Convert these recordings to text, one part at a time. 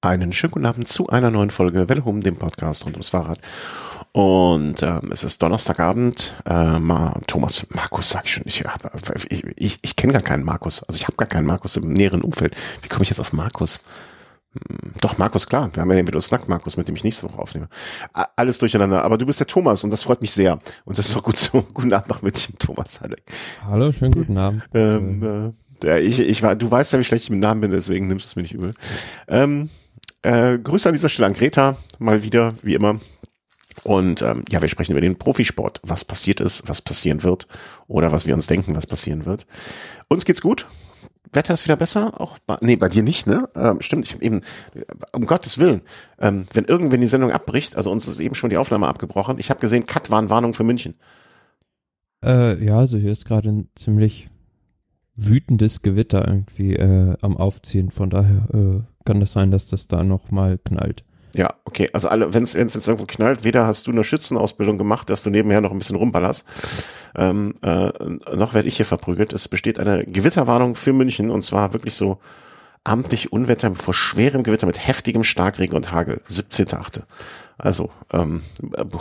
Einen schönen guten Abend zu einer neuen Folge Welle Hum, dem Podcast rund ums Fahrrad. Und ähm, es ist Donnerstagabend. Äh, Ma Thomas, Markus sag ich schon. Ich, ich, ich, ich kenne gar keinen Markus. Also ich habe gar keinen Markus im näheren Umfeld. Wie komme ich jetzt auf Markus? Hm, doch, Markus, klar. Wir haben ja den Video Snack Markus, mit dem ich nächste Woche aufnehme. Alles durcheinander. Aber du bist der Thomas und das freut mich sehr. Und das ist doch gut so. Guten Abend nach München, Thomas. Hallo. Hallo, schönen guten Abend. Ähm, äh, ich, ich war, du weißt ja, wie schlecht ich mit Namen bin, deswegen nimmst du es mir nicht übel. Ähm, äh, Grüße an dieser Stelle an Greta, mal wieder, wie immer. Und ähm, ja, wir sprechen über den Profisport, was passiert ist, was passieren wird oder was wir uns denken, was passieren wird. Uns geht's gut. Wetter ist wieder besser, auch bei, nee, bei dir nicht, ne? Ähm, stimmt, ich habe eben, um Gottes Willen, ähm, wenn irgendwann die Sendung abbricht, also uns ist eben schon die Aufnahme abgebrochen, ich habe gesehen, Cut war Warnung für München. Äh, ja, also hier ist gerade ein ziemlich wütendes Gewitter irgendwie äh, am Aufziehen, von daher äh, kann das sein, dass das da nochmal knallt. Ja, okay. Also alle, wenn es jetzt irgendwo knallt, weder hast du eine Schützenausbildung gemacht, dass du nebenher noch ein bisschen rumballerst, ähm, äh, noch werde ich hier verprügelt. Es besteht eine Gewitterwarnung für München und zwar wirklich so amtlich Unwetter vor schwerem Gewitter mit heftigem Starkregen und Hagel. 17.8. Also ähm,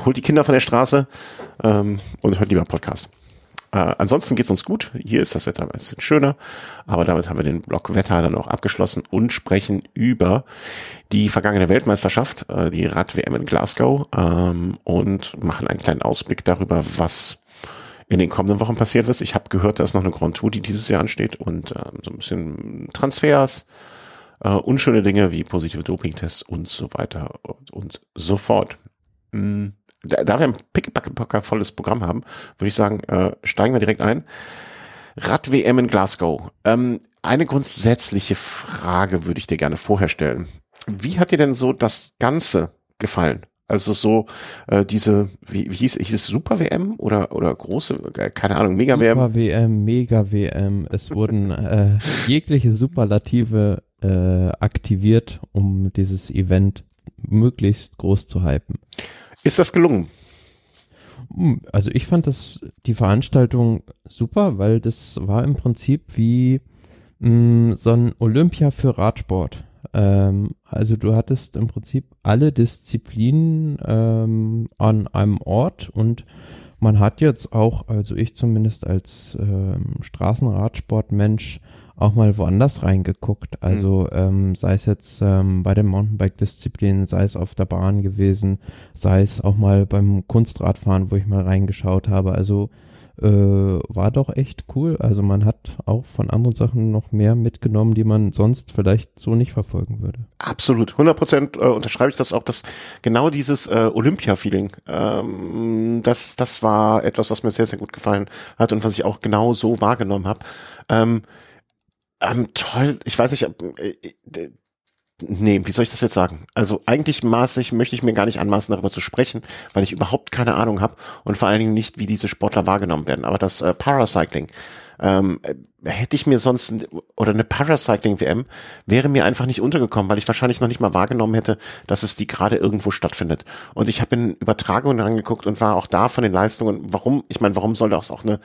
holt die Kinder von der Straße ähm, und hört lieber Podcast. Äh, ansonsten geht's uns gut. Hier ist das Wetter ein bisschen schöner, aber damit haben wir den Block Wetter dann auch abgeschlossen und sprechen über die vergangene Weltmeisterschaft, äh, die Rad-WM in Glasgow ähm, und machen einen kleinen Ausblick darüber, was in den kommenden Wochen passiert ist. Ich habe gehört, da ist noch eine Grand Tour, die dieses Jahr ansteht und äh, so ein bisschen Transfers, äh, unschöne Dinge wie positive Dopingtests und so weiter und, und so fort. Mm da, wir ein pickepacke volles Programm haben, würde ich sagen, äh, steigen wir direkt ein. Rad-WM in Glasgow. Ähm, eine grundsätzliche Frage würde ich dir gerne vorher stellen. Wie hat dir denn so das Ganze gefallen? Also so äh, diese, wie, wie hieß, hieß es Super WM oder oder große, äh, keine Ahnung, Mega WM? Super WM, Mega WM. Es wurden äh, jegliche Superlative äh, aktiviert, um dieses Event möglichst groß zu hypen. Ist das gelungen? Hm, also ich fand das die Veranstaltung super, weil das war im Prinzip wie mh, hm, so ein Olympia für Radsport. Ähm, also du hattest im Prinzip alle Disziplinen ähm, an einem Ort und man hat jetzt auch, also ich zumindest als ähm, Straßenradsportmensch, auch mal woanders reingeguckt. Mhm. Also mhm. ähm, sei es jetzt ähm, bei den Mountainbike-Disziplinen, sei es auf der Bahn gewesen, sei es auch mal beim Kunstradfahren, wo ich mal reingeschaut habe. Also äh, war doch echt cool. Also man hat auch von anderen Sachen noch mehr mitgenommen, die man sonst vielleicht so nicht verfolgen würde. Absolut, 100 Prozent äh, unterschreibe ich das auch, dass genau dieses äh, Olympia-Feeling, ähm, das, das war etwas, was mir sehr, sehr gut gefallen hat und was ich auch genau so wahrgenommen habe. Ähm, ähm, toll, ich weiß nicht, äh, äh, nee, wie soll ich das jetzt sagen? Also eigentlich ich, möchte ich mir gar nicht anmaßen, darüber zu sprechen, weil ich überhaupt keine Ahnung habe und vor allen Dingen nicht, wie diese Sportler wahrgenommen werden. Aber das äh, Paracycling, ähm, äh, hätte ich mir sonst, oder eine Paracycling-WM wäre mir einfach nicht untergekommen, weil ich wahrscheinlich noch nicht mal wahrgenommen hätte, dass es die gerade irgendwo stattfindet. Und ich habe in Übertragungen angeguckt und war auch da von den Leistungen, warum, ich meine, warum soll das auch eine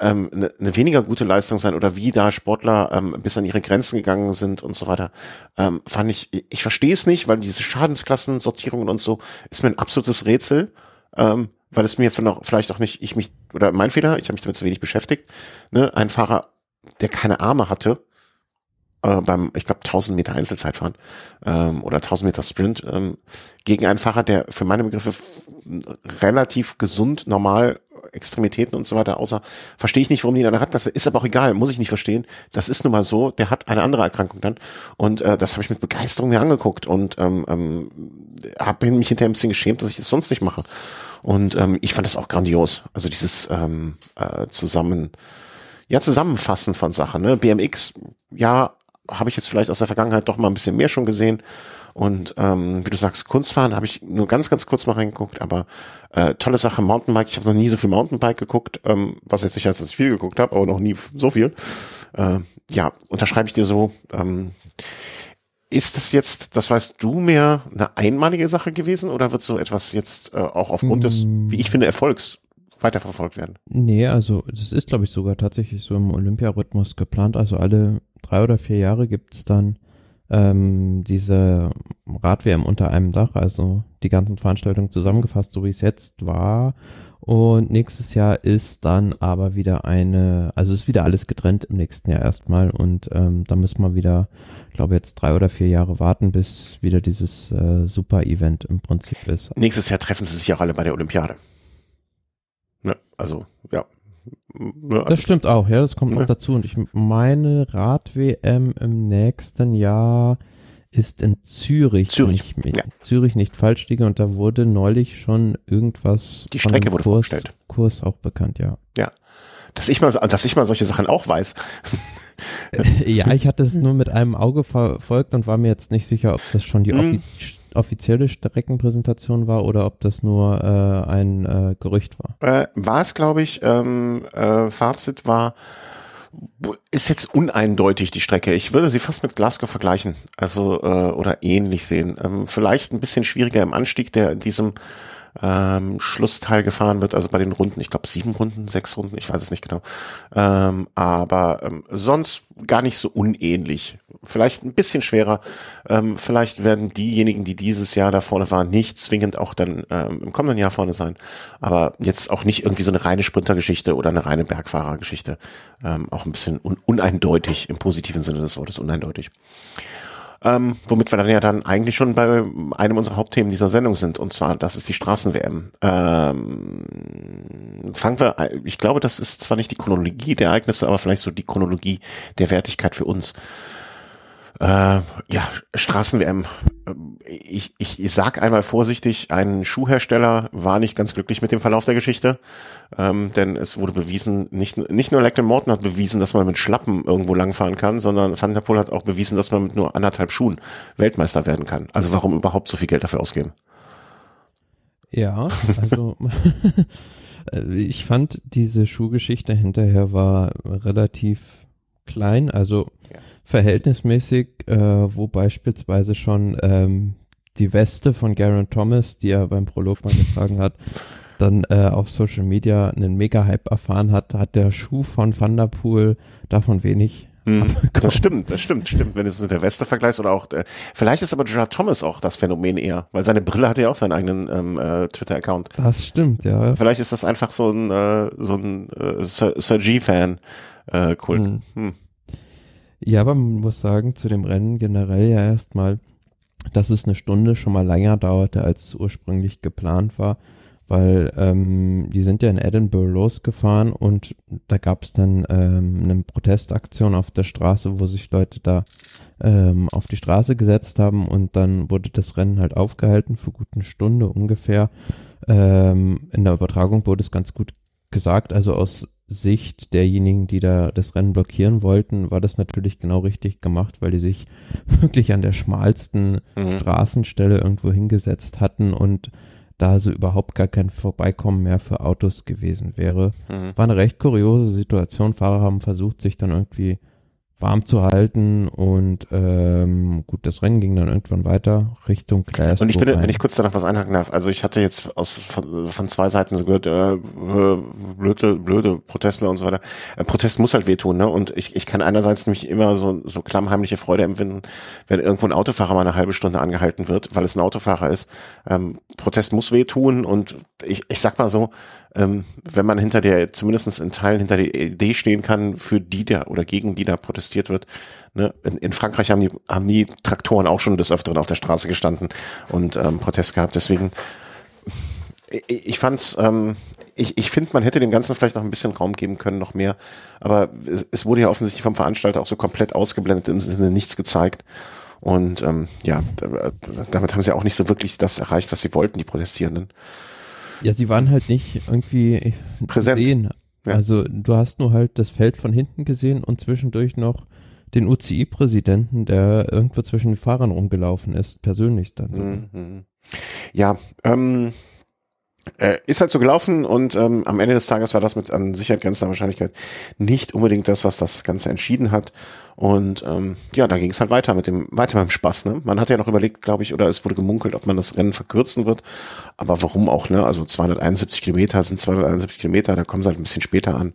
ähm, eine, eine weniger gute Leistung sein oder wie da Sportler ähm, bis an ihre Grenzen gegangen sind und so weiter, ähm, fand ich, ich verstehe es nicht, weil diese Schadensklassensortierungen und so ist mir ein absolutes Rätsel, ähm, weil es mir vielleicht auch nicht, ich mich, oder mein Fehler, ich habe mich damit zu wenig beschäftigt, ne, ein Fahrer, der keine Arme hatte, äh, beim, ich glaube, 1000 Meter Einzelzeitfahren ähm, oder 1000 Meter Sprint ähm, gegen einen Fahrer, der für meine Begriffe relativ gesund, normal Extremitäten und so weiter, außer verstehe ich nicht, warum die dann hat. Das ist aber auch egal, muss ich nicht verstehen. Das ist nun mal so. Der hat eine andere Erkrankung dann und äh, das habe ich mit Begeisterung mir angeguckt und ähm, ähm, habe mich hinterher ein bisschen geschämt, dass ich das sonst nicht mache. Und ähm, ich fand das auch grandios. Also dieses ähm, äh, zusammen, ja Zusammenfassen von Sachen. Ne? BMX, ja, habe ich jetzt vielleicht aus der Vergangenheit doch mal ein bisschen mehr schon gesehen. Und ähm, wie du sagst, Kunstfahren habe ich nur ganz, ganz kurz mal reingeguckt, aber äh, tolle Sache, Mountainbike. Ich habe noch nie so viel Mountainbike geguckt, ähm, was jetzt nicht heißt, dass ich viel geguckt habe, aber noch nie so viel. Äh, ja, unterschreibe ich dir so. Ähm, ist das jetzt, das weißt du mehr, eine einmalige Sache gewesen oder wird so etwas jetzt äh, auch aufgrund des, wie ich finde, Erfolgs weiterverfolgt werden? Nee, also das ist, glaube ich, sogar tatsächlich so im Olympiarhythmus geplant. Also alle drei oder vier Jahre gibt es dann ähm, diese Rad-WM unter einem Dach, also die ganzen Veranstaltungen zusammengefasst, so wie es jetzt war. Und nächstes Jahr ist dann aber wieder eine, also ist wieder alles getrennt im nächsten Jahr erstmal und ähm, da müssen wir wieder, glaube jetzt drei oder vier Jahre warten, bis wieder dieses äh, Super-Event im Prinzip ist. Nächstes Jahr treffen sie sich ja auch alle bei der Olympiade. Ne, also, ja. Ne, das stimmt auch, ja, das kommt ne. noch dazu. Und ich meine Rad-WM im nächsten Jahr ist in Zürich. Zürich, ich ja. Zürich nicht falsch liege und da wurde neulich schon irgendwas. Die Strecke wurde Kurs, vorgestellt. Kurs auch bekannt, ja. Ja. Dass ich mal, dass ich mal solche Sachen auch weiß. ja, ich hatte es nur mit einem Auge verfolgt und war mir jetzt nicht sicher, ob das schon die mm. offizielle Streckenpräsentation war oder ob das nur äh, ein äh, Gerücht war. Äh, war es, glaube ich. Ähm, äh, Fazit war, ist jetzt uneindeutig die Strecke. Ich würde sie fast mit Glasgow vergleichen, also äh, oder ähnlich sehen. Ähm, vielleicht ein bisschen schwieriger im Anstieg, der in diesem ähm, Schlussteil gefahren wird, also bei den Runden, ich glaube sieben Runden, sechs Runden, ich weiß es nicht genau. Ähm, aber ähm, sonst gar nicht so unähnlich. Vielleicht ein bisschen schwerer. Ähm, vielleicht werden diejenigen, die dieses Jahr da vorne waren, nicht zwingend auch dann ähm, im kommenden Jahr vorne sein. Aber jetzt auch nicht irgendwie so eine reine Sprintergeschichte oder eine reine Bergfahrergeschichte. Ähm, auch ein bisschen un uneindeutig im positiven Sinne des Wortes, uneindeutig. Ähm, womit wir dann ja dann eigentlich schon bei einem unserer Hauptthemen dieser Sendung sind, und zwar, das ist die Straßen-WM. Ähm, fangen wir, ich glaube, das ist zwar nicht die Chronologie der Ereignisse, aber vielleicht so die Chronologie der Wertigkeit für uns. Äh, ja, Straßen-WM. Ich, ich, ich sag einmal vorsichtig, ein Schuhhersteller war nicht ganz glücklich mit dem Verlauf der Geschichte, ähm, denn es wurde bewiesen, nicht, nicht nur Lachlan Morton hat bewiesen, dass man mit Schlappen irgendwo langfahren kann, sondern Van der Poel hat auch bewiesen, dass man mit nur anderthalb Schuhen Weltmeister werden kann. Also warum überhaupt so viel Geld dafür ausgeben? Ja, also ich fand diese Schuhgeschichte hinterher war relativ klein, also. Verhältnismäßig, äh, wo beispielsweise schon ähm, die Weste von Garen Thomas, die er beim Prolog mal getragen hat, dann äh, auf Social Media einen Mega-Hype erfahren hat, hat der Schuh von Thunderpool davon wenig hm, das stimmt, das stimmt, stimmt. Wenn es der Weste vergleichst oder auch, der, vielleicht ist aber Gerard Thomas auch das Phänomen eher, weil seine Brille hat ja auch seinen eigenen ähm, äh, Twitter-Account. Das stimmt, ja. Vielleicht ist das einfach so ein äh, so ein äh, Sir, Sir G-Fan äh, Kult. Hm. Hm. Ja, aber man muss sagen, zu dem Rennen generell ja erstmal, dass es eine Stunde schon mal länger dauerte, als es ursprünglich geplant war, weil ähm, die sind ja in Edinburgh losgefahren und da gab es dann ähm, eine Protestaktion auf der Straße, wo sich Leute da ähm, auf die Straße gesetzt haben und dann wurde das Rennen halt aufgehalten für gut eine Stunde ungefähr. Ähm, in der Übertragung wurde es ganz gut gesagt, also aus Sicht derjenigen, die da das Rennen blockieren wollten, war das natürlich genau richtig gemacht, weil die sich wirklich an der schmalsten mhm. Straßenstelle irgendwo hingesetzt hatten und da so überhaupt gar kein Vorbeikommen mehr für Autos gewesen wäre. Mhm. War eine recht kuriose Situation. Fahrer haben versucht, sich dann irgendwie warm zu halten und ähm, gut, das Rennen ging dann irgendwann weiter Richtung Glasgow. Und ich finde, wenn ich kurz da noch was einhaken darf, also ich hatte jetzt aus von, von zwei Seiten so gehört, äh, blöde, blöde Protestler und so weiter. Äh, Protest muss halt wehtun, ne? Und ich, ich kann einerseits nämlich immer so, so klammheimliche Freude empfinden, wenn irgendwo ein Autofahrer mal eine halbe Stunde angehalten wird, weil es ein Autofahrer ist. Ähm, Protest muss wehtun und ich, ich sag mal so, ähm, wenn man hinter der, zumindest in Teilen hinter der Idee stehen kann, für die der oder gegen die da protestiert wird. Ne? In, in Frankreich haben die, haben die Traktoren auch schon des Öfteren auf der Straße gestanden und ähm, Protest gehabt. Deswegen, ich, ich fand's, ähm, ich, ich finde, man hätte dem Ganzen vielleicht noch ein bisschen Raum geben können, noch mehr. Aber es, es wurde ja offensichtlich vom Veranstalter auch so komplett ausgeblendet, im Sinne nichts gezeigt. Und ähm, ja, damit haben sie auch nicht so wirklich das erreicht, was sie wollten, die Protestierenden. Ja, sie waren halt nicht irgendwie präsent. Sehen. Ja. Also du hast nur halt das Feld von hinten gesehen und zwischendurch noch den UCI-Präsidenten, der irgendwo zwischen den Fahrern rumgelaufen ist, persönlich dann. So. Mhm. Ja, ähm, äh, ist halt so gelaufen und ähm, am Ende des Tages war das mit an Sicherheit grenzender Wahrscheinlichkeit nicht unbedingt das, was das Ganze entschieden hat. Und ähm, ja, da ging es halt weiter mit dem, weiter dem Spaß. Ne? Man hat ja noch überlegt, glaube ich, oder es wurde gemunkelt, ob man das Rennen verkürzen wird. Aber warum auch, ne? Also 271 Kilometer sind 271 Kilometer, da kommen sie halt ein bisschen später an.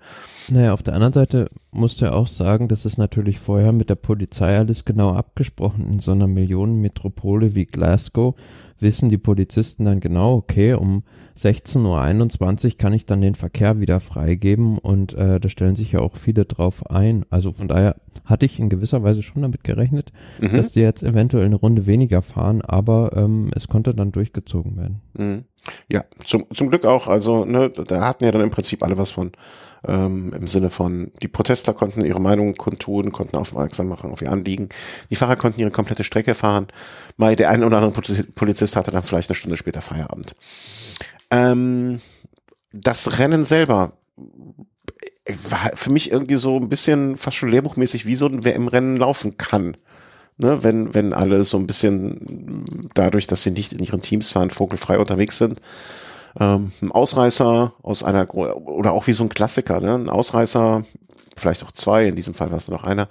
Naja, auf der anderen Seite musst du ja auch sagen, das ist natürlich vorher mit der Polizei alles genau abgesprochen. In so einer Millionenmetropole wie Glasgow wissen die Polizisten dann genau, okay, um 16.21 Uhr kann ich dann den Verkehr wieder freigeben und äh, da stellen sich ja auch viele drauf ein. Also von daher hatte ich in gewisser Weise schon damit gerechnet, mhm. dass die jetzt eventuell eine Runde weniger fahren, aber ähm, es konnte dann durchgezogen werden. Mhm. Ja, zum, zum Glück auch. Also ne, da hatten ja dann im Prinzip alle was von ähm, im Sinne von, die Protester konnten ihre Meinung kundtun, konnten aufmerksam machen auf ihr Anliegen. Die Fahrer konnten ihre komplette Strecke fahren. Mal der ein oder andere Polizist hatte dann vielleicht eine Stunde später Feierabend. Ähm, das Rennen selber war für mich irgendwie so ein bisschen fast schon lehrbuchmäßig, wie so ein wer im Rennen laufen kann. Ne, wenn, wenn alle so ein bisschen dadurch, dass sie nicht in ihren Teams fahren, vogelfrei unterwegs sind, ähm, ein Ausreißer aus einer, oder auch wie so ein Klassiker, ne? ein Ausreißer, vielleicht auch zwei, in diesem Fall war es noch einer,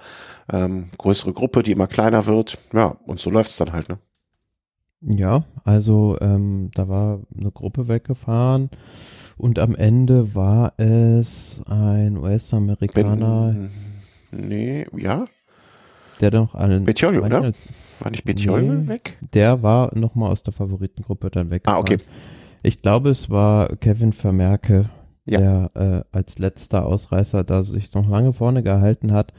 ähm, größere Gruppe, die immer kleiner wird, ja, und so läuft es dann halt, ne? Ja, also ähm, da war eine Gruppe weggefahren und am Ende war es ein US-Amerikaner. Nee, ja? Der noch allen. Betiol, oder? War nicht Betiol nee, weg? Der war nochmal aus der Favoritengruppe dann weggefahren. Ah, okay. Ich glaube, es war Kevin Vermerke, ja. der äh, als letzter Ausreißer da sich noch lange vorne gehalten hat.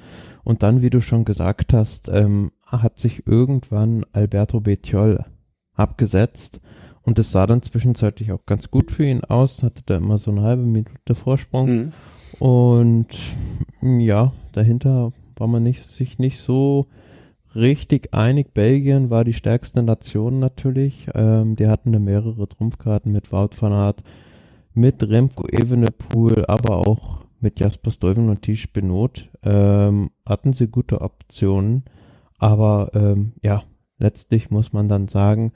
Und dann, wie du schon gesagt hast, ähm, hat sich irgendwann Alberto Betiol abgesetzt. Und es sah dann zwischenzeitlich auch ganz gut für ihn aus, hatte da immer so eine halbe Minute Vorsprung. Mhm. Und ja, dahinter war man nicht, sich nicht so richtig einig. Belgien war die stärkste Nation natürlich. Ähm, die hatten da mehrere Trumpfkarten mit Wout van Aert, mit Remco Evenepoel, aber auch mit Jasper Stuyven und Tisch Benot. Ähm, hatten sie gute Optionen. Aber ähm, ja, letztlich muss man dann sagen,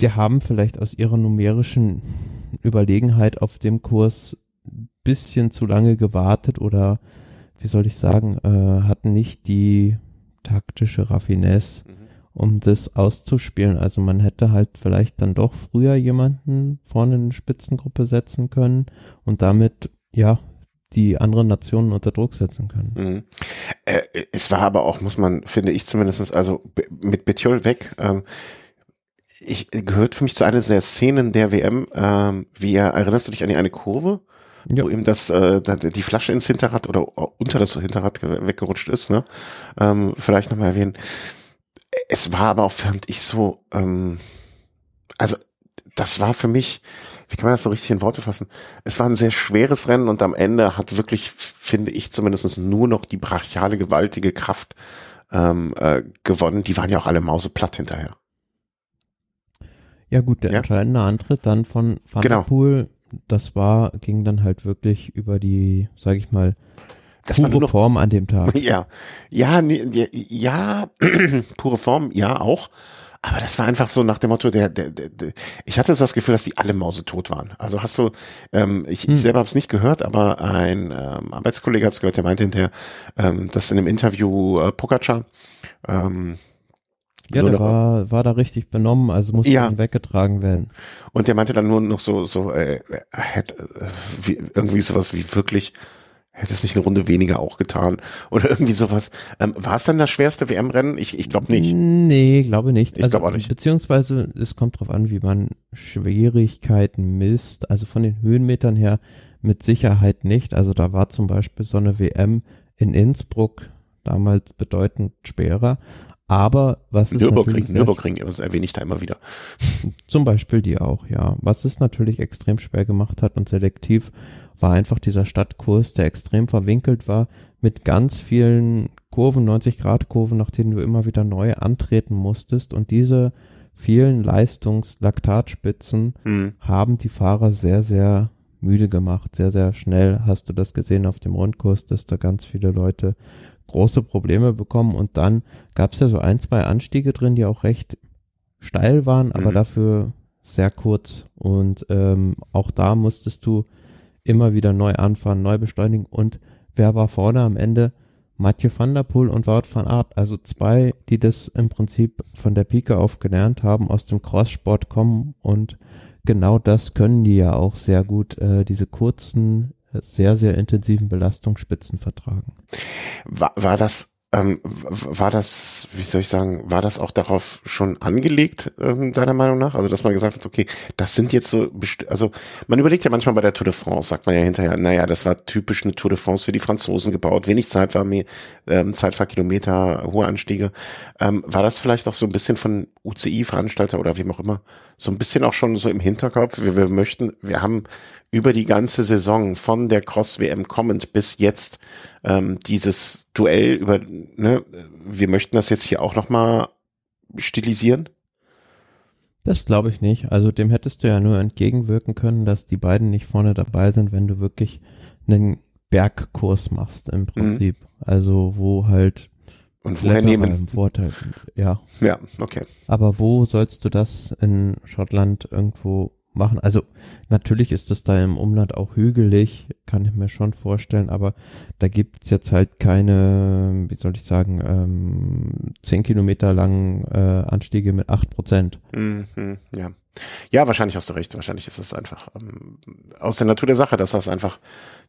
die haben vielleicht aus ihrer numerischen Überlegenheit auf dem Kurs bisschen zu lange gewartet oder wie soll ich sagen, äh, hatten nicht die taktische Raffinesse, mhm. um das auszuspielen. Also man hätte halt vielleicht dann doch früher jemanden vorne in eine Spitzengruppe setzen können und damit, ja, die anderen Nationen unter Druck setzen können. Mhm. Äh, es war aber auch, muss man, finde ich zumindestens, also mit Betjol weg, ähm, ich gehört für mich zu einer der Szenen der WM, ähm, wie er, erinnerst du dich an die eine Kurve? Ja. wo ihm das, äh, die Flasche ins Hinterrad oder unter das Hinterrad weggerutscht ist, ne? Ähm, vielleicht nochmal erwähnen. Es war aber auch, fand ich so, ähm, also das war für mich, wie kann man das so richtig in Worte fassen? Es war ein sehr schweres Rennen und am Ende hat wirklich, finde ich zumindest nur noch die brachiale, gewaltige Kraft ähm, äh, gewonnen. Die waren ja auch alle mauseplatt hinterher. Ja gut, der ja? entscheidende Antritt dann von Van genau. Poel das war, ging dann halt wirklich über die, sag ich mal, das pure war noch, Form an dem Tag. Ja, ja, ja, ja pure Form, ja auch. Aber das war einfach so nach dem Motto, der, der, der, der ich hatte so das Gefühl, dass die alle mausetot waren. Also hast du, ähm, ich, hm. ich selber habe es nicht gehört, aber ein ähm, Arbeitskollege hat es gehört, der meinte hinterher, ähm, dass in einem Interview äh, Pogacar, ähm, ja, der war, war da richtig benommen, also musste ja. dann weggetragen werden. Und der meinte dann nur noch so, so, äh, hätte, äh, wie, irgendwie sowas wie wirklich, hätte es nicht eine Runde weniger auch getan oder irgendwie sowas. Ähm, war es dann das schwerste WM-Rennen? Ich, ich glaube nicht. Nee, glaube nicht. Ich also, glaube auch nicht. Beziehungsweise es kommt drauf an, wie man Schwierigkeiten misst. Also von den Höhenmetern her mit Sicherheit nicht. Also da war zum Beispiel so eine WM in Innsbruck damals bedeutend schwerer. Aber was ist Nürburgring, Nürburgring, das erwähne ich da immer wieder. Zum Beispiel die auch, ja. Was es natürlich extrem schwer gemacht hat und selektiv war einfach dieser Stadtkurs, der extrem verwinkelt war mit ganz vielen Kurven, 90 Grad Kurven, nach denen du immer wieder neu antreten musstest und diese vielen Leistungslaktatspitzen mhm. haben die Fahrer sehr, sehr müde gemacht. Sehr, sehr schnell hast du das gesehen auf dem Rundkurs, dass da ganz viele Leute große Probleme bekommen und dann gab es ja so ein, zwei Anstiege drin, die auch recht steil waren, aber mhm. dafür sehr kurz und ähm, auch da musstest du immer wieder neu anfahren, neu beschleunigen und wer war vorne am Ende? Mathieu van der Poel und Wout van Aert, also zwei, die das im Prinzip von der Pike auf gelernt haben, aus dem Crosssport kommen und genau das können die ja auch sehr gut, äh, diese kurzen sehr, sehr intensiven Belastungsspitzen vertragen. War, war das ähm, war das, wie soll ich sagen, war das auch darauf schon angelegt, ähm, deiner Meinung nach? Also, dass man gesagt hat, okay, das sind jetzt so, also man überlegt ja manchmal bei der Tour de France, sagt man ja hinterher, naja, das war typisch eine Tour de France für die Franzosen gebaut, wenig Zeit war mehr, ähm, Zeitfahrkilometer, hohe Anstiege. Ähm, war das vielleicht auch so ein bisschen von UCI-Veranstalter oder wem auch immer, so ein bisschen auch schon so im Hinterkopf, wir, wir möchten, wir haben über die ganze Saison von der Cross-WM kommend bis jetzt ähm, dieses Duell über, ne, wir möchten das jetzt hier auch nochmal stilisieren? Das glaube ich nicht. Also dem hättest du ja nur entgegenwirken können, dass die beiden nicht vorne dabei sind, wenn du wirklich einen Bergkurs machst im mhm. Prinzip. Mhm. Also wo halt und woher nehmen? Vorteil, ja. Ja, okay. Aber wo sollst du das in Schottland irgendwo machen. Also natürlich ist es da im Umland auch hügelig, kann ich mir schon vorstellen, aber da gibt's jetzt halt keine, wie soll ich sagen, ähm, zehn Kilometer langen äh, Anstiege mit acht Prozent. Mhm, ja. Ja, wahrscheinlich hast du recht. Wahrscheinlich ist es einfach ähm, aus der Natur der Sache, dass das einfach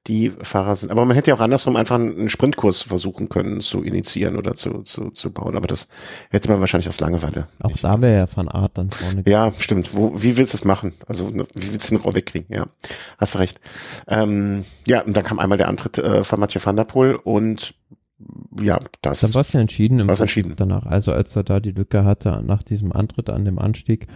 die Fahrer sind. Aber man hätte ja auch andersrum einfach einen Sprintkurs versuchen können zu initiieren oder zu, zu, zu bauen. Aber das hätte man wahrscheinlich aus Langeweile. Auch nicht. da wäre ja von Art dann vorne. Ja, stimmt. Wo, wie willst du es machen? Also ne, wie willst du den Rohr wegkriegen? Ja, hast du recht. Ähm, ja, und dann kam einmal der Antritt äh, von Mathieu van der Poel und ja, das. Dann war es ja entschieden im entschieden. danach. Also als er da die Lücke hatte nach diesem Antritt an dem Anstieg,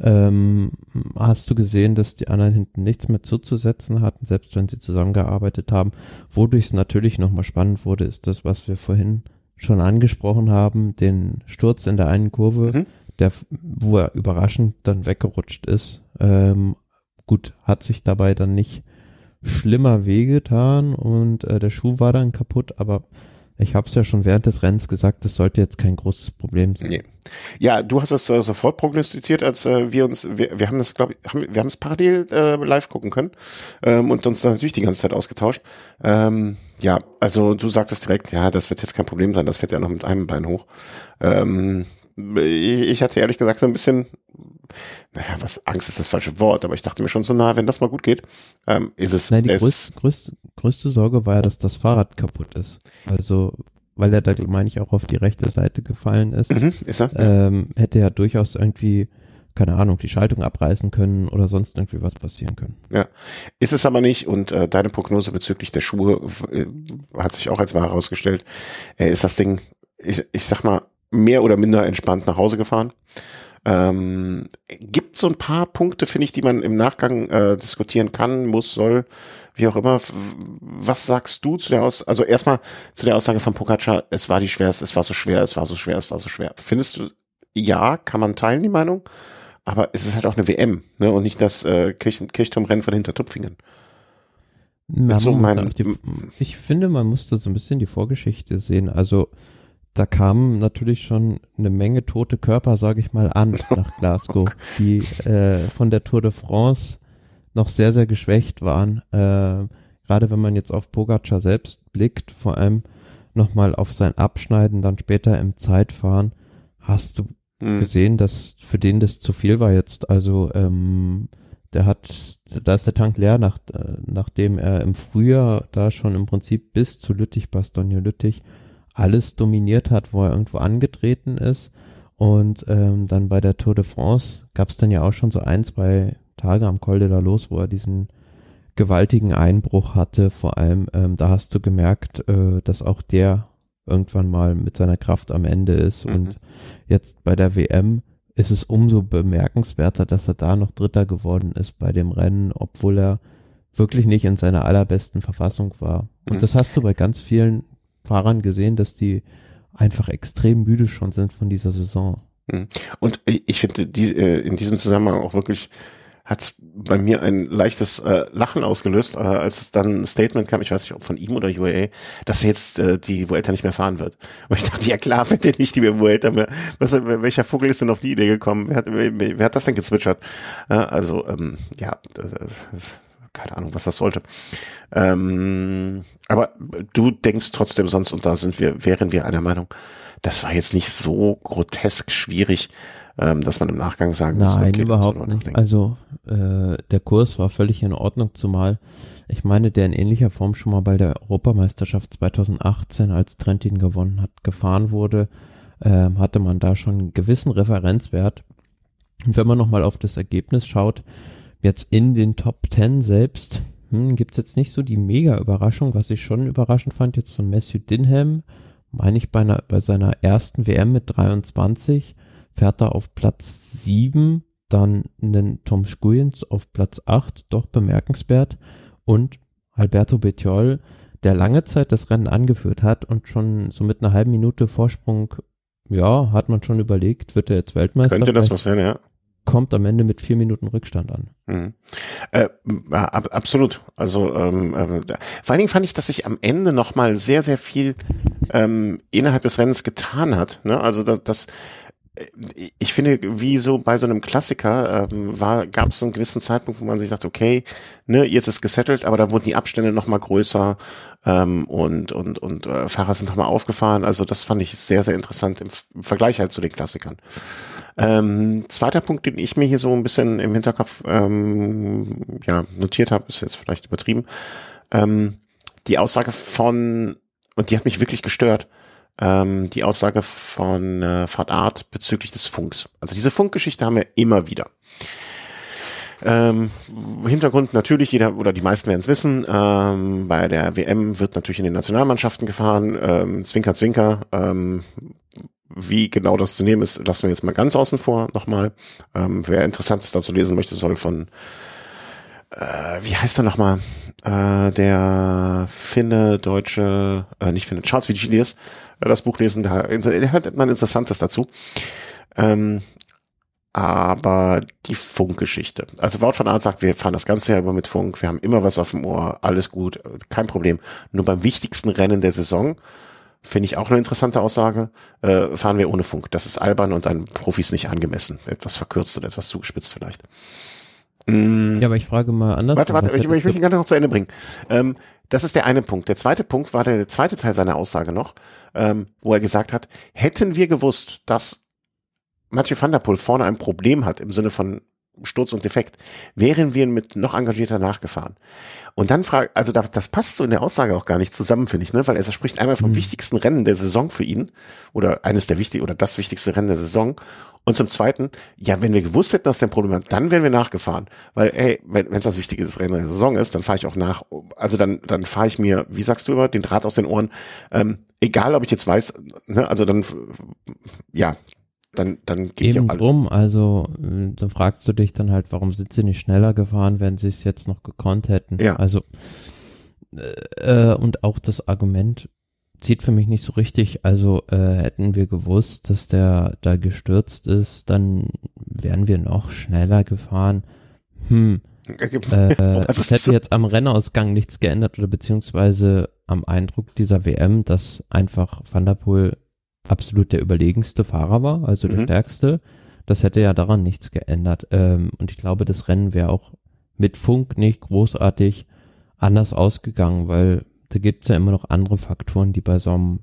ähm, hast du gesehen, dass die anderen hinten nichts mehr zuzusetzen hatten, selbst wenn sie zusammengearbeitet haben. Wodurch es natürlich nochmal spannend wurde, ist das, was wir vorhin schon angesprochen haben, den Sturz in der einen Kurve, mhm. der, wo er überraschend dann weggerutscht ist. Ähm, gut, hat sich dabei dann nicht schlimmer wehgetan und äh, der Schuh war dann kaputt, aber ich habe es ja schon während des Rennens gesagt, das sollte jetzt kein großes Problem sein. Nee. Ja, du hast es äh, sofort prognostiziert, als äh, wir uns, wir, wir haben das, glaube ich, haben, wir haben es parallel äh, live gucken können ähm, und uns natürlich die ganze Zeit ausgetauscht. Ähm, ja, also du sagtest direkt, ja, das wird jetzt kein Problem sein, das fährt ja noch mit einem Bein hoch. Ähm, ich hatte ehrlich gesagt so ein bisschen naja, was Angst ist das falsche Wort, aber ich dachte mir schon so, na, wenn das mal gut geht, ähm, ist es. Nein, die es größte, größte, größte Sorge war ja, dass das Fahrrad kaputt ist. Also, weil er da, meine ich, auch auf die rechte Seite gefallen ist. Mhm, ist er? Ähm, hätte ja durchaus irgendwie keine Ahnung, die Schaltung abreißen können oder sonst irgendwie was passieren können. Ja, ist es aber nicht und äh, deine Prognose bezüglich der Schuhe äh, hat sich auch als wahr herausgestellt. Äh, ist das Ding, ich, ich sag mal, mehr oder minder entspannt nach Hause gefahren. Ähm, gibt so ein paar Punkte, finde ich, die man im Nachgang äh, diskutieren kann, muss, soll, wie auch immer. Was sagst du zu der Aussage? Also erstmal zu der Aussage von Pogacar, es war die schwerste, es war so schwer, es war so schwer, es war so schwer. Findest du, ja, kann man teilen, die Meinung, aber es ist halt auch eine WM, ne, und nicht das äh, Kirchen, Kirchturmrennen von Hintertupfingen. Ja, so mein, die, ich finde, man muss da so ein bisschen die Vorgeschichte sehen. Also da kamen natürlich schon eine Menge tote Körper, sage ich mal, an nach Glasgow, die äh, von der Tour de France noch sehr, sehr geschwächt waren. Äh, Gerade wenn man jetzt auf Pogacar selbst blickt, vor allem nochmal auf sein Abschneiden, dann später im Zeitfahren, hast du mhm. gesehen, dass für den das zu viel war jetzt. Also ähm, der hat, da ist der Tank leer, nach, äh, nachdem er im Frühjahr da schon im Prinzip bis zu Lüttich, Bastogne Lüttich, alles dominiert hat, wo er irgendwo angetreten ist. Und ähm, dann bei der Tour de France gab es dann ja auch schon so ein, zwei Tage am Col de la Los, wo er diesen gewaltigen Einbruch hatte. Vor allem, ähm, da hast du gemerkt, äh, dass auch der irgendwann mal mit seiner Kraft am Ende ist. Mhm. Und jetzt bei der WM ist es umso bemerkenswerter, dass er da noch Dritter geworden ist bei dem Rennen, obwohl er wirklich nicht in seiner allerbesten Verfassung war. Und mhm. das hast du bei ganz vielen Fahrern gesehen, dass die einfach extrem müde schon sind von dieser Saison. Hm. Und ich finde die, äh, in diesem Zusammenhang auch wirklich hat bei mir ein leichtes äh, Lachen ausgelöst, äh, als es dann ein Statement kam, ich weiß nicht, ob von ihm oder UAA, dass jetzt äh, die Vuelta nicht mehr fahren wird. Und ich dachte, ja klar, fährt er nicht die Vuelta mehr. Was, welcher Vogel ist denn auf die Idee gekommen? Wer hat, wer, wer hat das denn gezwitschert? Äh, also, ähm, ja, äh, keine Ahnung, was das sollte. Ähm, aber du denkst trotzdem sonst, und da sind wir, wären wir einer Meinung, das war jetzt nicht so grotesk schwierig, ähm, dass man im Nachgang sagen Nein, muss, okay, überhaupt nicht. Also äh, der Kurs war völlig in Ordnung, zumal ich meine, der in ähnlicher Form schon mal bei der Europameisterschaft 2018, als Trentin gewonnen hat, gefahren wurde, äh, hatte man da schon einen gewissen Referenzwert. Und wenn man nochmal auf das Ergebnis schaut, jetzt in den Top 10 selbst, hm, gibt es jetzt nicht so die Mega-Überraschung, was ich schon überraschend fand, jetzt von Matthew Dinham, meine ich bei, einer, bei seiner ersten WM mit 23, fährt er auf Platz 7, dann einen Tom Skujens auf Platz 8, doch bemerkenswert und Alberto Bettiol, der lange Zeit das Rennen angeführt hat und schon so mit einer halben Minute Vorsprung, ja, hat man schon überlegt, wird er jetzt Weltmeister? Könnte das was werden, ja. Kommt am Ende mit vier Minuten Rückstand an. Mhm. Äh, ab, absolut. Also ähm, äh, vor allen Dingen fand ich, dass sich am Ende noch mal sehr, sehr viel ähm, innerhalb des Rennens getan hat. Ne? Also das, das ich finde, wie so bei so einem Klassiker ähm, war, gab es so einen gewissen Zeitpunkt, wo man sich sagt, okay, ne, jetzt ist gesettelt, aber da wurden die Abstände noch mal größer ähm, und und und äh, Fahrer sind noch mal aufgefahren. Also das fand ich sehr sehr interessant im, im Vergleich halt zu den Klassikern. Ähm, zweiter Punkt, den ich mir hier so ein bisschen im Hinterkopf ähm, ja notiert habe, ist jetzt vielleicht übertrieben. Ähm, die Aussage von und die hat mich wirklich gestört ähm, die Aussage von äh, Fahrt Art bezüglich des Funks. Also diese Funkgeschichte haben wir immer wieder. Ähm, Hintergrund natürlich, jeder oder die meisten werden es wissen, ähm, bei der WM wird natürlich in den Nationalmannschaften gefahren, ähm, Zwinker, Zwinker, ähm, wie genau das zu nehmen ist, lassen wir jetzt mal ganz außen vor nochmal. Ähm, wer Interessantes dazu lesen möchte, soll von, äh, wie heißt er nochmal, äh, der Finne, Deutsche, äh, nicht Finne, Charles Vigilius, äh, das Buch lesen, da, da hört man Interessantes dazu. Ähm, aber die Funkgeschichte. Also Wout von Art sagt, wir fahren das ganze Jahr über mit Funk, wir haben immer was auf dem Ohr, alles gut, kein Problem. Nur beim wichtigsten Rennen der Saison, finde ich auch eine interessante Aussage, äh, fahren wir ohne Funk. Das ist albern und an Profis nicht angemessen. Etwas verkürzt und etwas zugespitzt vielleicht. Mm. Ja, aber ich frage mal anders. Warte, warte, ich, ich will ihn gerne noch zu Ende bringen. Ähm, das ist der eine Punkt. Der zweite Punkt war der zweite Teil seiner Aussage noch, ähm, wo er gesagt hat, hätten wir gewusst, dass Mathieu van der Poel vorne ein Problem hat im Sinne von Sturz und Defekt, wären wir mit noch engagierter nachgefahren. Und dann fragt, also das, das passt so in der Aussage auch gar nicht zusammen, finde ich, ne? weil er spricht einmal vom mhm. wichtigsten Rennen der Saison für ihn oder eines der wichtig oder das wichtigste Rennen der Saison und zum Zweiten, ja, wenn wir gewusst hätten, dass der ein Problem hat, dann wären wir nachgefahren. Weil, ey, wenn es das wichtige Rennen der Saison ist, dann fahre ich auch nach. Also dann, dann fahre ich mir, wie sagst du immer, den Draht aus den Ohren. Ähm, egal, ob ich jetzt weiß, ne, also dann, ja, dann, dann geht Eben drum, also dann fragst du dich dann halt, warum sind sie nicht schneller gefahren, wenn sie es jetzt noch gekonnt hätten. Ja. Also äh, und auch das Argument, zieht für mich nicht so richtig. Also äh, hätten wir gewusst, dass der da gestürzt ist, dann wären wir noch schneller gefahren. Hm. Äh, das hätte jetzt am Rennausgang nichts geändert oder beziehungsweise am Eindruck dieser WM, dass einfach Van der Poel absolut der überlegenste Fahrer war, also der mhm. stärkste. Das hätte ja daran nichts geändert. Ähm, und ich glaube, das Rennen wäre auch mit Funk nicht großartig anders ausgegangen, weil da gibt's ja immer noch andere Faktoren, die bei so einem,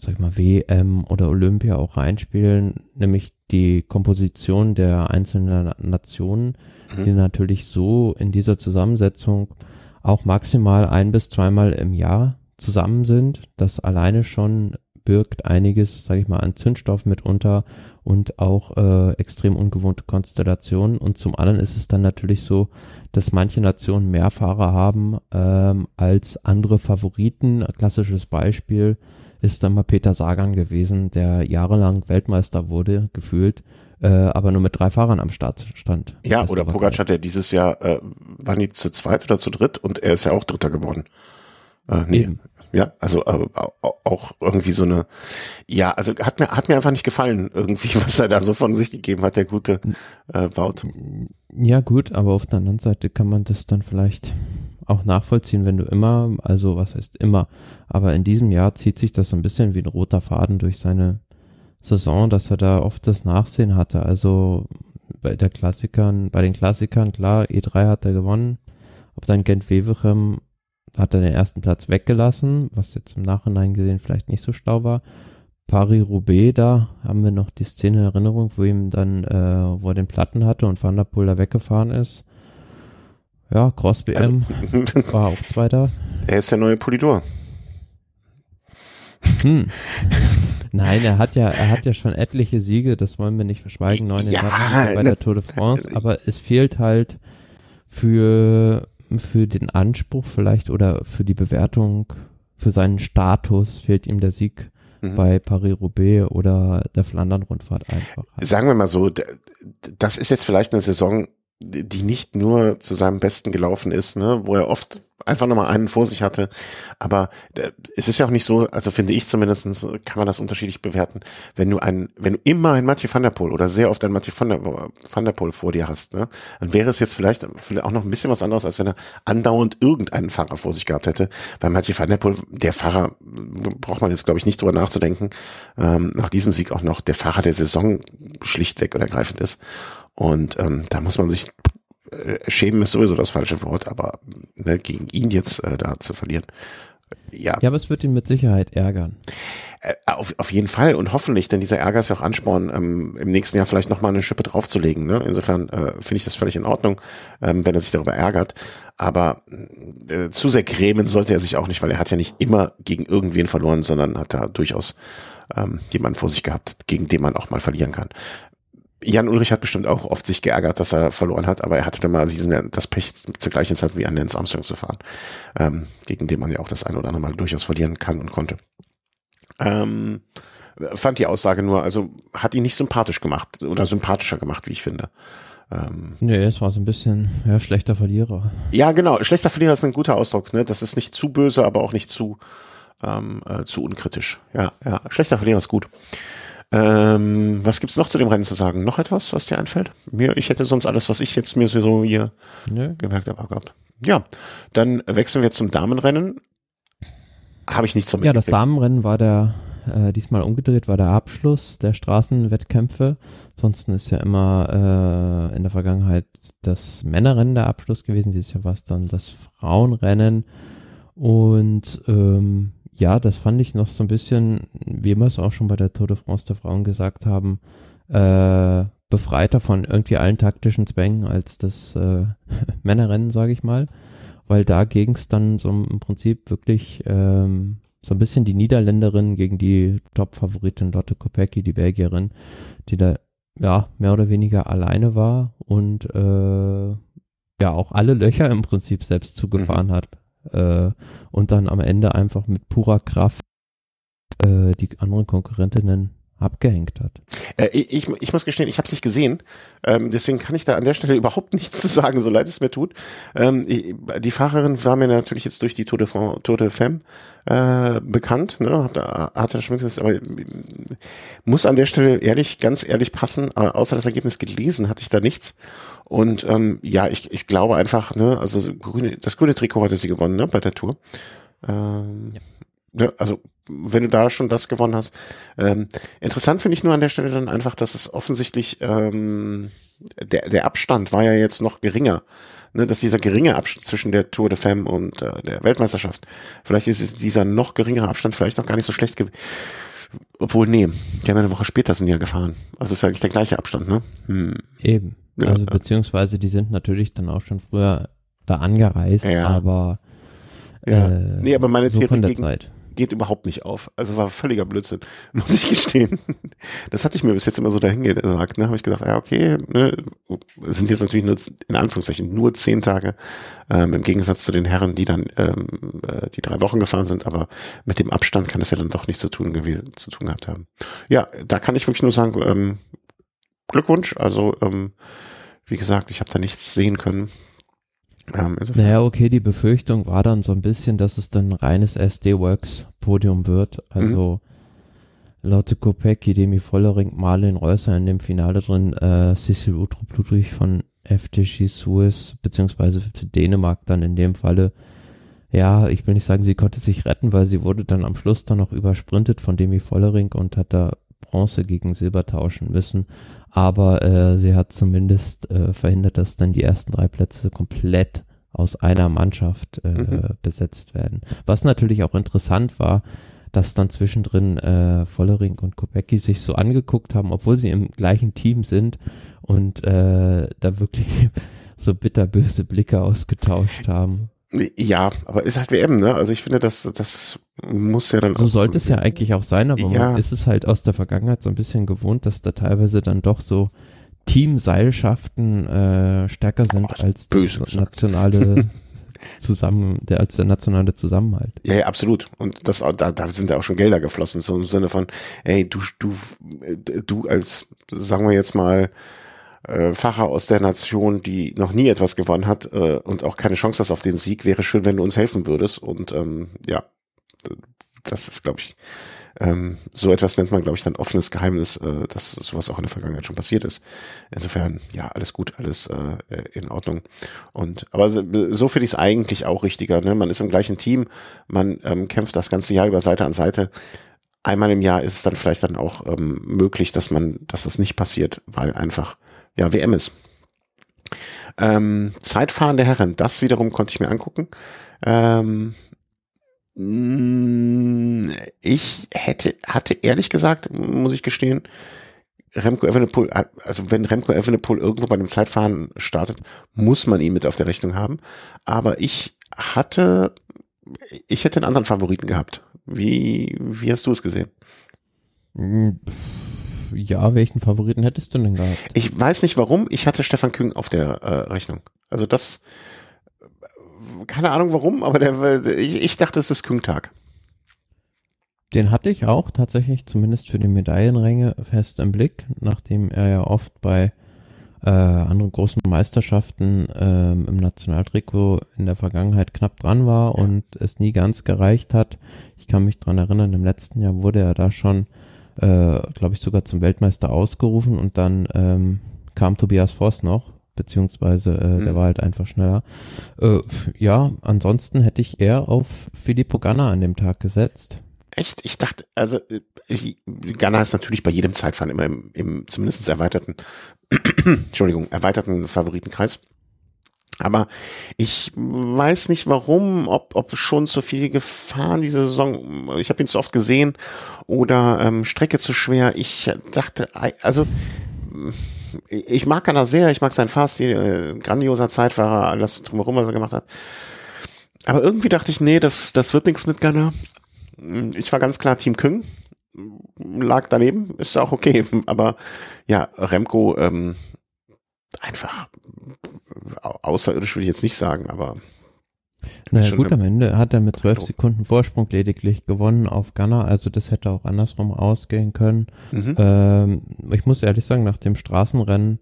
sag ich mal, WM oder Olympia auch reinspielen, nämlich die Komposition der einzelnen Nationen, mhm. die natürlich so in dieser Zusammensetzung auch maximal ein bis zweimal im Jahr zusammen sind. Das alleine schon birgt einiges, sage ich mal, an Zündstoff mitunter und auch äh, extrem ungewohnte Konstellationen. Und zum anderen ist es dann natürlich so, dass manche Nationen mehr Fahrer haben ähm, als andere Favoriten. Ein klassisches Beispiel ist dann mal Peter Sagan gewesen, der jahrelang Weltmeister wurde, gefühlt, äh, aber nur mit drei Fahrern am Start stand. Ja, oder Pogacar, der dieses Jahr, äh, waren die zu zweit oder zu dritt und er ist ja auch Dritter geworden. Äh, nee, Eben. Ja, also äh, auch irgendwie so eine, ja, also hat mir hat mir einfach nicht gefallen irgendwie, was er da so von sich gegeben hat, der gute äh, Baut. Ja gut, aber auf der anderen Seite kann man das dann vielleicht auch nachvollziehen, wenn du immer, also was heißt immer, aber in diesem Jahr zieht sich das so ein bisschen wie ein roter Faden durch seine Saison, dass er da oft das Nachsehen hatte. Also bei der Klassikern, bei den Klassikern, klar, E3 hat er gewonnen, ob dann Gent Wevelgem hat er den ersten Platz weggelassen, was jetzt im Nachhinein gesehen vielleicht nicht so schlau war. Paris-Roubaix da haben wir noch die Szene in Erinnerung, wo ihm dann, äh, wo er den Platten hatte und Van der Poel da weggefahren ist. Ja, Cross BM also, war auch Zweiter. Er ist der neue Polidor. Hm. Nein, er hat ja, er hat ja schon etliche Siege, das wollen wir nicht verschweigen, neun ja, Etappen bei der Tour de France, aber es fehlt halt für, für den Anspruch vielleicht oder für die Bewertung, für seinen Status fehlt ihm der Sieg mhm. bei Paris-Roubaix oder der Flandern-Rundfahrt einfach. Sagen wir mal so, das ist jetzt vielleicht eine Saison, die nicht nur zu seinem Besten gelaufen ist, ne, wo er oft einfach nochmal einen vor sich hatte. Aber äh, es ist ja auch nicht so, also finde ich zumindest, kann man das unterschiedlich bewerten. Wenn du einen, wenn du immer einen Mathieu van der Poel oder sehr oft einen Mathieu van der, van der Poel vor dir hast, ne, dann wäre es jetzt vielleicht, vielleicht auch noch ein bisschen was anderes, als wenn er andauernd irgendeinen Fahrer vor sich gehabt hätte. Bei Mathieu van der Poel, der Fahrer, braucht man jetzt glaube ich nicht drüber nachzudenken, ähm, nach diesem Sieg auch noch der Fahrer der Saison schlichtweg und ergreifend ist. Und ähm, da muss man sich äh, schämen ist sowieso das falsche Wort, aber ne, gegen ihn jetzt äh, da zu verlieren. Ja. ja, aber es wird ihn mit Sicherheit ärgern. Äh, auf, auf jeden Fall und hoffentlich, denn dieser Ärger ist ja auch Ansporn, ähm, im nächsten Jahr vielleicht nochmal eine Schippe draufzulegen. Ne? Insofern äh, finde ich das völlig in Ordnung, ähm, wenn er sich darüber ärgert. Aber äh, zu sehr grämen sollte er sich auch nicht, weil er hat ja nicht immer gegen irgendwen verloren, sondern hat da durchaus ähm, jemanden vor sich gehabt, gegen den man auch mal verlieren kann. Jan Ulrich hat bestimmt auch oft sich geärgert, dass er verloren hat, aber er hatte dann mal diesen, das Pech zur gleichen Zeit wie an Lance Armstrong zu fahren, ähm, gegen den man ja auch das ein oder andere Mal durchaus verlieren kann und konnte. Ähm, fand die Aussage nur, also hat ihn nicht sympathisch gemacht oder sympathischer gemacht, wie ich finde. Ähm, nee, es war so ein bisschen ja, schlechter Verlierer. Ja, genau. Schlechter Verlierer ist ein guter Ausdruck. Ne? Das ist nicht zu böse, aber auch nicht zu, ähm, äh, zu unkritisch. Ja, ja. Schlechter Verlierer ist gut. Ähm, was gibt's noch zu dem Rennen zu sagen? Noch etwas, was dir einfällt? Mir, ich hätte sonst alles, was ich jetzt mir so hier nee. gemerkt habe, gehabt. Ja, dann wechseln wir zum Damenrennen. Habe ich nichts zum Ja, das Damenrennen war der äh, diesmal umgedreht, war der Abschluss der Straßenwettkämpfe. Ansonsten ist ja immer äh, in der Vergangenheit das Männerrennen der Abschluss gewesen. Dieses Jahr war es dann das Frauenrennen. Und ähm, ja, das fand ich noch so ein bisschen, wie wir es auch schon bei der Tour de France der Frauen gesagt haben, äh, befreiter von irgendwie allen taktischen Zwängen als das äh, Männerrennen, sage ich mal. Weil da ging es dann so im Prinzip wirklich ähm, so ein bisschen die Niederländerin gegen die Top-Favoritin Lotte Kopecky, die Belgierin, die da ja mehr oder weniger alleine war und äh, ja auch alle Löcher im Prinzip selbst zugefahren mhm. hat äh, und dann am Ende einfach mit purer Kraft äh, die anderen Konkurrentinnen abgehängt hat. Äh, ich, ich muss gestehen, ich habe es nicht gesehen, ähm, deswegen kann ich da an der Stelle überhaupt nichts zu sagen, so leid es mir tut. Ähm, ich, die Fahrerin war mir natürlich jetzt durch die Tour de, France, Tour de Femme äh, bekannt, ne? hat, hat er schon gesagt, aber muss an der Stelle ehrlich, ganz ehrlich passen, äh, außer das Ergebnis gelesen hatte ich da nichts. Und ähm, ja, ich, ich glaube einfach, ne, also grüne, das grüne Trikot hatte sie gewonnen, ne, bei der Tour. Ähm, ja. Ja, also wenn du da schon das gewonnen hast. Ähm, interessant finde ich nur an der Stelle dann einfach, dass es offensichtlich ähm, der, der Abstand war ja jetzt noch geringer. Ne, dass dieser geringe Abstand zwischen der Tour de Femme und äh, der Weltmeisterschaft, vielleicht ist dieser noch geringere Abstand vielleicht noch gar nicht so schlecht gewesen. Obwohl, nee, die haben eine Woche später sind die ja gefahren. Also ist ja eigentlich der gleiche Abstand, ne? Hm. Eben. Also beziehungsweise die sind natürlich dann auch schon früher da angereist, ja. aber ja. Äh, nee, aber meine so Theorie gegen, Zeit geht überhaupt nicht auf. Also war völliger Blödsinn, muss ich gestehen. Das hatte ich mir bis jetzt immer so dahingesagt. Ne? Habe ich gedacht, ja okay, ne? sind jetzt natürlich nur in Anführungszeichen nur zehn Tage ähm, im Gegensatz zu den Herren, die dann ähm, äh, die drei Wochen gefahren sind. Aber mit dem Abstand kann es ja dann doch nichts zu tun gewesen, zu tun gehabt haben. Ja, da kann ich wirklich nur sagen, ähm, Glückwunsch. Also ähm, wie gesagt, ich habe da nichts sehen können. Ähm, naja, okay, die Befürchtung war dann so ein bisschen, dass es dann ein reines SD-Works-Podium wird. Also mhm. Lotte Kopecki, Demi Vollering, Marlene Reusser in dem Finale drin, äh, Cecil Utrup Ludwig von FTG Suez, beziehungsweise für Dänemark dann in dem Falle. Ja, ich will nicht sagen, sie konnte sich retten, weil sie wurde dann am Schluss dann noch übersprintet von Demi Vollering und hat da Bronze gegen Silber tauschen müssen. Aber äh, sie hat zumindest äh, verhindert, dass dann die ersten drei Plätze komplett aus einer Mannschaft äh, mhm. besetzt werden. Was natürlich auch interessant war, dass dann zwischendrin äh, Vollering und Kopecki sich so angeguckt haben, obwohl sie im gleichen Team sind und äh, da wirklich so bitterböse Blicke ausgetauscht haben. Ja, aber ist halt WM, ne? Also ich finde, das, das muss ja dann So sollte es ja eigentlich auch sein, aber Ja. man ist es halt aus der Vergangenheit so ein bisschen gewohnt, dass da teilweise dann doch so Teamseilschaften äh, stärker sind Oh, als böse nationale zusammen, der als der nationale Zusammenhalt. Ja, ja, absolut. Und das, da, da sind ja auch schon Gelder geflossen, so im Sinne von, ey, du, du, du als, sagen wir jetzt mal, äh, Facher aus der Nation, die noch nie etwas gewonnen hat äh, und auch keine Chance hast auf den Sieg, wäre schön, wenn du uns helfen würdest. Und ähm, ja, das ist, glaube ich, ähm, so etwas nennt man, glaube ich, dann offenes Geheimnis, äh, dass sowas auch in der Vergangenheit schon passiert ist. Insofern, ja, alles gut, alles äh, in Ordnung. Und aber so, so finde ich es eigentlich auch richtiger. Ne? Man ist im gleichen Team, man ähm, kämpft das ganze Jahr über Seite an Seite. Einmal im Jahr ist es dann vielleicht dann auch ähm, möglich, dass man, dass das nicht passiert, weil einfach ja WM ist. Ähm, Zeitfahren der Herren, das wiederum konnte ich mir angucken. Ähm, mh, ich hätte, hatte ehrlich gesagt, muss ich gestehen, Remco Evenepoel, also wenn Remco Evenepoel irgendwo bei dem Zeitfahren startet, muss man ihn mit auf der Rechnung haben. Aber ich hatte, ich hätte einen anderen Favoriten gehabt. Wie, wie hast du es gesehen? Ja, welchen Favoriten hättest du denn gehabt? Ich weiß nicht warum, ich hatte Stefan Küng auf der äh, Rechnung. Also das, keine Ahnung warum, aber der, ich, ich dachte, es ist Küng-Tag. Den hatte ich auch tatsächlich, zumindest für die Medaillenränge, fest im Blick, nachdem er ja oft bei äh, anderen großen Meisterschaften ähm, im Nationaltrikot in der Vergangenheit knapp dran war und es nie ganz gereicht hat. Ich kann mich dran erinnern, im letzten Jahr wurde er da schon, äh, glaube ich, sogar zum Weltmeister ausgerufen und dann ähm, kam Tobias Voss noch, beziehungsweise äh, der Mhm. war halt einfach schneller. Äh, ja, ansonsten hätte ich eher auf Filippo Ganna an dem Tag gesetzt. Echt? Ich dachte, also äh, ich, Ghana ist natürlich bei jedem Zeitfahren immer im, im zumindest erweiterten, Entschuldigung, erweiterten Favoritenkreis. Aber ich weiß nicht warum, ob, ob schon zu viel gefahren diese Saison. Ich habe ihn zu oft gesehen oder ähm, Strecke zu schwer. Ich dachte, also ich mag Ghana sehr, ich mag sein Fast, die, äh, grandioser Zeitfahrer, alles drumherum, was er gemacht hat. Aber irgendwie dachte ich, nee, das, das wird nichts mit Ghana. Ich war ganz klar Team Küng. Lag daneben, ist auch okay. Aber ja, Remco, ähm, einfach außerirdisch will ich jetzt nicht sagen, aber Naja gut, am Ende hat er mit zwölf. Sekunden Vorsprung lediglich gewonnen auf Ghana, also das hätte auch andersrum ausgehen können. mhm. Ähm, ich muss ehrlich sagen, nach dem Straßenrennen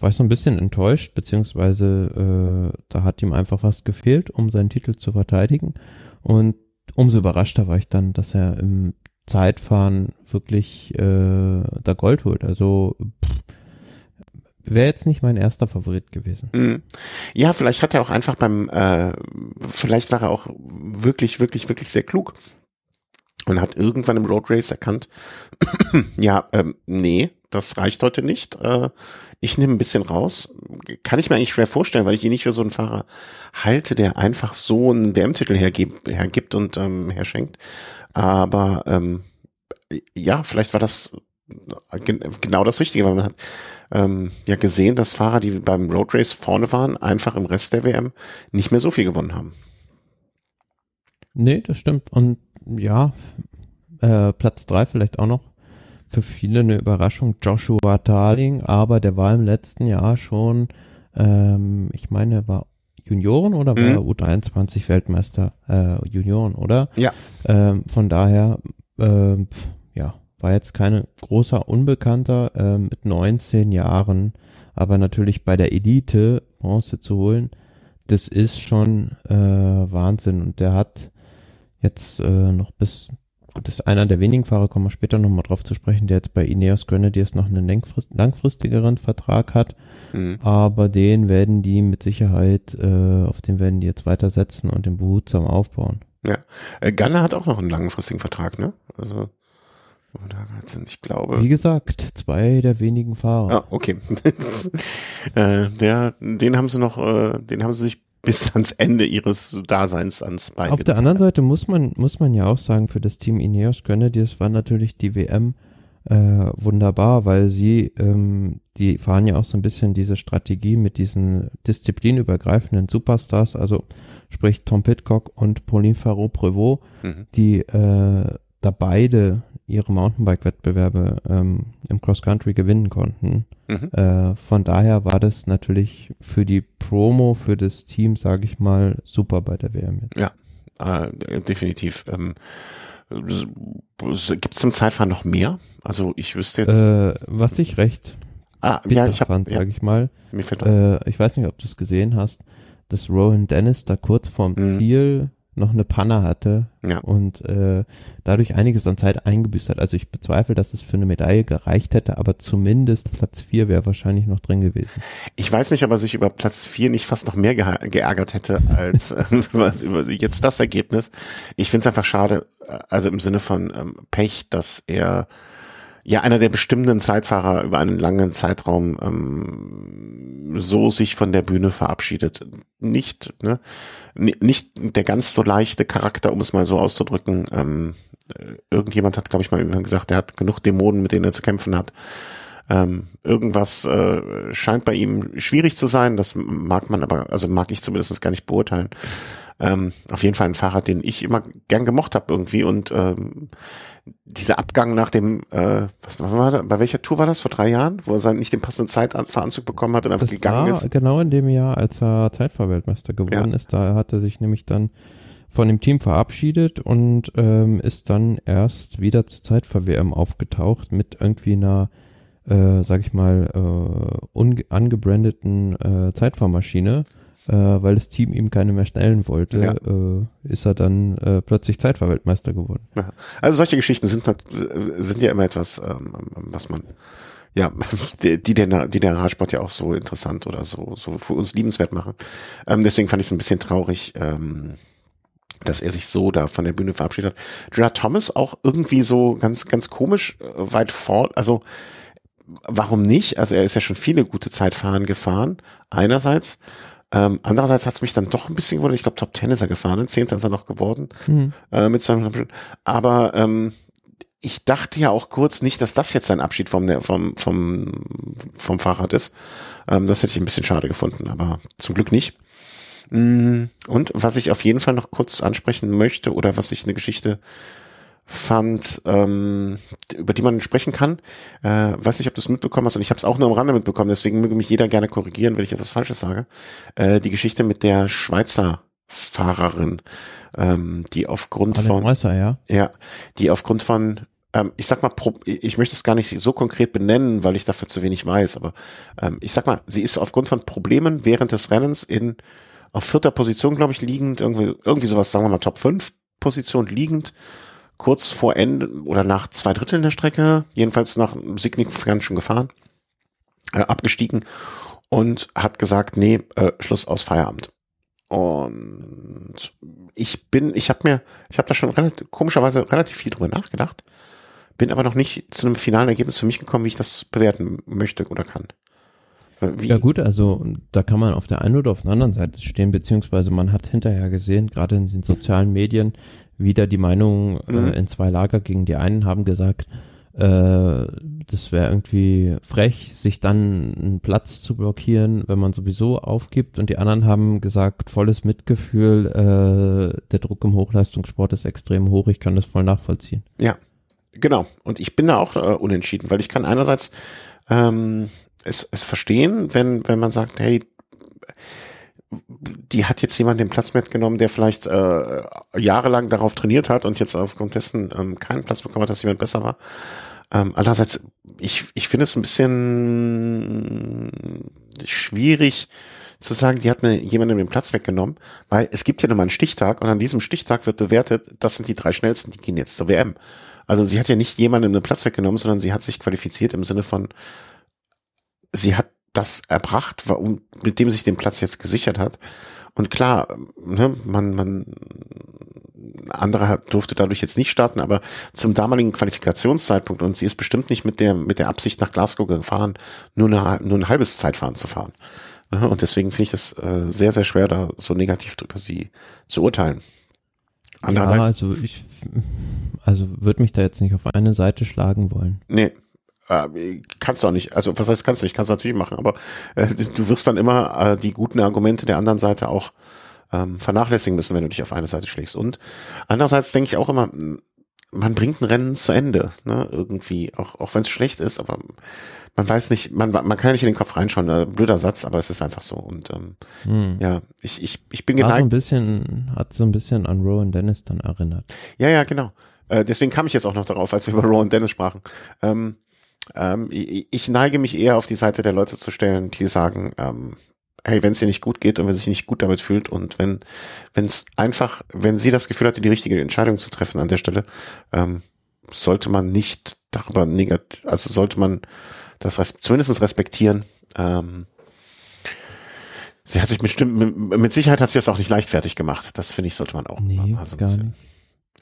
war ich so ein bisschen enttäuscht, beziehungsweise äh, da hat ihm einfach was gefehlt, um seinen Titel zu verteidigen. Und umso überraschter war ich dann, dass er im Zeitfahren wirklich äh, da Gold holt. Also wäre jetzt nicht mein erster Favorit gewesen. Mhm. Ja, vielleicht hat er auch einfach beim, äh, vielleicht war er auch wirklich, wirklich, wirklich sehr klug und hat irgendwann im Road Race erkannt, ja, ähm, nee, das reicht heute nicht. Äh, ich nehme ein bisschen raus. Kann ich mir eigentlich schwer vorstellen, weil ich ihn nicht für so einen Fahrer halte, der einfach so einen WM-Titel hergibt, hergibt und ähm, herschenkt. Aber ähm, ja, vielleicht war das genau das Richtige, weil man hat ähm, ja gesehen, dass Fahrer, die beim Road Race vorne waren, einfach im Rest der WM nicht mehr so viel gewonnen haben. Nee, das stimmt. Und ja, äh, Platz drei vielleicht auch noch für viele eine Überraschung, Joshua Tarling, aber der war im letzten Jahr schon, ähm, ich meine, er war Junioren oder war Mhm. er U23 Weltmeister äh, Junioren, oder? Ja. Ähm, von daher, ja, war jetzt keine großer Unbekannter ähm, mit 19 Jahren, aber natürlich bei der Elite Bronze zu holen, das ist schon äh, Wahnsinn und der hat jetzt äh, noch bis gut, das ist einer der wenigen Fahrer, kommen wir später nochmal drauf zu sprechen, der jetzt bei Ineos Grenadiers noch einen langfrist langfristigeren Vertrag hat, Mhm. aber den werden die mit Sicherheit, äh, auf den werden die jetzt weitersetzen und den behutsam aufbauen. Äh, Gunner hat auch noch einen langfristigen Vertrag, ne? Also gerade sind, ich glaube. Wie gesagt, zwei der wenigen Fahrer. Ah, okay. äh, der, den haben sie noch, äh, den haben sie sich bis ans Ende ihres Daseins ans Bein. Auf der anderen Seite muss man, muss man ja auch sagen, für das Team Ineos Grenadiers war natürlich die WM äh, wunderbar, weil sie, ähm, die fahren ja auch so ein bisschen diese Strategie mit diesen disziplinübergreifenden Superstars, also sprich Tom Pitcock und Pauline Farreau-Prevot, mhm. die äh, da beide ihre Mountainbike-Wettbewerbe ähm, im Cross-Country gewinnen konnten. Mhm. Äh, von daher war das natürlich für die Promo, für das Team, sage ich mal, super bei der WM. Jetzt. Ja, äh, definitiv. Ähm, Gibt es zum Zeitfahren noch mehr? Also ich wüsste jetzt. Äh, was ich recht ah, ja, ich hab, fand, ja. sage ich mal. Mir fällt äh, ich weiß nicht, ob du es gesehen hast, dass Rowan Dennis da kurz vorm mhm. Ziel noch eine Panne hatte ja. und äh, dadurch einiges an Zeit eingebüßt hat. Also ich bezweifle, dass es für eine Medaille gereicht hätte, aber zumindest Platz vier wäre wahrscheinlich noch drin gewesen. Ich weiß nicht, ob er sich über Platz vier nicht fast noch mehr ge geärgert hätte als äh, über jetzt das Ergebnis. Ich finde es einfach schade, äh, also im Sinne von ähm, Pech, dass er ja einer der bestimmenden Zeitfahrer über einen langen Zeitraum ähm, so sich von der Bühne verabschiedet. Nicht, ne, nicht der ganz so leichte Charakter, um es mal so auszudrücken. Ähm, äh, irgendjemand hat, glaube ich, mal gesagt, er hat genug Dämonen, mit denen er zu kämpfen hat. Ähm, irgendwas äh, scheint bei ihm schwierig zu sein. Das mag man aber, also mag ich zumindest gar nicht beurteilen. Ähm, auf jeden Fall ein Fahrer, den ich immer gern gemocht habe irgendwie und ähm, dieser Abgang nach dem, äh, was war da, bei welcher Tour war das, vor drei Jahren, wo er dann nicht den passenden Zeitveranzug bekommen hat und einfach das gegangen war ist? genau in dem Jahr, als er Zeitfahrweltmeister geworden ja. ist, da hat er sich nämlich dann von dem Team verabschiedet und ähm, ist dann erst wieder zur Zeitfahr-WM aufgetaucht mit irgendwie einer, äh, sag ich mal, äh, angebrandeten äh, Zeitfahrmaschine äh, weil das Team ihm keine mehr stellen wollte, ja. äh, ist er dann äh, plötzlich Zeitverweltmeister geworden. Ja. Also solche Geschichten sind, sind ja immer etwas, ähm, was man ja, die, die, der, die der Radsport ja auch so interessant oder so, so für uns liebenswert machen. Ähm, deswegen fand ich es ein bisschen traurig, ähm, dass er sich so da von der Bühne verabschiedet hat. Gerard Thomas auch irgendwie so ganz, ganz komisch äh, weit vor, also warum nicht? Also er ist ja schon viele gute Zeitfahren gefahren, einerseits. Ähm, andererseits hat es mich dann doch ein bisschen gewundert. Ich glaube, Top Ten ist er gefahren, Zehnter ist er noch geworden mhm. äh, mit 200 Aber ähm, ich dachte ja auch kurz nicht, dass das jetzt sein Abschied vom vom vom vom Fahrrad ist. Ähm, das hätte ich ein bisschen schade gefunden, aber zum Glück nicht. Mm, und was ich auf jeden Fall noch kurz ansprechen möchte oder was ich eine Geschichte fand, ähm, über die man sprechen kann. Äh, weiß nicht, ob du es mitbekommen hast und ich habe es auch nur am Rande mitbekommen, deswegen möge mich jeder gerne korrigieren, wenn ich jetzt was Falsches sage. Äh, die Geschichte mit der Schweizer Fahrerin, ähm, die aufgrund von Mäuser, ja. ja, die aufgrund von ähm, ich sag mal, ich möchte es gar nicht so konkret benennen, weil ich dafür zu wenig weiß, aber ähm, ich sag mal, sie ist aufgrund von Problemen während des Rennens in auf vierter Position, glaube ich, liegend, irgendwie, irgendwie sowas, sagen wir mal, Top 5 Position liegend, kurz vor Ende oder nach zwei Dritteln der Strecke, jedenfalls nach signifikant schon gefahren, äh, abgestiegen und hat gesagt, nee, äh, Schluss aus Feierabend. Und ich bin, ich habe mir, ich habe da schon relativ, komischerweise relativ viel drüber nachgedacht, bin aber noch nicht zu einem finalen Ergebnis für mich gekommen, wie ich das bewerten möchte oder kann. Wie? Ja gut, also da kann man auf der einen oder auf der anderen Seite stehen, beziehungsweise man hat hinterher gesehen, gerade in den sozialen Medien, wieder die Meinung äh, mhm. äh, in zwei Lager gegen die einen haben gesagt, äh, das wäre irgendwie frech, sich dann einen Platz zu blockieren, wenn man sowieso aufgibt. Und die anderen haben gesagt, volles Mitgefühl, äh, der Druck im Hochleistungssport ist extrem hoch, ich kann das voll nachvollziehen. Ja, genau. Und ich bin da auch äh, unentschieden, weil ich kann einerseits ähm, es, es verstehen, wenn, wenn man sagt, hey, die hat jetzt jemand den Platz mitgenommen, der vielleicht äh, jahrelang darauf trainiert hat und jetzt aufgrund dessen ähm, keinen Platz bekommen hat, dass jemand besser war. Ähm, andererseits, ich, ich finde es ein bisschen schwierig zu sagen, die hat eine, jemandem den Platz weggenommen, weil es gibt ja nochmal einen Stichtag und an diesem Stichtag wird bewertet, das sind die drei schnellsten, die gehen jetzt zur WM. Also sie hat ja nicht jemandem den Platz weggenommen, sondern sie hat sich qualifiziert im Sinne von, sie hat das erbracht, mit dem sich den Platz jetzt gesichert hat. Und klar, ne, man, man, andere durfte dadurch jetzt nicht starten, aber zum damaligen Qualifikationszeitpunkt und sie ist bestimmt nicht mit der mit der Absicht nach Glasgow gefahren, nur, eine, nur ein halbes Zeitfahren zu fahren. Und deswegen finde ich das äh, sehr, sehr schwer, da so negativ drüber sie zu urteilen. Andererseits, ja, also ich, also würde mich da jetzt nicht auf eine Seite schlagen wollen. Nee, äh, kannst du auch nicht. Also was heißt kannst du nicht? Kannst du natürlich machen, aber äh, du wirst dann immer äh, die guten Argumente der anderen Seite auch ähm, vernachlässigen müssen, wenn du dich auf eine Seite schlägst. Und andererseits denke ich auch immer, man bringt ein Rennen zu Ende, ne? Irgendwie, auch auch wenn es schlecht ist, aber man weiß nicht, man man kann ja nicht in den Kopf reinschauen. Äh, blöder Satz, aber es ist einfach so. Und ähm, hm. ja, ich ich ich bin geneigt. War so ein bisschen, hat so ein bisschen an Rowan Dennis dann erinnert. Ja ja genau. Äh, deswegen kam ich jetzt auch noch darauf, als wir über Rowan Dennis sprachen. Ähm, ähm, ich, ich neige mich eher auf die Seite der Leute zu stellen, die sagen, ähm, hey, wenn es ihr nicht gut geht und wenn sie sich nicht gut damit fühlt und wenn wenn es einfach, wenn sie das Gefühl hatte, die richtige Entscheidung zu treffen an der Stelle, ähm, sollte man nicht darüber negativ, also sollte man das res zumindest respektieren. Ähm, sie hat sich bestimmt, mit, mit Sicherheit hat sie das auch nicht leichtfertig gemacht. Das finde ich, sollte man auch nee, also gar nicht.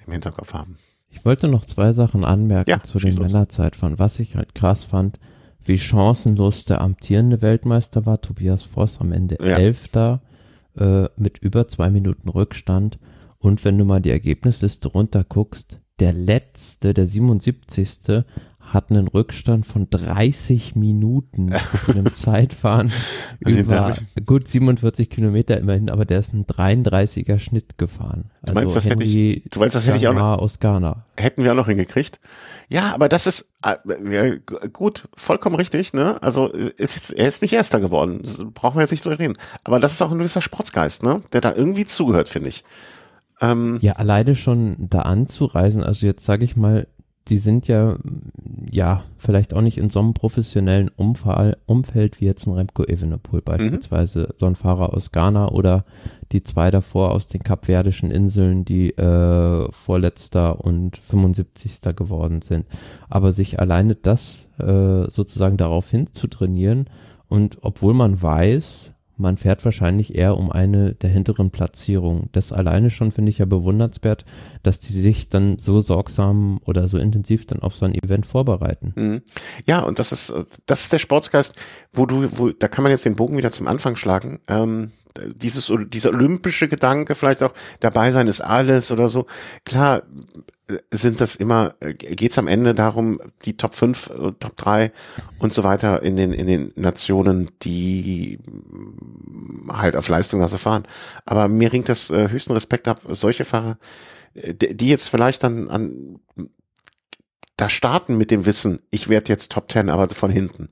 im Hinterkopf haben. Ich wollte noch zwei Sachen anmerken ja, zu den Männerzeitfahren. Was ich halt krass fand, wie chancenlos der amtierende Weltmeister war, Tobias Voss am Ende ja. Elfter äh, mit über zwei Minuten Rückstand. Und wenn du mal die Ergebnisliste runterguckst, der letzte, der 77 hat einen Rückstand von 30 Minuten in einem Zeitfahren über gut 47 Kilometer immerhin, aber der ist ein 33er Schnitt gefahren. Also du meinst, das Henry hätte ich, du meinst, das hätte ich auch noch, aus Ghana. hätten wir auch noch hingekriegt. Ja, aber das ist äh, gut, vollkommen richtig, ne? Also ist jetzt, er ist nicht Erster geworden, brauchen wir jetzt nicht drüber reden. Aber das ist auch ein gewisser Sportsgeist, ne? Der da irgendwie zugehört, finde ich. Ähm, ja, alleine schon da anzureisen, also jetzt sage ich mal, die sind ja, ja, vielleicht auch nicht in so einem professionellen Umfall, Umfeld wie jetzt ein Remco Evenepoel beispielsweise, mhm. so ein Fahrer aus Ghana oder die zwei davor aus den Kapverdischen Inseln, die äh, vorletzter und 75. geworden sind. Aber sich alleine das äh, sozusagen darauf hin zu trainieren und obwohl man weiß, man fährt wahrscheinlich eher um eine der hinteren Platzierungen. Das alleine schon finde ich ja bewundernswert, dass die sich dann so sorgsam oder so intensiv dann auf so ein Event vorbereiten. Mhm. Ja, und das ist, das ist der Sportsgeist, wo du, wo, da kann man jetzt den Bogen wieder zum Anfang schlagen. Ähm, dieses, dieser olympische Gedanke vielleicht auch, dabei sein ist alles oder so. Klar, sind das immer, geht's am Ende darum, die Top 5, äh, Top 3 und so weiter in den, in den Nationen, die halt auf Leistung also fahren. Aber mir ringt das äh, höchsten Respekt ab, solche Fahrer, äh, die jetzt vielleicht dann an, da starten mit dem Wissen, ich werde jetzt Top 10, aber von hinten.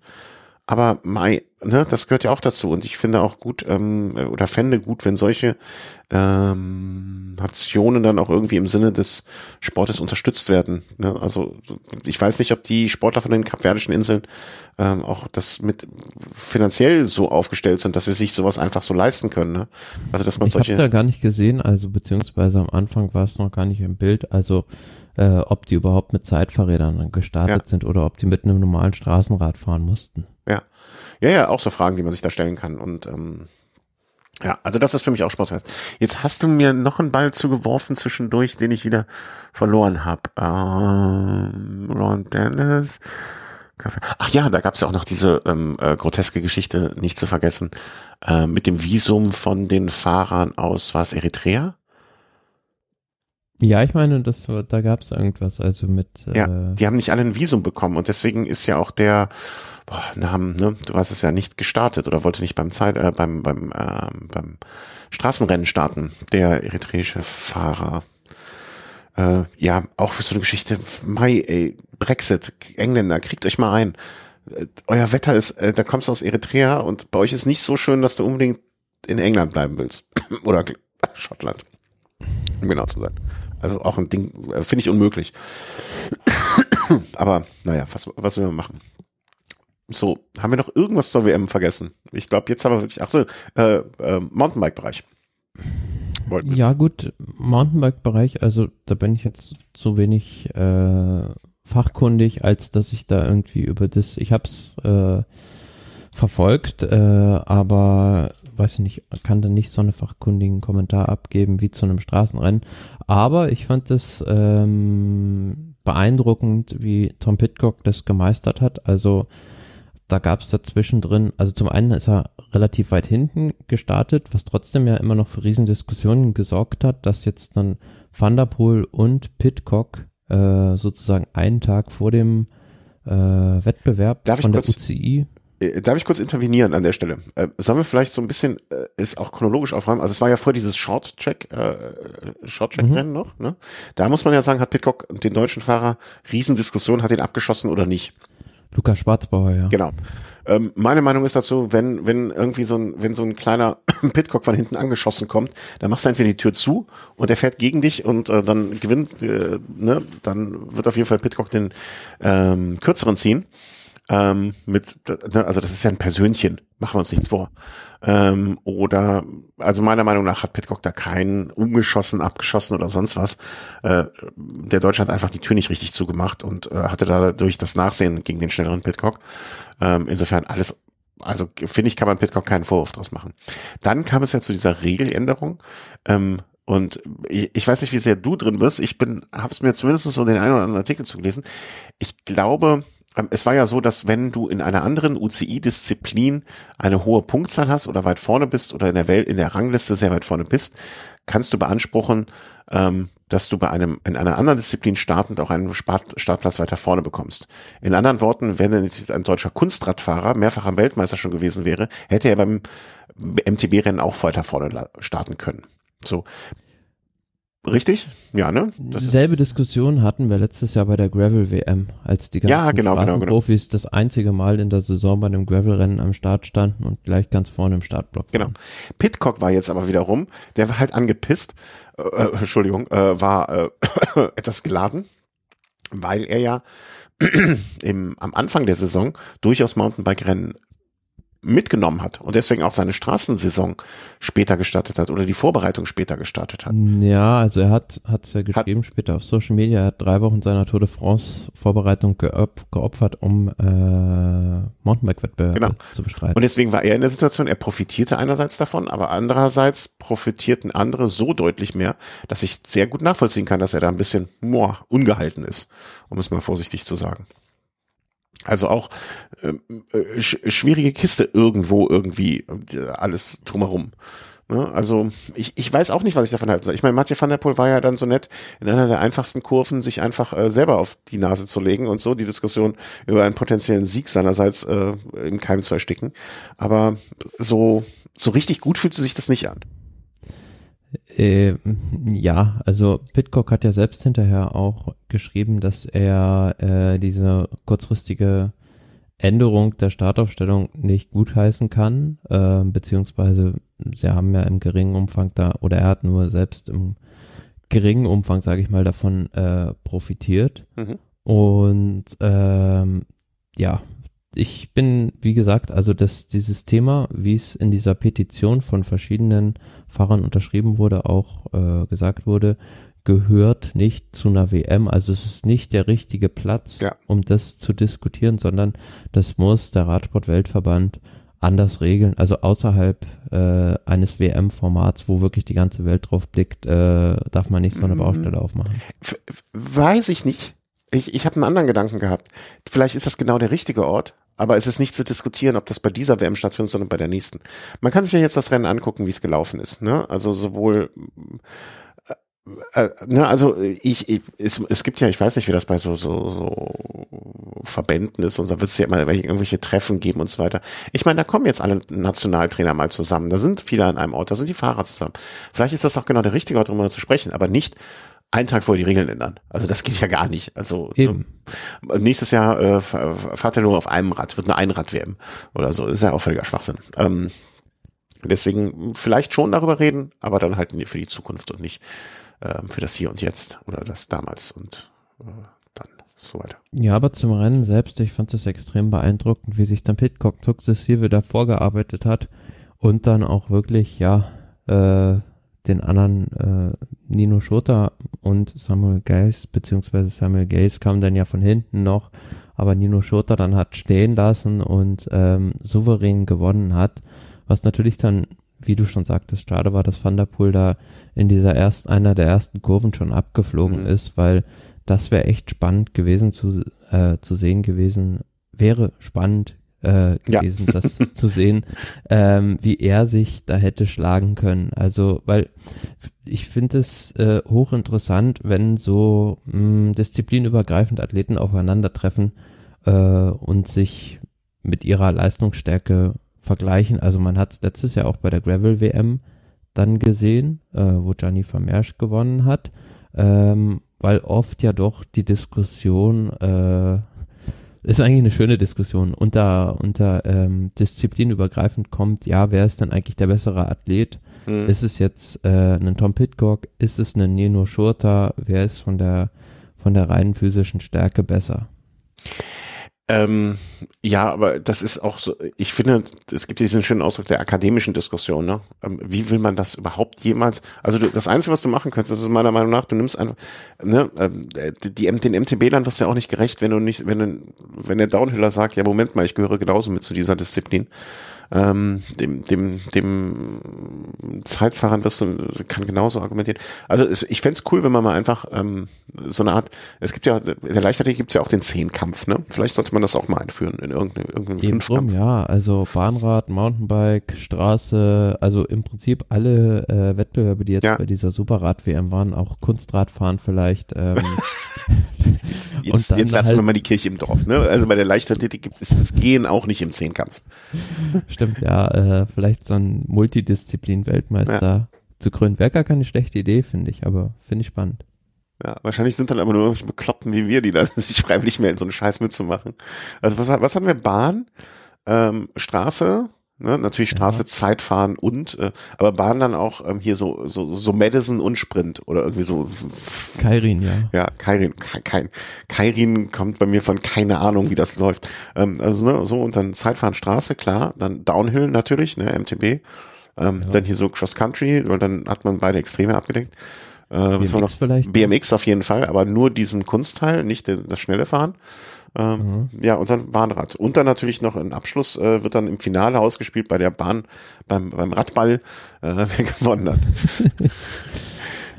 Aber Mai, ne, das gehört ja auch dazu. Und ich finde auch gut, ähm, oder fände gut, wenn solche ähm, Nationen dann auch irgendwie im Sinne des Sportes unterstützt werden. Ne? Also ich weiß nicht, ob die Sportler von den Kapverdischen Inseln ähm, auch das mit finanziell so aufgestellt sind, dass sie sich sowas einfach so leisten können. Ne? Also dass man ich solche. Ich habe da gar nicht gesehen, also beziehungsweise am Anfang war es noch gar nicht im Bild. Also äh, ob die überhaupt mit Zeitfahrrädern gestartet ja. sind oder ob die mit einem normalen Straßenrad fahren mussten. Ja. Ja, auch so Fragen, die man sich da stellen kann. Und ähm, ja, also das ist für mich auch Spaß. Jetzt hast du mir noch einen Ball zugeworfen zwischendurch, den ich wieder verloren habe. Ähm, Ron Dennis. Ach ja, da gab es ja auch noch diese ähm, äh, groteske Geschichte, nicht zu vergessen, äh, mit dem Visum von den Fahrern aus, was Eritrea? Ja, ich meine, das, da gab es irgendwas, also mit. Äh ja, die haben nicht alle ein Visum bekommen und deswegen ist ja auch der boah, Namen, ne, du hast es ja nicht gestartet oder wollte nicht beim Zeit, äh, beim beim äh, beim Straßenrennen starten, der eritreische Fahrer. Äh, ja, auch für so eine Geschichte, Mai, ey, Brexit, Engländer, kriegt euch mal ein. Äh, euer Wetter ist, äh, da kommst du aus Eritrea und bei euch ist nicht so schön, dass du unbedingt in England bleiben willst. oder Schottland. Um genau zu sein. Also auch ein Ding, äh, finde ich unmöglich. Aber naja, was, was will man machen? So, haben wir noch irgendwas zur WM vergessen? Ich glaube, jetzt haben wir wirklich, ach so, äh, äh, Mountainbike-Bereich. Ja, gut, Mountainbike-Bereich, also da bin ich jetzt zu wenig äh, fachkundig, als dass ich da irgendwie über das, ich hab's äh, verfolgt, äh, aber weiß ich nicht, kann da nicht so einen fachkundigen Kommentar abgeben wie zu einem Straßenrennen. Aber ich fand es ähm, beeindruckend, wie Tom Pitcock das gemeistert hat. Also da gab es dazwischen drin, also zum einen ist er relativ weit hinten gestartet, was trotzdem ja immer noch für Riesendiskussionen gesorgt hat, dass jetzt dann Van der Poel und Pitcock äh, sozusagen einen Tag vor dem äh, Wettbewerb Darf von der kurz- UCI Darf ich kurz intervenieren an der Stelle? Äh, sollen wir vielleicht so ein bisschen äh, es auch chronologisch aufräumen? Also es war ja vor dieses Short-Track, äh, Short-Track-Rennen noch, ne? Da muss man ja sagen, hat Pitcock den deutschen Fahrer Riesendiskussion, hat ihn abgeschossen oder nicht. Lukas Schwarzbauer, ja. Genau. Ähm, meine Meinung ist dazu, wenn, wenn irgendwie so ein, wenn so ein kleiner Pitcock von hinten angeschossen kommt, dann machst du entweder die Tür zu und der fährt gegen dich und äh, dann gewinnt, äh, ne, dann wird auf jeden Fall Pitcock den ähm, kürzeren ziehen. Ähm, mit, ne, also das ist ja ein Persönchen, machen wir uns nichts vor. Ähm, oder, also meiner Meinung nach hat Pitcock da keinen umgeschossen, abgeschossen oder sonst was. Äh, der Deutsche hat einfach die Tür nicht richtig zugemacht und äh, hatte dadurch das Nachsehen gegen den schnelleren Pitcock. Ähm, insofern alles, also finde ich, kann man Pitcock keinen Vorwurf draus machen. Dann kam es ja zu dieser Regeländerung. Ähm, und ich, weiß nicht, wie sehr du drin bist. Ich bin, habe es mir zumindest so den einen oder anderen Artikel zugelesen. Ich glaube, es war ja so, dass wenn du in einer anderen UCI-Disziplin eine hohe Punktzahl hast oder weit vorne bist oder in der Welt, in der Rangliste sehr weit vorne bist, kannst du beanspruchen, ähm, dass du bei einem, in einer anderen Disziplin startend auch einen Start, Startplatz weiter vorne bekommst. In anderen Worten, wenn ein deutscher Kunstradfahrer mehrfacher Weltmeister schon gewesen wäre, hätte er beim MTB-Rennen auch weiter vorne starten können. So. Richtig? Ja, ne? Das Dieselbe Diskussion hatten wir letztes Jahr bei der Gravel WM, als die ganzen Ja, genau, genau, genau. Profis das einzige Mal in der Saison bei einem Gravel-Rennen am Start standen und gleich ganz vorne im Startblock. Genau. waren. Pitcock war jetzt aber wiederum, der war halt angepisst, äh, äh, Entschuldigung, äh, war äh, etwas geladen, weil er ja im, am Anfang der Saison durchaus Mountainbike-Rennen mitgenommen hat und deswegen auch seine Straßensaison später gestartet hat oder die Vorbereitung später gestartet hat. Ja, also er hat hat's ja geschrieben später auf Social Media, er hat drei Wochen seiner Tour de France Vorbereitung geop geopfert, um äh, Mountainbike-Wettbewerbe Genau. zu bestreiten. Und deswegen war er in der Situation, er profitierte einerseits davon, aber andererseits profitierten andere so deutlich mehr, dass ich sehr gut nachvollziehen kann, dass er da ein bisschen moah, ungehalten ist, um es mal vorsichtig zu sagen. Also auch ähm, äh, sch schwierige Kiste irgendwo irgendwie äh, alles drumherum. Ne? Also ich, ich weiß auch nicht, was ich davon halten soll. Ich meine, Mathieu van der Poel war ja dann so nett, in einer der einfachsten Kurven sich einfach äh, selber auf die Nase zu legen und so die Diskussion über einen potenziellen Sieg seinerseits äh, im Keim zu ersticken. Aber so, so richtig gut fühlte sich das nicht an. Äh, ja, also Pitcock hat ja selbst hinterher auch geschrieben, dass er äh, diese kurzfristige Änderung der Startaufstellung nicht gutheißen kann, äh, beziehungsweise sie haben ja im geringen Umfang da, oder er hat nur selbst im geringen Umfang, sage ich mal, davon äh, profitiert. Mhm. Und ähm, ja, ich bin, wie gesagt, also dass dieses Thema, wie es in dieser Petition von verschiedenen Fahrern unterschrieben wurde, auch äh, gesagt wurde, gehört nicht zu einer WM. Also es ist nicht der richtige Platz, Ja. um das zu diskutieren, sondern das muss der Radsport-Weltverband anders regeln. Also außerhalb äh, eines WM-Formats, wo wirklich die ganze Welt drauf blickt, äh, darf man nicht so eine Mhm. Baustelle aufmachen. Weiß ich nicht. Ich, ich habe einen anderen Gedanken gehabt. Vielleicht ist das genau der richtige Ort, aber es ist nicht zu diskutieren, ob das bei dieser WM stattfindet, sondern bei der nächsten. Man kann sich ja jetzt das Rennen angucken, wie es gelaufen ist. Ne? Also sowohl äh, äh, ne, also ich, ich es, es gibt ja, ich weiß nicht, wie das bei so, so, so Verbänden ist und da wird es ja immer irgendwelche Treffen geben und so weiter. Ich meine, da kommen jetzt alle Nationaltrainer mal zusammen. Da sind viele an einem Ort, da sind die Fahrer zusammen. Vielleicht ist das auch genau der richtige Ort, darüber zu sprechen, aber nicht einen Tag vorher die Regeln ändern. Also das geht ja gar nicht. Also Eben. ne, nächstes Jahr äh, fahrt er nur auf einem Rad, wird eine Einrad WM oder so. Das ist ja auch völliger Schwachsinn. Ähm, deswegen vielleicht schon darüber reden, aber dann halt für die Zukunft und nicht ähm, für das Hier und Jetzt oder das damals und äh, dann so weiter. Ja, aber zum Rennen selbst, ich fand es extrem beeindruckend, wie sich dann Pitcock sukzessive da vorgearbeitet hat und dann auch wirklich, ja, äh, den anderen äh, Nino Schurter und Samuel Geis, beziehungsweise Samuel Geis kam dann ja von hinten noch, aber Nino Schurter dann hat stehen lassen und ähm, souverän gewonnen hat, was natürlich dann, wie du schon sagtest, schade war, dass Van der Poel da in dieser erst einer der ersten Kurven schon abgeflogen Mhm. ist, weil das wäre echt spannend gewesen zu, äh, zu sehen gewesen, wäre spannend äh, gewesen, ja. das zu sehen, ähm, wie er sich da hätte schlagen können. Also, weil ich finde es äh, hochinteressant, wenn so mh, disziplinübergreifend Athleten aufeinandertreffen äh, und sich mit ihrer Leistungsstärke vergleichen. Also man hat es letztes Jahr auch bei der Gravel WM dann gesehen, äh, wo Gianni Vermersch gewonnen hat, ähm, weil oft ja doch die Diskussion äh, ist eigentlich eine schöne Diskussion unter unter ähm, disziplinübergreifend kommt, ja, wer ist denn eigentlich der bessere Athlet? Hm. Ist es jetzt äh, ein Tom Pitcock? Ist es ein Nino Schurter? Wer ist von der von der reinen physischen Stärke besser? Ähm, ja, aber das ist auch so, ich finde, es gibt diesen schönen Ausdruck der akademischen Diskussion, ne? Ähm, wie will man das überhaupt jemals, also du, das Einzige, was du machen könntest, ist meiner Meinung nach, du nimmst einfach, ne, ähm, die, die, den MTB-Land wirst ja auch nicht gerecht, wenn du nicht, wenn, wenn der Downhiller sagt, ja, Moment mal, ich gehöre genauso mit zu dieser Disziplin ähm, dem, dem, dem Zeitfahrern wirst du, kann genauso argumentieren. Also es, ich fände cool, wenn man mal einfach ähm, so eine Art, es gibt ja, der Leichtathletik gibt es ja auch den Zehnkampf, ne? Vielleicht sollte man das auch mal einführen in irgendeinem, irgendeinem Eben Fünfkampf. Drum, ja, also Bahnrad, Mountainbike, Straße, also im Prinzip alle äh, Wettbewerbe, die jetzt ja. bei dieser Superrad-WM waren, auch Kunstradfahren vielleicht. Ähm, jetzt, jetzt, jetzt lassen halt, wir mal die Kirche im Dorf, ne? Also bei der Leichtathletik gibt es das Gehen auch nicht im Zehnkampf. Stimmt, ja, äh, vielleicht so ein Multidisziplin-Weltmeister ja. zu krönen. Wäre gar keine schlechte Idee, finde ich, aber finde ich spannend. Ja, wahrscheinlich sind dann aber nur irgendwelche Bekloppten wie wir, die da sich freiwillig mehr in so einen Scheiß mitzumachen. Also was, was hatten wir? Bahn, ähm, Straße, Ne? Natürlich Straße, ja. Zeitfahren und, äh, aber Bahn dann auch ähm, hier so, so, so Madison und Sprint oder irgendwie so. Kairin, ja. Ja, Kairin, kein, Kairin kommt bei mir von keine Ahnung, wie das läuft. Ähm, also ne, so und dann Zeitfahren, Straße, klar, dann Downhill natürlich, ne, MTB, ähm, ja. dann hier so Cross Country, und dann hat man beide Extreme abgedeckt. Äh, BMX noch? vielleicht? BMX auf jeden Fall, aber nur diesen Kunstteil, nicht das schnelle Fahren. Ähm, mhm. Ja, und dann Bahnrad. Und dann natürlich noch ein Abschluss äh, wird dann im Finale ausgespielt bei der Bahn, beim, beim Radball, äh, wer gewonnen hat.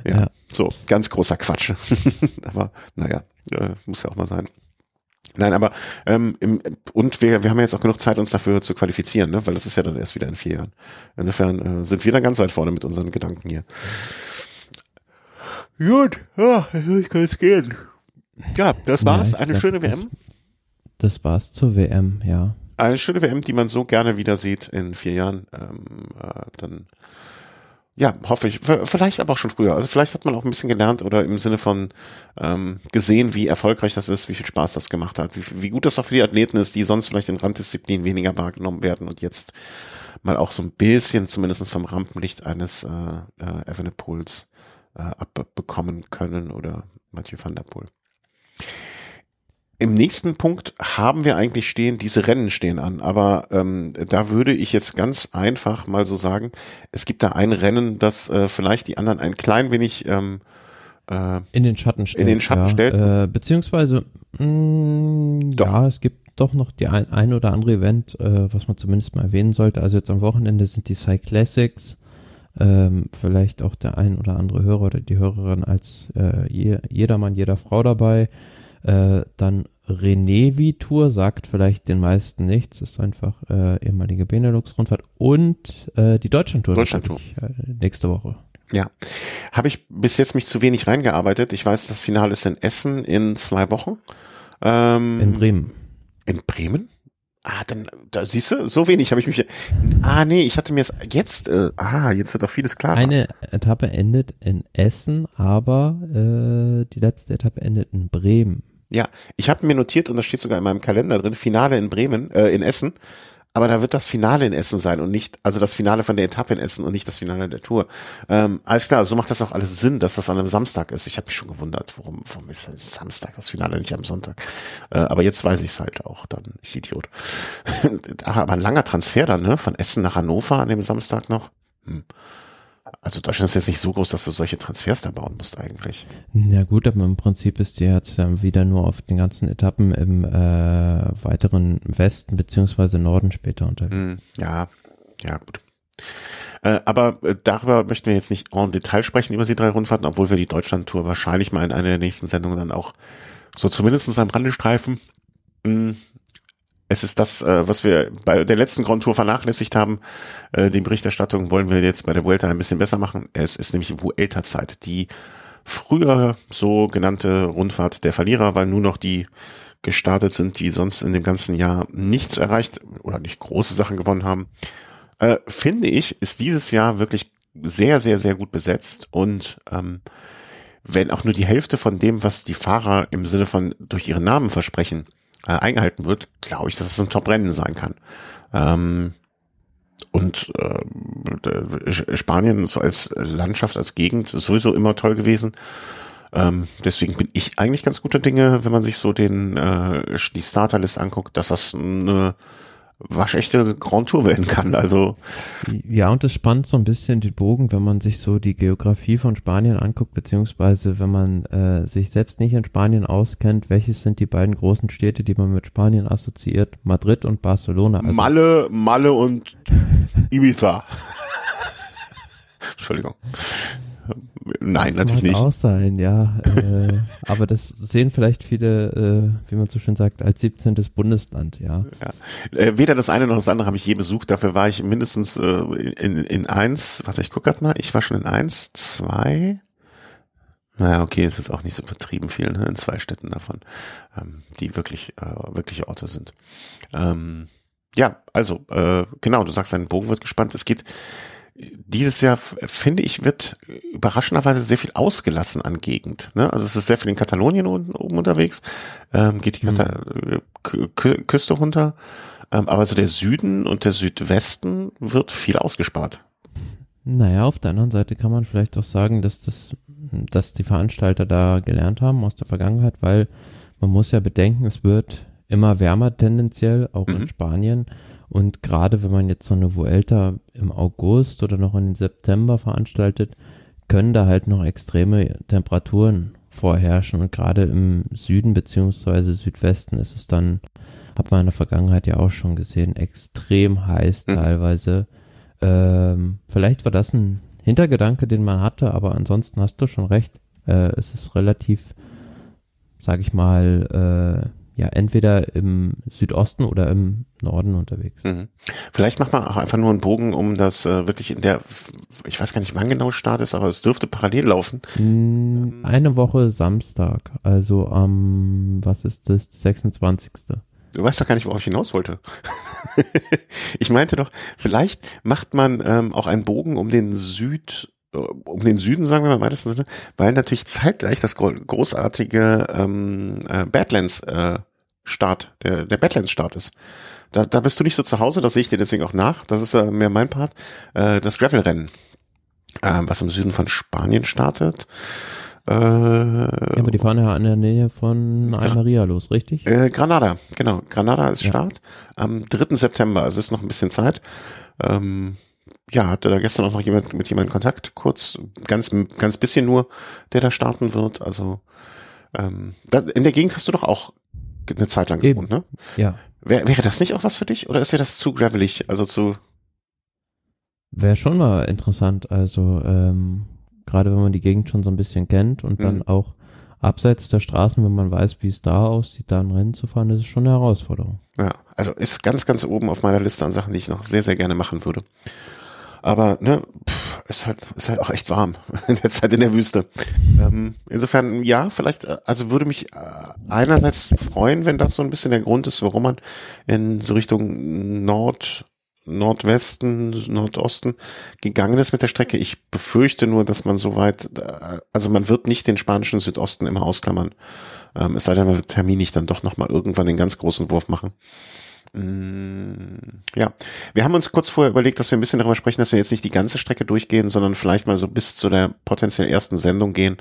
ja, ja, so, ganz großer Quatsch. aber naja, äh, muss ja auch mal sein. Nein, aber ähm, im, und wir, wir haben ja jetzt auch genug Zeit, uns dafür zu qualifizieren, ne? weil das ist ja dann erst wieder in vier Jahren. Insofern äh, sind wir dann ganz weit vorne mit unseren Gedanken hier. Gut, ja, ich kann es gehen. Ja, das war's. Ja, Eine schöne WM. Das, das war's zur WM, ja. Eine schöne WM, die man so gerne wieder sieht in vier Jahren. Ähm, äh, dann ja, hoffe ich. Vielleicht aber auch schon früher. Also vielleicht hat man auch ein bisschen gelernt oder im Sinne von ähm, gesehen, wie erfolgreich das ist, wie viel Spaß das gemacht hat, wie, wie gut das auch für die Athleten ist, die sonst vielleicht in Randdisziplinen weniger wahrgenommen werden und jetzt mal auch so ein bisschen zumindest vom Rampenlicht eines äh, äh, Evenepoels äh, abbekommen können oder Mathieu van der Poel. Im nächsten Punkt haben wir eigentlich stehen, diese Rennen stehen an, aber ähm, da würde ich jetzt ganz einfach mal so sagen, es gibt da ein Rennen, das äh, vielleicht die anderen ein klein wenig ähm, äh, in den Schatten stellt. In den Schatten ja. stellt. Äh, beziehungsweise mh, mm, ja, es gibt doch noch die ein, ein oder andere Event, äh, was man zumindest mal erwähnen sollte. Also jetzt am Wochenende sind die Cyclassics ähm, vielleicht auch der ein oder andere Hörer oder die Hörerin als äh, je, jedermann, jeder Frau dabei. Äh, dann René Tour sagt vielleicht den meisten nichts, ist einfach äh, ehemalige Benelux-Rundfahrt und äh, die Deutschland-Tour. Deutschland-Tour. Äh, nächste Woche. Ja, habe ich bis jetzt mich zu wenig reingearbeitet. Ich weiß, das Finale ist in Essen in zwei Wochen. Ähm, in Bremen. In Bremen? Ah, dann, da siehst du, so wenig habe ich mich. Ah, nee, ich hatte mir jetzt, äh, ah, jetzt wird doch vieles klar. Eine Etappe endet in Essen, aber äh, die letzte Etappe endet in Bremen. Ja, ich habe mir notiert und das steht sogar in meinem Kalender drin, Finale in Bremen, äh, in Essen aber da wird das Finale in Essen sein und nicht, also das Finale von der Etappe in Essen und nicht das Finale der Tour. Ähm, alles klar, so macht das auch alles Sinn, dass das an einem Samstag ist. Ich habe mich schon gewundert, warum, warum ist das Samstag das Finale nicht am Sonntag? Äh, aber jetzt weiß ich es halt auch, dann, ich Idiot. aber ein langer Transfer dann, ne? Von Essen nach Hannover an dem Samstag noch. Hm. Also Deutschland ist jetzt nicht so groß, dass du solche Transfers da bauen musst eigentlich. Ja gut, aber im Prinzip ist die jetzt dann wieder nur auf den ganzen Etappen im äh, weiteren Westen beziehungsweise Norden später unterwegs. Hm, ja, ja gut. Äh, aber äh, darüber möchten wir jetzt nicht en Detail sprechen über die drei Rundfahrten, obwohl wir die Deutschland-Tour wahrscheinlich mal in einer der nächsten Sendungen dann auch so zumindest am Rande streifen. Hm, es ist das, äh, was wir bei der letzten Grand Tour vernachlässigt haben. Äh, die Berichterstattung wollen wir jetzt bei der Vuelta ein bisschen besser machen. Es ist nämlich Vuelta-Zeit. Die früher so genannte Rundfahrt der Verlierer, weil nur noch die gestartet sind, die sonst in dem ganzen Jahr nichts erreicht oder nicht große Sachen gewonnen haben, äh, finde ich, ist dieses Jahr wirklich sehr, sehr, sehr gut besetzt und ähm, wenn auch nur die Hälfte von dem, was die Fahrer im Sinne von durch ihren Namen versprechen, äh, eingehalten wird, glaube ich, dass es ein Top-Rennen sein kann. Ähm, und äh, Spanien so als Landschaft, als Gegend ist sowieso immer toll gewesen. Ähm, deswegen bin ich eigentlich ganz guter Dinge, wenn man sich so den äh, die Starterlist anguckt, dass das eine waschechte Grand Tour werden kann. Also ja, und es spannt so ein bisschen den Bogen, wenn man sich so die Geografie von Spanien anguckt, beziehungsweise wenn man äh, sich selbst nicht in Spanien auskennt, welches sind die beiden großen Städte, die man mit Spanien assoziiert? Madrid und Barcelona. Also Malle, Malle und Ibiza. Entschuldigung. Nein, das natürlich nicht. auch sein, ja. Äh, aber das sehen vielleicht viele, äh, wie man so schön sagt, als 17. Bundesland, ja. ja. Äh, weder das eine noch das andere habe ich je besucht. Dafür war ich mindestens äh, in, in eins, warte, ich gucke gerade mal, ich war schon in eins, zwei, naja, okay, ist jetzt auch nicht so übertrieben viel, ne, in zwei Städten davon, ähm, die wirklich, äh, wirkliche Orte sind. Ähm, ja, also, äh, genau, du sagst, dein Bogen wird gespannt. Es geht dieses Jahr, finde ich, wird überraschenderweise sehr viel ausgelassen an Gegend. Ne? Also es ist sehr viel in Katalonien oben, oben unterwegs, ähm, geht die mhm. Küste runter, ähm, aber so der Süden und der Südwesten wird viel ausgespart. Naja, auf der anderen Seite kann man vielleicht auch sagen, dass das, dass die Veranstalter da gelernt haben aus der Vergangenheit, weil man muss ja bedenken, es wird immer wärmer tendenziell, auch mhm. in Spanien. Und gerade wenn man jetzt so eine Vuelta im August oder noch in den September veranstaltet, können da halt noch extreme Temperaturen vorherrschen. Und gerade im Süden beziehungsweise Südwesten ist es dann, hat man in der Vergangenheit ja auch schon gesehen, extrem heiß mhm. teilweise. Ähm, vielleicht war das ein Hintergedanke, den man hatte, aber ansonsten hast du schon recht. Äh, es ist relativ, sag ich mal, äh, ja entweder im Südosten oder im Norden unterwegs. Mhm. Vielleicht macht man auch einfach nur einen Bogen, um das äh, wirklich in der, ich weiß gar nicht, wann genau Start ist, aber es dürfte parallel laufen. Mm, eine Woche Samstag, also am, was ist das, 26. Du weißt doch gar nicht, worauf ich hinaus wollte. ich meinte doch, vielleicht macht man ähm, auch einen Bogen um den Süd, um den Süden, sagen wir mal im weitesten Sinne, weil natürlich zeitgleich das großartige ähm, äh, Badlands äh, Start, der, der Badlands Start ist. Da, da bist du nicht so zu Hause, das sehe ich dir deswegen auch nach. Das ist äh, mehr mein Part. Äh, das Gravel-Rennen, äh, was im Süden von Spanien startet. Äh, ja, aber die fahren ja an der Nähe von Almeria los, richtig? Äh, Granada, genau. Granada ist ja. Start am 3. September, also ist noch ein bisschen Zeit. Ähm, ja, hatte da gestern auch noch jemand mit jemandem Kontakt, kurz, ganz, ganz bisschen nur, der da starten wird. Also ähm, da, in der Gegend hast du doch auch eine Zeit lang gewohnt, ne? Ja. Wär, wäre das nicht auch was für dich oder ist dir das zu gravelig, also zu? Wäre schon mal interessant, also ähm, gerade wenn man die Gegend schon so ein bisschen kennt und dann mhm. auch abseits der Straßen, wenn man weiß, wie es da aussieht, da ein Rennen zu fahren, das ist schon eine Herausforderung. Ja, also ist ganz, ganz oben auf meiner Liste an Sachen, die ich noch sehr, sehr gerne machen würde. Aber ne, pff, ist halt ist halt auch echt warm in der Zeit in der Wüste. Ähm, insofern ja, vielleicht äh, also würde mich äh, einerseits freuen, wenn das so ein bisschen der Grund ist, warum man in so Richtung Nord Nordwesten, Nordosten gegangen ist mit der Strecke. Ich befürchte nur, dass man soweit, äh, also man wird nicht den spanischen Südosten immer ausklammern. Ähm, es sei denn, man wird terminlich dann doch nochmal irgendwann den ganz großen Wurf machen. Mm, ja, wir haben uns kurz vorher überlegt, dass wir ein bisschen darüber sprechen, dass wir jetzt nicht die ganze Strecke durchgehen, sondern vielleicht mal so bis zu der potenziell ersten Sendung gehen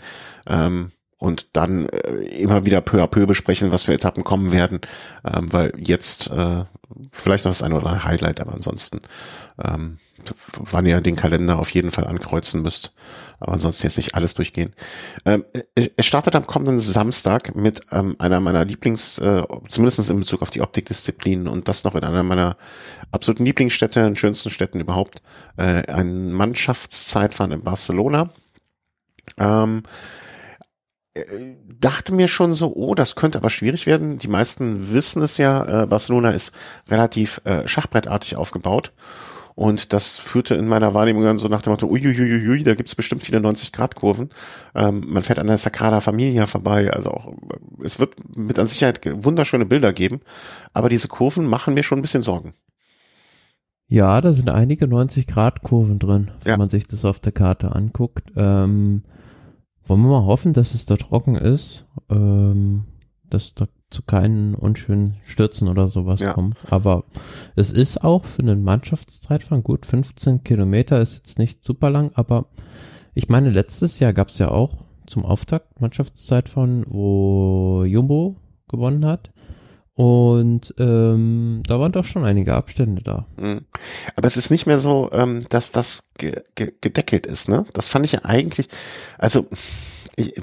ähm, und dann äh, immer wieder peu à peu besprechen, was für Etappen kommen werden, ähm, weil jetzt äh, vielleicht noch das eine oder andere Highlight, aber ansonsten, ähm, wann ihr den Kalender auf jeden Fall ankreuzen müsst, aber ansonsten jetzt nicht alles durchgehen. Ähm, es startet am kommenden Samstag mit ähm, einer meiner Lieblings, äh, zumindest in Bezug auf die Optikdisziplinen und das noch in einer meiner absoluten Lieblingsstädte, schönsten Städten überhaupt, äh, ein Mannschaftszeitfahren in Barcelona. Ähm, dachte mir schon so, oh, das könnte aber schwierig werden. Die meisten wissen es ja, äh, Barcelona ist relativ äh, schachbrettartig aufgebaut. Und das führte in meiner Wahrnehmung dann so nach dem Motto, uiuiuiui, da gibt's bestimmt viele 90-Grad-Kurven. Ähm, man fährt an der Sagrada Familia vorbei. Also auch, es wird mit an Sicherheit wunderschöne Bilder geben. Aber diese Kurven machen mir schon ein bisschen Sorgen. Ja, da sind einige 90-Grad-Kurven drin, wenn Ja. man sich das auf der Karte anguckt. Ähm, wollen wir mal hoffen, dass es da trocken ist, ähm, dass da zu keinen unschönen Stürzen oder sowas Ja. kommt. Aber es ist auch für einen Mannschaftszeitfahren gut. 15 Kilometer ist jetzt nicht super lang, aber ich meine, letztes Jahr gab es ja auch zum Auftakt Mannschaftszeitfahren, wo Jumbo gewonnen hat. Und ähm, da waren doch schon einige Abstände da. Mhm. Aber es ist nicht mehr so, ähm, dass das ge ge gedeckelt ist, ne? Das fand ich ja eigentlich, also ich,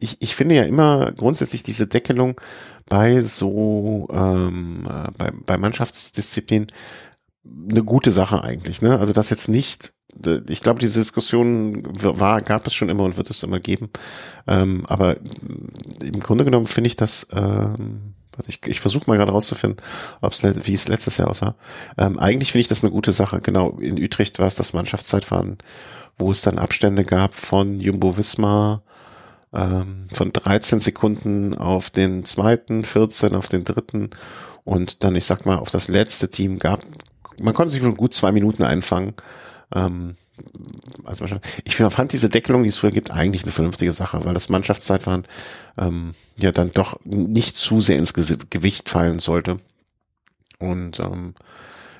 ich, ich finde ja immer grundsätzlich diese Deckelung bei so ähm, äh, bei, bei Mannschaftsdisziplin eine gute Sache eigentlich, ne? Also das jetzt nicht ich glaube, diese Diskussion war, gab es schon immer und wird es immer geben. Ähm, aber im Grunde genommen finde ich das, ähm, ich, ich versuche mal gerade rauszufinden, ob's, wie es letztes Jahr aussah. Ähm, eigentlich finde ich das eine gute Sache. Genau, in Utrecht war es das Mannschaftszeitfahren, wo es dann Abstände gab von Jumbo Visma, ähm, von 13 Sekunden auf den zweiten, 14 auf den dritten und dann, ich sag mal, auf das letzte Team gab, man konnte sich schon gut zwei Minuten einfangen. Ähm, also ich finde, fand diese Deckelung, die es früher gibt, eigentlich eine vernünftige Sache, weil das Mannschaftszeitfahren ähm, ja dann doch nicht zu sehr ins Gewicht fallen sollte. Und ähm,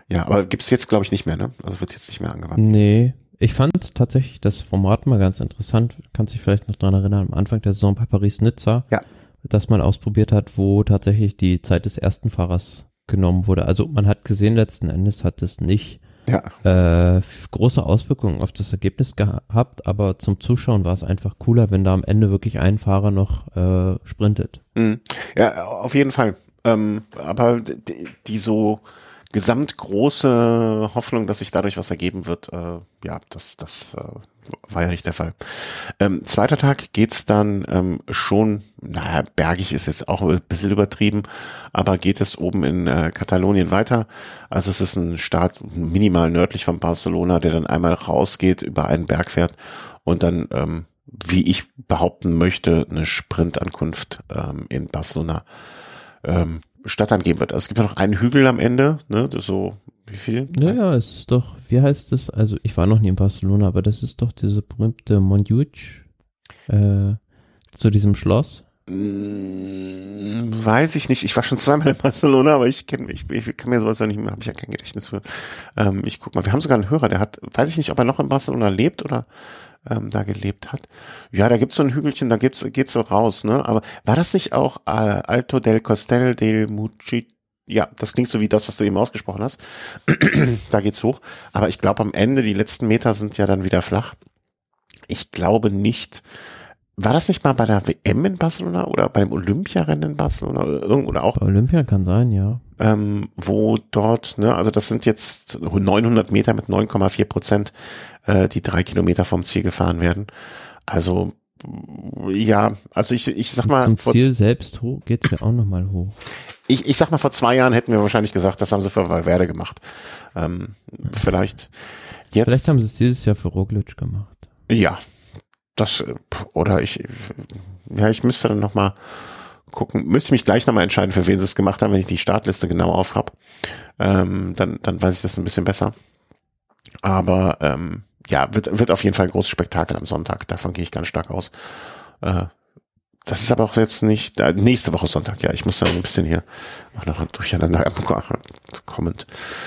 ja, aber gibt's jetzt, glaube ich, nicht mehr, ne? Also wird jetzt nicht mehr angewandt. Nee, ich fand tatsächlich das Format mal ganz interessant. Kannst dich vielleicht noch dran erinnern, am Anfang der Saison bei Paris-Nizza, Ja. das man ausprobiert hat, wo tatsächlich die Zeit des ersten Fahrers genommen wurde. Also man hat gesehen, letzten Endes hat es nicht Ja, äh, große Auswirkungen auf das Ergebnis gehabt, aber zum Zuschauen war es einfach cooler, wenn da am Ende wirklich ein Fahrer noch äh, sprintet. Mhm. Ja, auf jeden Fall. Ähm, aber die, die so gesamtgroße Hoffnung, dass sich dadurch was ergeben wird, äh, ja, das, das äh, war ja nicht der Fall. Ähm, zweiter Tag geht's dann ähm, schon, naja, bergig ist jetzt auch ein bisschen übertrieben, aber geht es oben in äh, Katalonien weiter. Also es ist ein Start minimal nördlich von Barcelona, der dann einmal rausgeht, über einen Berg fährt und dann ähm, wie ich behaupten möchte, eine Sprintankunft ähm, in Barcelona ähm, Stadt angeben wird. Also es gibt ja noch einen Hügel am Ende, ne, das so, wie viel? Naja, es ist doch, wie heißt es? Also ich war noch nie in Barcelona, aber das ist doch diese berühmte Montjuic äh, zu diesem Schloss. Mm, Weiß ich nicht. Ich war schon zweimal in Barcelona, aber ich kenne ich, ich kann mir sowas ja nicht mehr, habe ich ja kein Gedächtnis für. Ähm, ich guck mal, wir haben sogar einen Hörer, der hat, weiß ich nicht, ob er noch in Barcelona lebt oder ähm, da gelebt hat. Ja, da gibt's so ein Hügelchen, da geht's, geht's so raus, ne? Aber war das nicht auch äh, Alto del Costel del Mucci? Ja, das klingt so wie das, was du eben ausgesprochen hast. da geht's hoch. Aber ich glaube, am Ende, die letzten Meter sind ja dann wieder flach. Ich glaube nicht, war das nicht mal bei der WM in Barcelona oder beim Olympiarennen in Barcelona oder irgendwo oder auch, Bei Olympia kann sein, ja. ähm, wo dort, ne, also das sind jetzt 900 Meter mit 9,4 Prozent, äh, die drei Kilometer vom Ziel gefahren werden. Also ja, also ich, ich sag mal, Zum Ziel selbst hoch geht's ja auch nochmal hoch. ich, ich sag mal, vor zwei Jahren hätten wir wahrscheinlich gesagt, das haben sie für Valverde gemacht. Ähm, vielleicht jetzt. Vielleicht haben sie es dieses Jahr für Roglic gemacht. Ja, das äh, oder ich ja, ich müsste dann noch mal gucken, müsste mich gleich noch mal entscheiden, für wen sie es gemacht haben, wenn ich die Startliste genau auf hab. Ähm, dann dann weiß ich das ein bisschen besser. Aber ähm, ja, wird wird auf jeden Fall ein großes Spektakel am Sonntag. Davon gehe ich ganz stark aus. Äh, das ist aber auch jetzt nicht äh, nächste Woche Sonntag. Ja, ich muss da ein bisschen hier auch noch durcheinander kommen.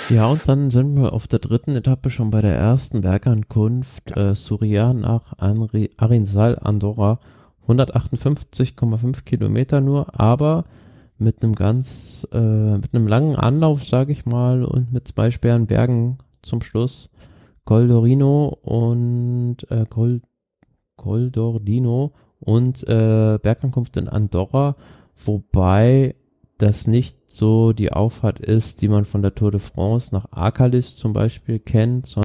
Ja, und dann sind wir auf der dritten Etappe schon bei der ersten Bergankunft. Äh, Suria nach Anri- Arinsal, Andorra. 158,5 Kilometer nur, aber mit einem ganz, äh, mit einem langen Anlauf, sage ich mal, und mit zwei schweren Bergen zum Schluss. Goldorino und äh, Gold, Goldordino und äh, Bergankunft in Andorra, wobei das nicht so die Auffahrt ist, die man von der Tour de France nach Arcalis zum Beispiel kennt, sondern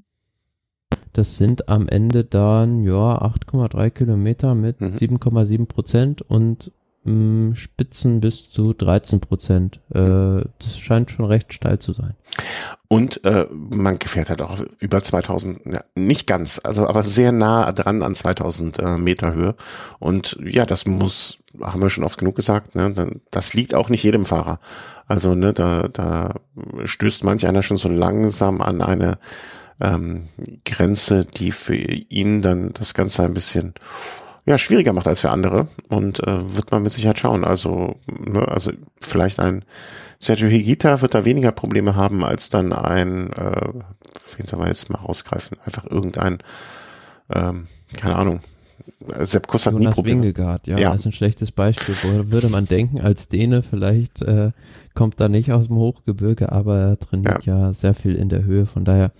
Das sind am Ende dann, ja, 8,3 Kilometer mit Mhm. 7,7 Prozent und mh, Spitzen bis zu 13 Prozent. Äh, das scheint schon recht steil zu sein. Und äh, man fährt halt auch über 2000, ja, nicht ganz, also aber sehr nah dran an 2000 äh, Meter Höhe. Und ja, das muss, haben wir schon oft genug gesagt, ne, das liegt auch nicht jedem Fahrer. Also ne, da, da stößt manch einer schon so langsam an eine ähm, Grenze, die für ihn dann das Ganze ein bisschen ja, schwieriger macht als für andere und äh, wird man mit Sicherheit schauen. Also, ne, also vielleicht ein Sergio Higuita wird da weniger Probleme haben als dann ein, äh, wen soll man jetzt mal rausgreifen? Einfach irgendein, ähm, keine Ahnung. Sepp Kuss hat nie Jonas Probleme. Wingegaard, ja, Ja. ist ein schlechtes Beispiel. Wo würde man denken, als Däne vielleicht äh, kommt er nicht aus dem Hochgebirge, aber er trainiert ja, sehr viel in der Höhe. Von daher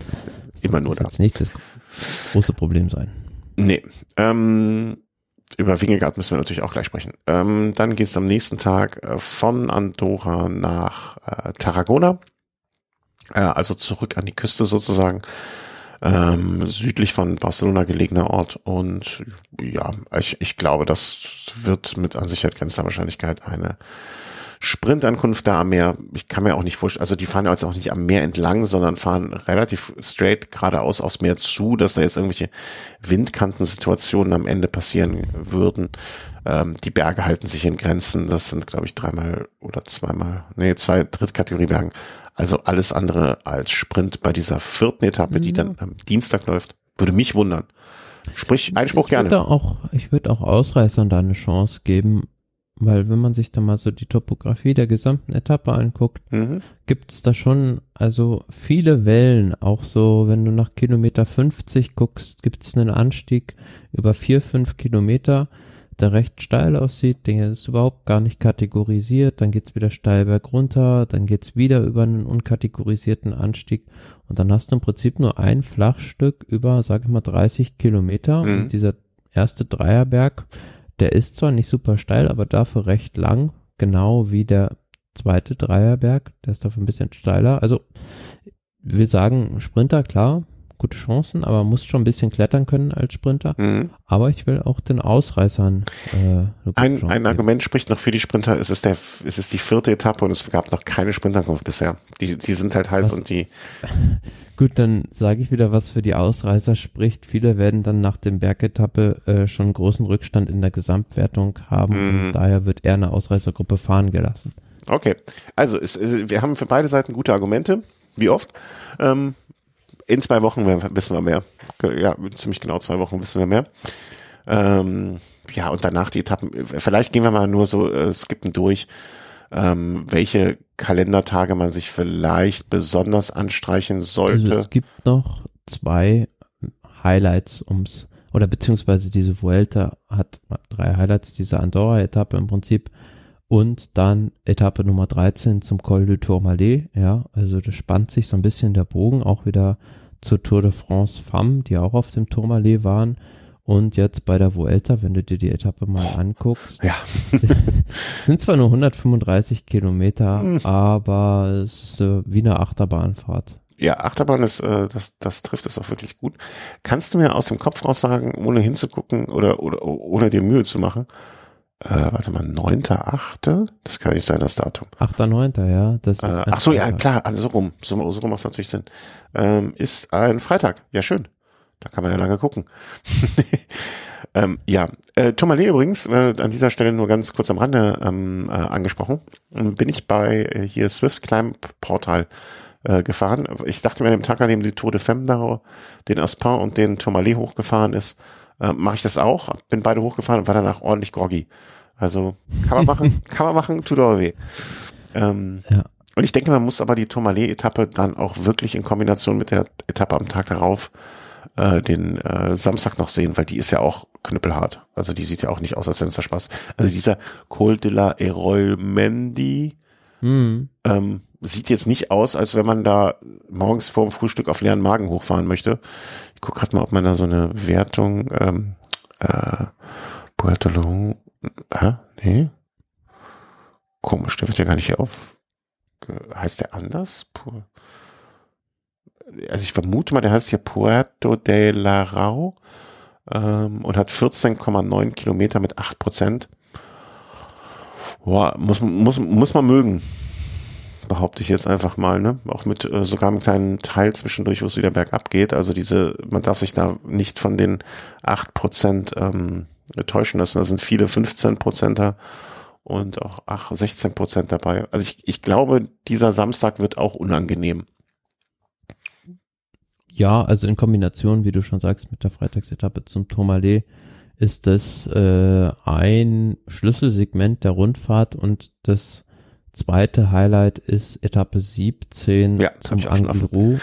Immer nur das da. jetzt nicht das große Problem sein. Nee. Ähm, über Wingegaard müssen wir natürlich auch gleich sprechen. Ähm, dann geht es am nächsten Tag äh, von Andorra nach äh, Tarragona. Äh, also zurück an die Küste sozusagen. Ähm, südlich von Barcelona gelegener Ort. Und ja, ich, ich glaube, das wird mit an Sicherheit grenzender Wahrscheinlichkeit eine Sprintankunft da am Meer. Ich kann mir auch nicht vorstellen, also die fahren ja jetzt auch nicht am Meer entlang, sondern fahren relativ straight geradeaus aufs Meer zu, dass da jetzt irgendwelche Windkantensituationen am Ende passieren würden. Ähm, die Berge halten sich in Grenzen. Das sind, glaube ich, dreimal oder zweimal, nee, zwei Drittkategoriebergen. Also alles andere als Sprint bei dieser vierten Etappe, die Ja. dann am Dienstag läuft. Würde mich wundern. Sprich, Einspruch Ich würde gerne. auch, ich würde auch Ausreißern da eine Chance geben, weil wenn man sich da mal so die Topografie der gesamten Etappe anguckt, Mhm. gibt's da schon also viele Wellen, auch so, wenn du nach Kilometer 50 guckst, gibt's einen Anstieg über vier, fünf Kilometer, der recht steil aussieht, der ist überhaupt gar nicht kategorisiert, dann geht's wieder steil berg runter, dann geht's wieder über einen unkategorisierten Anstieg. Und dann hast du im Prinzip nur ein Flachstück über, sag ich mal, 30 Kilometer. Mhm. und dieser erste Dreierberg, der ist zwar nicht super steil, aber dafür recht lang, genau wie der zweite Dreierberg, der ist dafür ein bisschen steiler. Also will sagen, Sprinter, klar, gute Chancen, aber muss schon ein bisschen klettern können als Sprinter. Mhm. Aber ich will auch den Ausreißern äh, Ein, ein. Argument spricht noch für die Sprinter, es ist der, es ist die vierte Etappe und es gab noch keine Sprintankunft bisher. Die, die sind halt heiß Was? und die, Gut, dann sage ich wieder, was für die Ausreißer spricht. Viele werden dann nach dem Bergetappe äh, schon großen Rückstand in der Gesamtwertung haben Mhm. und daher wird eher eine Ausreißergruppe fahren gelassen. okay. Also, es- wir haben für beide Seiten gute Argumente. Wie oft? Ähm, in zwei Wochen wissen wir mehr. Ja, ziemlich genau zwei Wochen wissen wir mehr. Ähm, ja, und danach die Etappen. Vielleicht gehen wir mal nur so äh, skippen durch, ähm, welche Kalendertage man sich vielleicht besonders anstreichen sollte. Also es gibt noch zwei Highlights ums, oder beziehungsweise diese Vuelta hat drei Highlights, diese Andorra-Etappe im Prinzip und dann Etappe Nummer 13 zum Col du Tourmalet, ja, also das spannt sich so ein bisschen der Bogen, auch wieder zur Tour de France Femme, die auch auf dem Tourmalet waren und jetzt bei der Vuelta, wenn du dir die Etappe mal anguckst, ja, sind zwar nur 135 Kilometer, Hm. aber es ist äh, wie eine Achterbahnfahrt. Ja, Achterbahn ist, äh, das, das trifft es auch wirklich gut. Kannst du mir aus dem Kopf raus sagen, ohne hinzugucken oder, oder ohne dir Mühe zu machen? Äh, warte mal, 9.8.? Das kann nicht sein, das Datum. 8.9. ja. Das ist Äh, ach so, ja, klar, also so rum. So, so rum macht natürlich Sinn. Ähm, ist ein Freitag. Ja, schön. Da kann man ja lange gucken. ähm, ja, äh, Tourmalet übrigens, äh, an dieser Stelle nur ganz kurz am Rande ähm, äh, angesprochen, bin ich bei äh, hier Swift Climb Portal äh, gefahren. Ich dachte mir an dem Tag, an dem die Tour de Femme da den Aspin und den Tourmalet hochgefahren ist, äh, mache ich das auch. Bin beide hochgefahren und war danach ordentlich groggy. Also kann man machen, kann man machen, tut aber weh. Ähm, Ja. und ich denke, man muss aber die Tourmalet-Etappe dann auch wirklich in Kombination mit der Etappe am Tag darauf äh, den äh, Samstag noch sehen, weil die ist ja auch knüppelhart. Also die sieht ja auch nicht aus, als wenn es da Spaß. Also dieser Col de la Erolmendi Hm. ähm, sieht jetzt nicht aus, als wenn man da morgens vor dem Frühstück auf leeren Magen hochfahren möchte. Ich gucke gerade mal, ob man da so eine Wertung ähm, äh, Puerto León, hä? Nee? Komisch, der wird ja gar nicht auf heißt der anders? Pu also ich vermute mal, der heißt hier Puerto de la Rau ähm, und hat 14,9 Kilometer mit 8 Prozent. Boah, muss, muss, muss man mögen, behaupte ich jetzt einfach mal, ne? Auch mit äh, sogar einem kleinen Teil zwischendurch, wo es wieder bergab geht. Also diese, man darf sich da nicht von den 8 Prozent ähm, täuschen lassen. Da sind viele 15 Prozenter und auch ach, 16 Prozent dabei. Also ich, ich glaube, dieser Samstag wird auch unangenehm. Ja, also in Kombination, wie du schon sagst, mit der Freitagsetappe zum Tourmalet ist das äh, ein Schlüsselsegment der Rundfahrt und das zweite Highlight ist Etappe 17 ja, zum Angliru.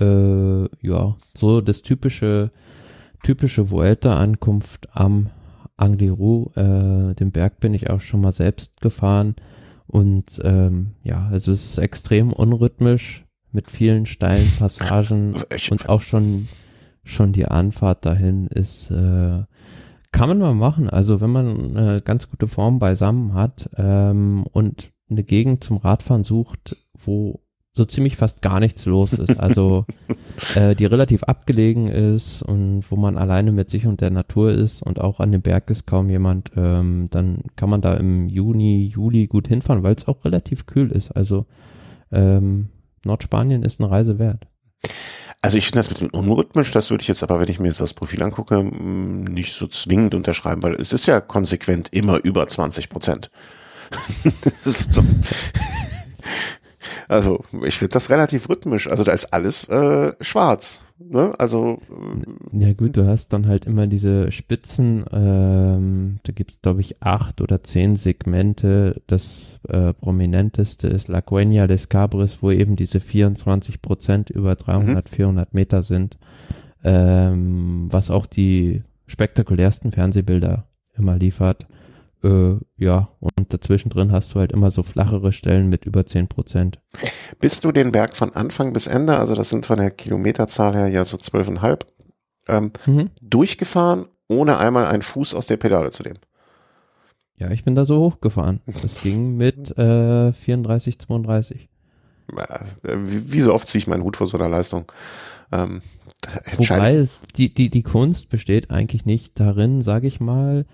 Äh, ja, so das typische typische Vuelta-Ankunft am Angliru. Äh, den Berg bin ich auch schon mal selbst gefahren und ähm, ja, also es ist extrem unrhythmisch mit vielen steilen Passagen und auch schon schon die Anfahrt dahin ist äh, kann man mal machen. Also wenn man eine ganz gute Form beisammen hat ähm, und eine Gegend zum Radfahren sucht, wo so ziemlich fast gar nichts los ist. Also äh, die relativ abgelegen ist und wo man alleine mit sich und der Natur ist und auch an dem Berg ist kaum jemand, ähm, dann kann man da im Juni, Juli gut hinfahren, weil es auch relativ kühl ist. Also ähm, Nordspanien ist eine Reise wert. Also ich finde das mit dem unrhythmisch, das würde ich jetzt aber, wenn ich mir so das Profil angucke, nicht so zwingend unterschreiben, weil es ist ja konsequent immer über 20 Prozent. das ist so also ich finde das relativ rhythmisch. Also da ist alles äh, schwarz. Ne? Also äh, ja gut, du hast dann halt immer diese Spitzen. Ähm, da gibt es glaube ich acht oder zehn Segmente. Das äh, prominenteste ist La Gueña des Cabres, wo eben diese 24 Prozent über 300, mhm. 400 Meter sind. Ähm, was auch die spektakulärsten Fernsehbilder immer liefert. Äh, ja, und dazwischen drin hast du halt immer so flachere Stellen mit über zehn Prozent. Bist du den Berg von Anfang bis Ende, also das sind von der Kilometerzahl her ja so zwölfeinhalb, ähm, mhm. durchgefahren, ohne einmal einen Fuß aus der Pedale zu nehmen? Ja, ich bin da so hochgefahren. Das ging mit äh, 34, 32. Wie, wie so oft ziehe ich meinen Hut vor so einer Leistung. Ähm, Wobei die, die, die Kunst besteht eigentlich nicht darin, sage ich mal,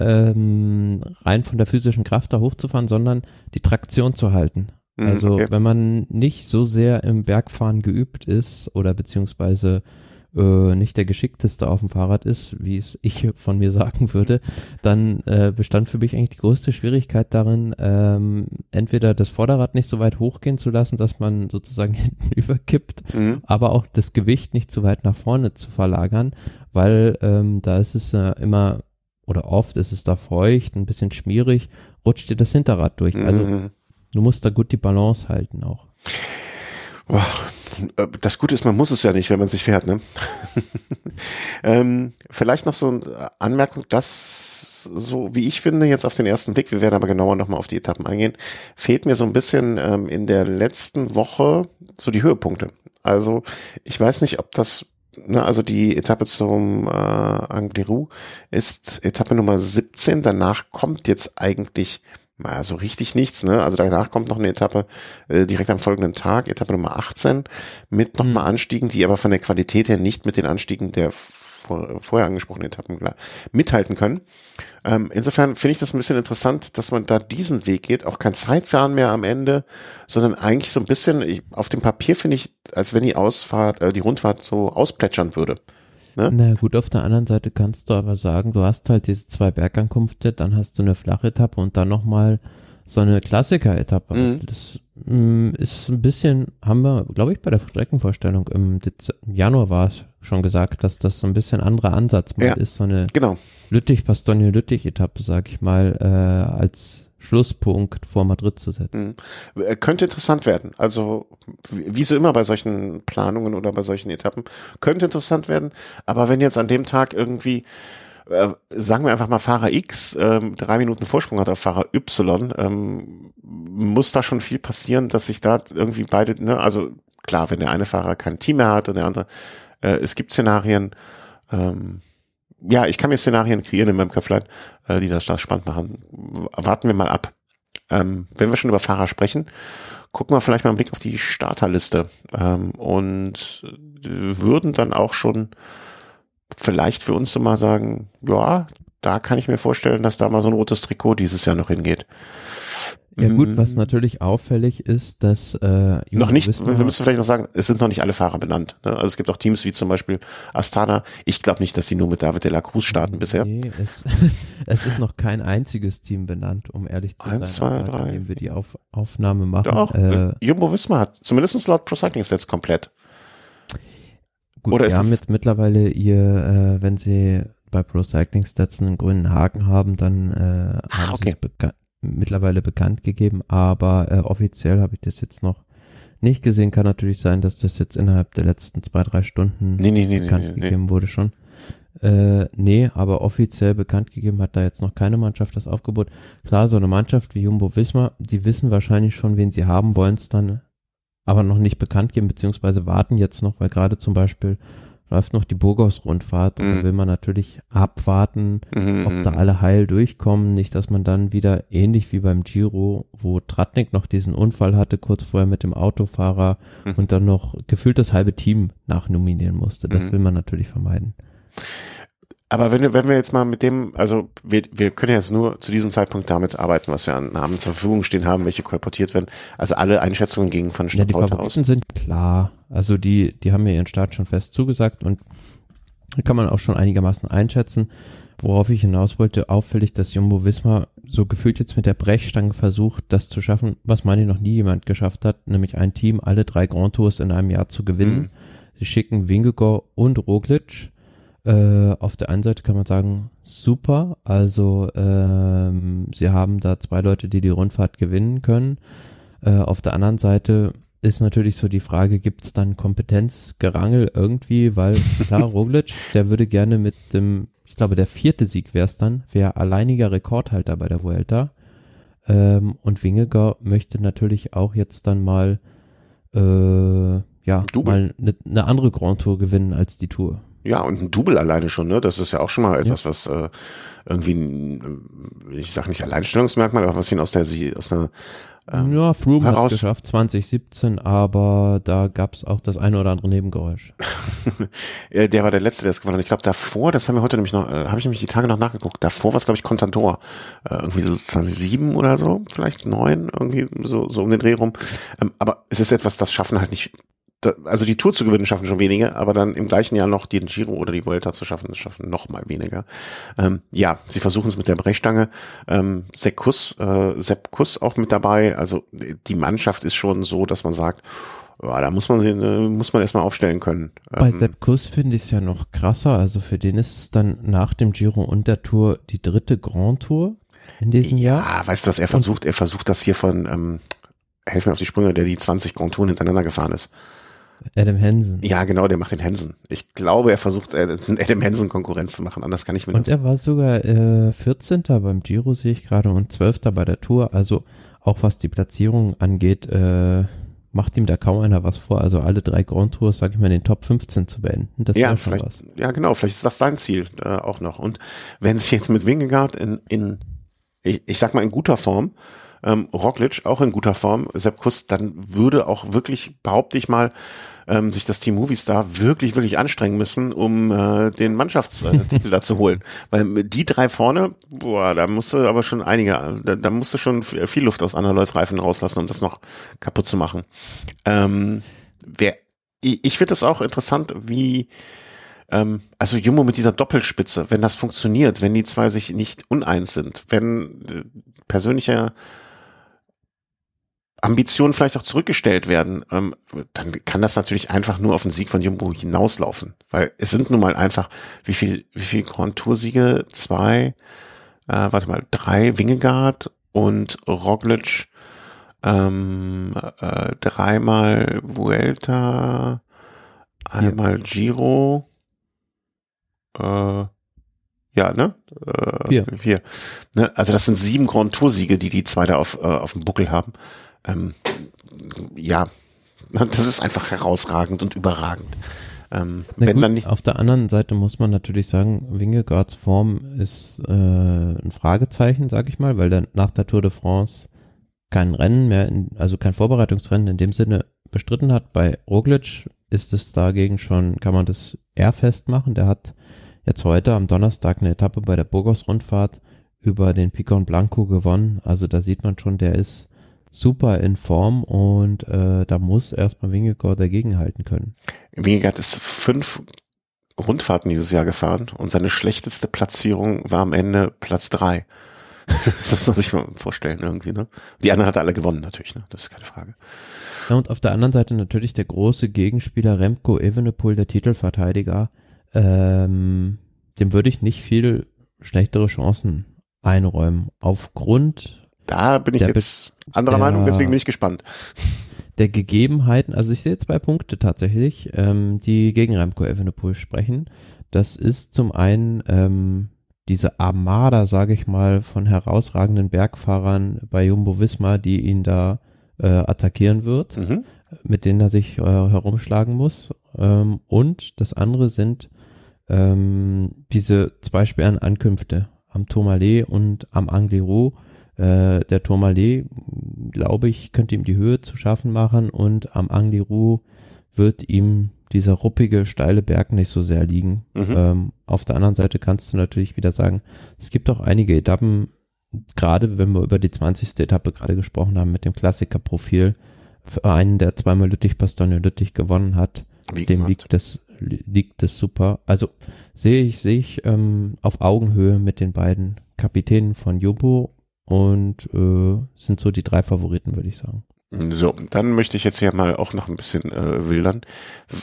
ähm, rein von der physischen Kraft da hochzufahren, sondern die Traktion zu halten. Mhm, also okay. wenn man nicht so sehr im Bergfahren geübt ist oder beziehungsweise äh, nicht der geschickteste auf dem Fahrrad ist, wie es ich von mir sagen würde, dann äh, bestand für mich eigentlich die größte Schwierigkeit darin, ähm, entweder das Vorderrad nicht so weit hochgehen zu lassen, dass man sozusagen hinten überkippt, mhm. aber auch das Gewicht nicht zu weit nach vorne zu verlagern, weil ähm, da ist es äh, immer oder oft ist es da feucht, ein bisschen schmierig, rutscht dir das Hinterrad durch. Also mhm. du musst da gut die Balance halten auch. Boah, äh, das Gute ist, man muss es ja nicht, wenn man sich fährt, ne? ähm, vielleicht noch so eine Anmerkung, dass so wie ich finde, jetzt auf den ersten Blick, wir werden aber genauer nochmal auf die Etappen eingehen, fehlt mir so ein bisschen ähm, in der letzten Woche so die Höhepunkte. Also ich weiß nicht, ob das ne, also die Etappe zum äh, Angliru ist Etappe Nummer 17. Danach kommt jetzt eigentlich mal so richtig nichts, ne? Also danach kommt noch eine Etappe äh, direkt am folgenden Tag, Etappe Nummer 18, mit nochmal mhm. Anstiegen, die aber von der Qualität her nicht mit den Anstiegen der vor, vorher angesprochenen Etappen mithalten können. Ähm, insofern finde ich das ein bisschen interessant, dass man da diesen Weg geht, auch kein Zeitfahren mehr am Ende, sondern eigentlich so ein bisschen, ich, auf dem Papier finde ich, als wenn die Ausfahrt, äh, die Rundfahrt so ausplätschern würde. Ne? Na gut, auf der anderen Seite kannst du aber sagen, du hast halt diese zwei Bergankünfte, dann hast du eine flache Etappe und dann nochmal so eine Klassiker-Etappe. Mhm. Das ist ein bisschen, haben wir, glaube ich, bei der Streckenvorstellung im Dez Januar war es schon gesagt, dass das so ein bisschen anderer Ansatz mal ja, ist, so eine genau. Lüttich-Bastogne-Lüttich-Etappe, sag ich mal, äh, als Schlusspunkt vor Madrid zu setzen. Mhm. Könnte interessant werden. Also wie so immer bei solchen Planungen oder bei solchen Etappen, könnte interessant werden. Aber wenn jetzt an dem Tag irgendwie äh, sagen wir einfach mal Fahrer X ähm, drei Minuten Vorsprung hat auf Fahrer Y, ähm, muss da schon viel passieren, dass sich da irgendwie beide, ne, also klar, wenn der eine Fahrer kein Team mehr hat und der andere, äh, es gibt Szenarien, ähm, ja, ich kann mir Szenarien kreieren in meinem Köpflein, äh, die das, das spannend machen. Warten wir mal ab. Ähm, wenn wir schon über Fahrer sprechen, gucken wir vielleicht mal einen Blick auf die Starterliste ähm, und würden dann auch schon vielleicht für uns so mal sagen, ja, da kann ich mir vorstellen, dass da mal so ein rotes Trikot dieses Jahr noch hingeht. Ja gut, was mhm. natürlich auffällig ist, dass äh, noch nicht, wir, wir müssen vielleicht noch sagen, es sind noch nicht alle Fahrer benannt. Ne? Also es gibt auch Teams wie zum Beispiel Astana. Ich glaube nicht, dass die nur mit David de la Cruz starten bisher. Nee, es, es ist noch kein einziges Team benannt, um ehrlich zu Eins, sein, zwei, drei. indem wir die Auf, Aufnahme machen. Doch, äh, Jumbo Wismar hat zumindest laut Pro Cycling Stats komplett. Gut, Oder wir haben jetzt mittlerweile ihr, äh, wenn sie bei Pro Cycling Stats einen grünen Haken haben, dann äh, ah, haben okay. sie es mittlerweile bekannt gegeben, aber äh, offiziell habe ich das jetzt noch nicht gesehen. Kann natürlich sein, dass das jetzt innerhalb der letzten zwei, drei Stunden nee, nee, nee, bekannt gegeben wurde schon. Äh, nee, aber offiziell bekannt gegeben hat da jetzt noch keine Mannschaft das Aufgebot. Klar, so eine Mannschaft wie Jumbo Wismar, die wissen wahrscheinlich schon, wen sie haben, wollen es dann aber noch nicht bekannt geben, beziehungsweise warten jetzt noch, weil gerade zum Beispiel läuft noch die Burgos-Rundfahrt und mhm. da will man natürlich abwarten, mhm, ob da mhm. alle heil durchkommen. Nicht, dass man dann wieder ähnlich wie beim Giro, wo Tratnik noch diesen Unfall hatte, kurz vorher mit dem Autofahrer mhm. und dann noch gefühlt das halbe Team nachnominieren musste. Das mhm. will man natürlich vermeiden. Aber wenn, wenn wir jetzt mal mit dem, also wir, wir können jetzt nur zu diesem Zeitpunkt damit arbeiten, was wir an Namen zur Verfügung stehen haben, welche kolportiert werden. Also alle Einschätzungen gingen von Stadt ja, die Favoriten aus. sind klar. Also die, die haben mir ihren Start schon fest zugesagt und kann man auch schon einigermaßen einschätzen. Worauf ich hinaus wollte, auffällig, dass Jumbo Wismar so gefühlt jetzt mit der Brechstange versucht, das zu schaffen, was meine noch nie jemand geschafft hat, nämlich ein Team alle drei Grand Tours in einem Jahr zu gewinnen. Mhm. Sie schicken Wingegor und Roglic äh, auf der einen Seite kann man sagen, super. Also ähm, sie haben da zwei Leute, die die Rundfahrt gewinnen können. Äh, auf der anderen Seite ist natürlich so die Frage, gibt es dann Kompetenzgerangel irgendwie, weil klar, Roglic, der würde gerne mit dem, ich glaube, der vierte Sieg wäre es dann, wäre alleiniger Rekordhalter bei der Vuelta. Ähm, und Wingegar möchte natürlich auch jetzt dann mal äh, ja, Double. mal eine ne andere Grand Tour gewinnen als die Tour. Ja, und ein Double alleine schon, ne? Das ist ja auch schon mal etwas, ja. was äh, irgendwie, ein, ich sag nicht Alleinstellungsmerkmal, aber was ihn aus der aus einer ähm, ja, Froome heraus hat geschafft 2017, aber da gab's auch das eine oder andere Nebengeräusch. der war der letzte, der es gewonnen hat. Ich glaube davor, das haben wir heute nämlich noch, äh, habe ich nämlich die Tage noch nachgeguckt. Davor war es glaube ich Contador, äh, irgendwie so 2007 oder so, vielleicht neun, irgendwie so so um den Dreh rum. Ähm, aber es ist etwas, das schaffen halt nicht also die Tour zu gewinnen schaffen schon wenige, aber dann im gleichen Jahr noch den Giro oder die Vuelta zu schaffen, das schaffen noch mal weniger. Ähm, ja, sie versuchen es mit der Brechstange. Ähm, Sepp Kuss, äh, Sepp Kuss auch mit dabei. Also die Mannschaft ist schon so, dass man sagt, ja, da muss man sie, äh, muss man erstmal aufstellen können. Bei ähm, Sepp Kuss finde ich es ja noch krasser. Also für den ist es dann nach dem Giro und der Tour die dritte Grand Tour in diesem ja, Jahr. Ja, weißt du was, er versucht, er versucht das hier von, ähm, helfen mir auf die Sprünge, der die 20 Grand Touren hintereinander gefahren ist. Adam Hansen. Ja, genau, der macht den Hansen. Ich glaube, er versucht, äh, Adam Hansen Konkurrenz zu machen, anders kann ich mir Und er war sogar äh, 14. beim Giro, sehe ich gerade, und 12. bei der Tour. Also auch was die Platzierung angeht, äh, macht ihm da kaum einer was vor. Also alle drei Grand Tours, sag ich mal, in den Top 15 zu beenden. Das ja, vielleicht, was. ja, genau, vielleicht ist das sein Ziel äh, auch noch. Und wenn sich jetzt mit Wingegaard in, in ich, ich sag mal, in guter Form ähm, Roglic auch in guter Form, Sepp Kuss, dann würde auch wirklich, behaupte ich mal, ähm, sich das Team Movistar wirklich, wirklich anstrengen müssen, um äh, den Mannschaftstitel da zu holen. Weil die drei vorne, boah, da musst du aber schon einige, da, da du schon viel Luft aus Leute Reifen rauslassen, um das noch kaputt zu machen. Ähm, wer, ich, ich finde das auch interessant, wie ähm, also Jumbo mit dieser Doppelspitze, wenn das funktioniert, wenn die zwei sich nicht uneins sind, wenn äh, persönlicher Ambitionen vielleicht auch zurückgestellt werden, ähm, dann kann das natürlich einfach nur auf den Sieg von Jumbo hinauslaufen. Weil es sind nun mal einfach, wie viel, wie viel Grand Tour Siege? Zwei, äh, warte mal, drei Wingegaard und Roglic, ähm, äh, dreimal Vuelta, einmal Giro, äh, ja, ne? Äh, vier. vier. Ne? Also das sind sieben Grand Tour Siege, die die zwei da auf, äh, auf dem Buckel haben ähm, ja, das ist einfach herausragend und überragend. Ähm, wenn dann nicht auf der anderen Seite muss man natürlich sagen, Wingegaards Form ist äh, ein Fragezeichen, sag ich mal, weil dann nach der Tour de France kein Rennen mehr, in, also kein Vorbereitungsrennen in dem Sinne bestritten hat. Bei Roglic ist es dagegen schon, kann man das eher festmachen. Der hat jetzt heute am Donnerstag eine Etappe bei der Burgos-Rundfahrt über den Picon Blanco gewonnen. Also da sieht man schon, der ist super in Form und äh, da muss erstmal Wingegaard dagegenhalten können. Wingegaard ist fünf Rundfahrten dieses Jahr gefahren und seine schlechteste Platzierung war am Ende Platz drei. das muss man sich mal vorstellen irgendwie, ne? Die anderen hat alle gewonnen natürlich, ne? Das ist keine Frage. Ja, und auf der anderen Seite natürlich der große Gegenspieler Remco Evenepoel, der Titelverteidiger. Ähm, dem würde ich nicht viel schlechtere Chancen einräumen. Aufgrund. Da bin ich jetzt anderer der, Meinung, deswegen bin ich gespannt. Der Gegebenheiten, also ich sehe zwei Punkte tatsächlich, ähm, die gegen Remco Evenepoel sprechen. Das ist zum einen ähm, diese Armada, sage ich mal, von herausragenden Bergfahrern bei Jumbo Visma, die ihn da äh, attackieren wird, mhm. mit denen er sich äh, herumschlagen muss. Ähm, und das andere sind ähm, diese zwei schweren Ankünfte am Tourmalet und am Angliru. Äh, der Tourmalet, glaube ich, könnte ihm die Höhe zu schaffen machen und am Angliru wird ihm dieser ruppige, steile Berg nicht so sehr liegen. Mhm. Ähm, auf der anderen Seite kannst du natürlich wieder sagen, es gibt auch einige Etappen, gerade wenn wir über die 20. Etappe gerade gesprochen haben, mit dem Klassikerprofil, für einen, der zweimal Lüttich-Bastogne Lüttich gewonnen hat, Wie dem liegt das, liegt das super. Also sehe ich, sehe ich ähm, auf Augenhöhe mit den beiden Kapitänen von Jumbo und äh, sind so die drei Favoriten, würde ich sagen. So, dann möchte ich jetzt hier mal auch noch ein bisschen äh, wildern.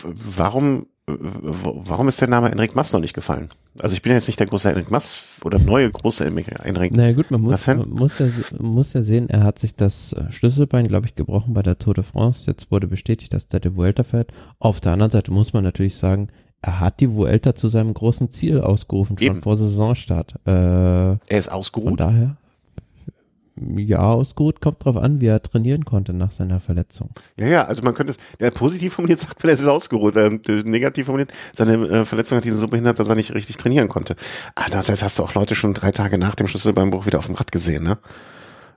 Warum, warum ist der Name Enric Mass noch nicht gefallen? Also ich bin jetzt nicht der große Enric Mass oder neue große Enric Na gut, man muss, man muss, ja, muss ja sehen, er hat sich das äh, Schlüsselbein, glaube ich, gebrochen bei der Tour de France. Jetzt wurde bestätigt, dass der die Vuelta fährt. Auf der anderen Seite muss man natürlich sagen, er hat die Vuelta zu seinem großen Ziel ausgerufen, schon Eben. vor Saisonstart. Äh, er ist ausgeruht. Von daher ja, ausgeruht kommt drauf an, wie er trainieren konnte nach seiner Verletzung. Ja, ja, also man könnte es, der positiv formuliert sagt, er ist ausgeruht, äh, negativ formuliert, seine äh, Verletzung hat ihn so behindert, dass er nicht richtig trainieren konnte. Andererseits hast du auch Leute schon drei Tage nach dem Schlüsselbeinbruch wieder auf dem Rad gesehen, ne?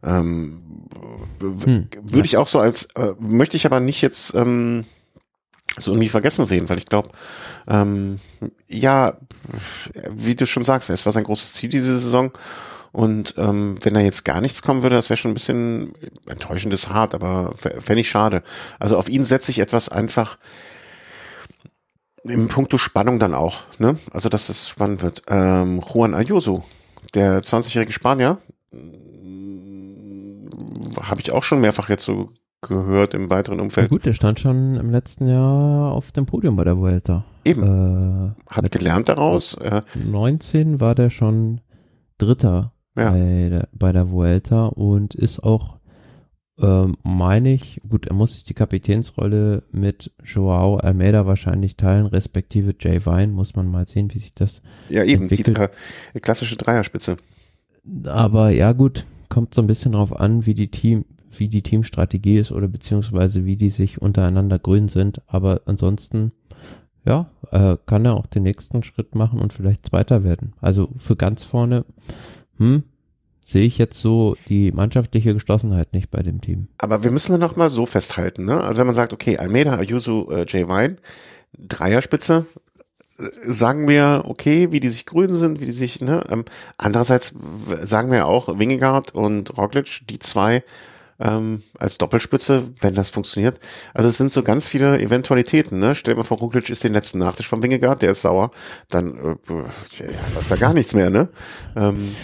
Ähm, hm, würde ja. ich auch so als, äh, möchte ich aber nicht jetzt ähm, so irgendwie vergessen sehen, weil ich glaube, ähm, ja, wie du schon sagst, es war sein großes Ziel diese Saison und ähm, wenn da jetzt gar nichts kommen würde, das wäre schon ein bisschen enttäuschendes hart, aber fände ich schade. Also auf ihn setze ich etwas einfach im Punkto Spannung dann auch, ne? Also dass es spannend wird. Ähm, Juan Ayuso, der 20-jährige Spanier, habe ich auch schon mehrfach jetzt so gehört im weiteren Umfeld. Na gut, der stand schon im letzten Jahr auf dem Podium bei der Vuelta. Eben. Äh, Hat gelernt daraus. 19 war der schon Dritter ja. bei, der, bei der Vuelta und ist auch, ähm, meine ich, gut, er muss sich die Kapitänsrolle mit Joao Almeida wahrscheinlich teilen, respektive Jay Vine, muss man mal sehen, wie sich das Ja, eben, entwickelt. die klassische Dreierspitze. Aber ja, gut, kommt so ein bisschen drauf an, wie die Team, wie die Teamstrategie ist oder beziehungsweise wie die sich untereinander grün sind. Aber ansonsten, ja, äh, kann er auch den nächsten Schritt machen und vielleicht Zweiter werden. Also für ganz vorne hm, sehe ich jetzt so die mannschaftliche Geschlossenheit nicht bei dem Team. Aber wir müssen dann noch mal so festhalten, ne? Also wenn man sagt, okay, Almeida, Ayuso, äh, Jay Vine, Dreierspitze, äh, sagen wir, okay, wie die sich grün sind, wie die sich, ne? Ähm, andererseits sagen wir auch, Wingegaard und Roglic, die zwei ähm, als Doppelspitze, wenn das funktioniert. Also es sind so ganz viele Eventualitäten. Ne? Stell dir mal vor, Roglic ist den letzten Nachtisch von Wingegaard, der ist sauer, dann äh, ja, läuft da gar nichts mehr. Ne? Ähm,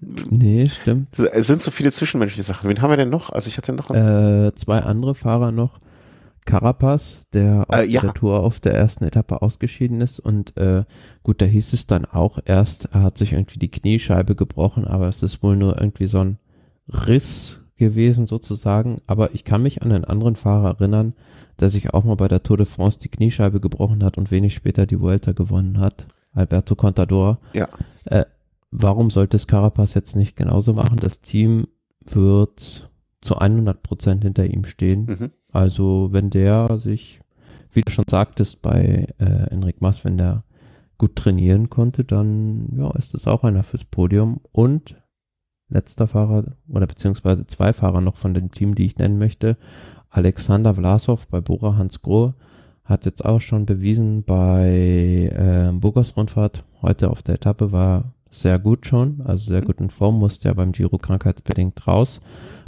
Nee, stimmt. Es sind so viele zwischenmenschliche Sachen. Wen haben wir denn noch? Also ich hatte noch äh, zwei andere Fahrer noch. Carapaz, der auf äh, ja. der Tour auf der ersten Etappe ausgeschieden ist und äh, gut, da hieß es dann auch erst, er hat sich irgendwie die Kniescheibe gebrochen, aber es ist wohl nur irgendwie so ein Riss gewesen sozusagen, aber ich kann mich an einen anderen Fahrer erinnern, der sich auch mal bei der Tour de France die Kniescheibe gebrochen hat und wenig später die Vuelta gewonnen hat. Alberto Contador. Ja. Äh, warum sollte es Carapaz jetzt nicht genauso machen? Das Team wird zu 100 Prozent hinter ihm stehen. Mhm. Also wenn der sich, wie du schon sagtest, bei äh, Enric Mas, wenn der gut trainieren konnte, dann ja, ist es auch einer fürs Podium. Und letzter Fahrer oder beziehungsweise zwei Fahrer noch von dem Team, die ich nennen möchte. Alexander Vlasov bei Bora Hans Grohe hat jetzt auch schon bewiesen bei äh, Burgos Rundfahrt heute auf der Etappe war sehr gut schon, also sehr gut in Form, musste ja beim Giro krankheitsbedingt raus,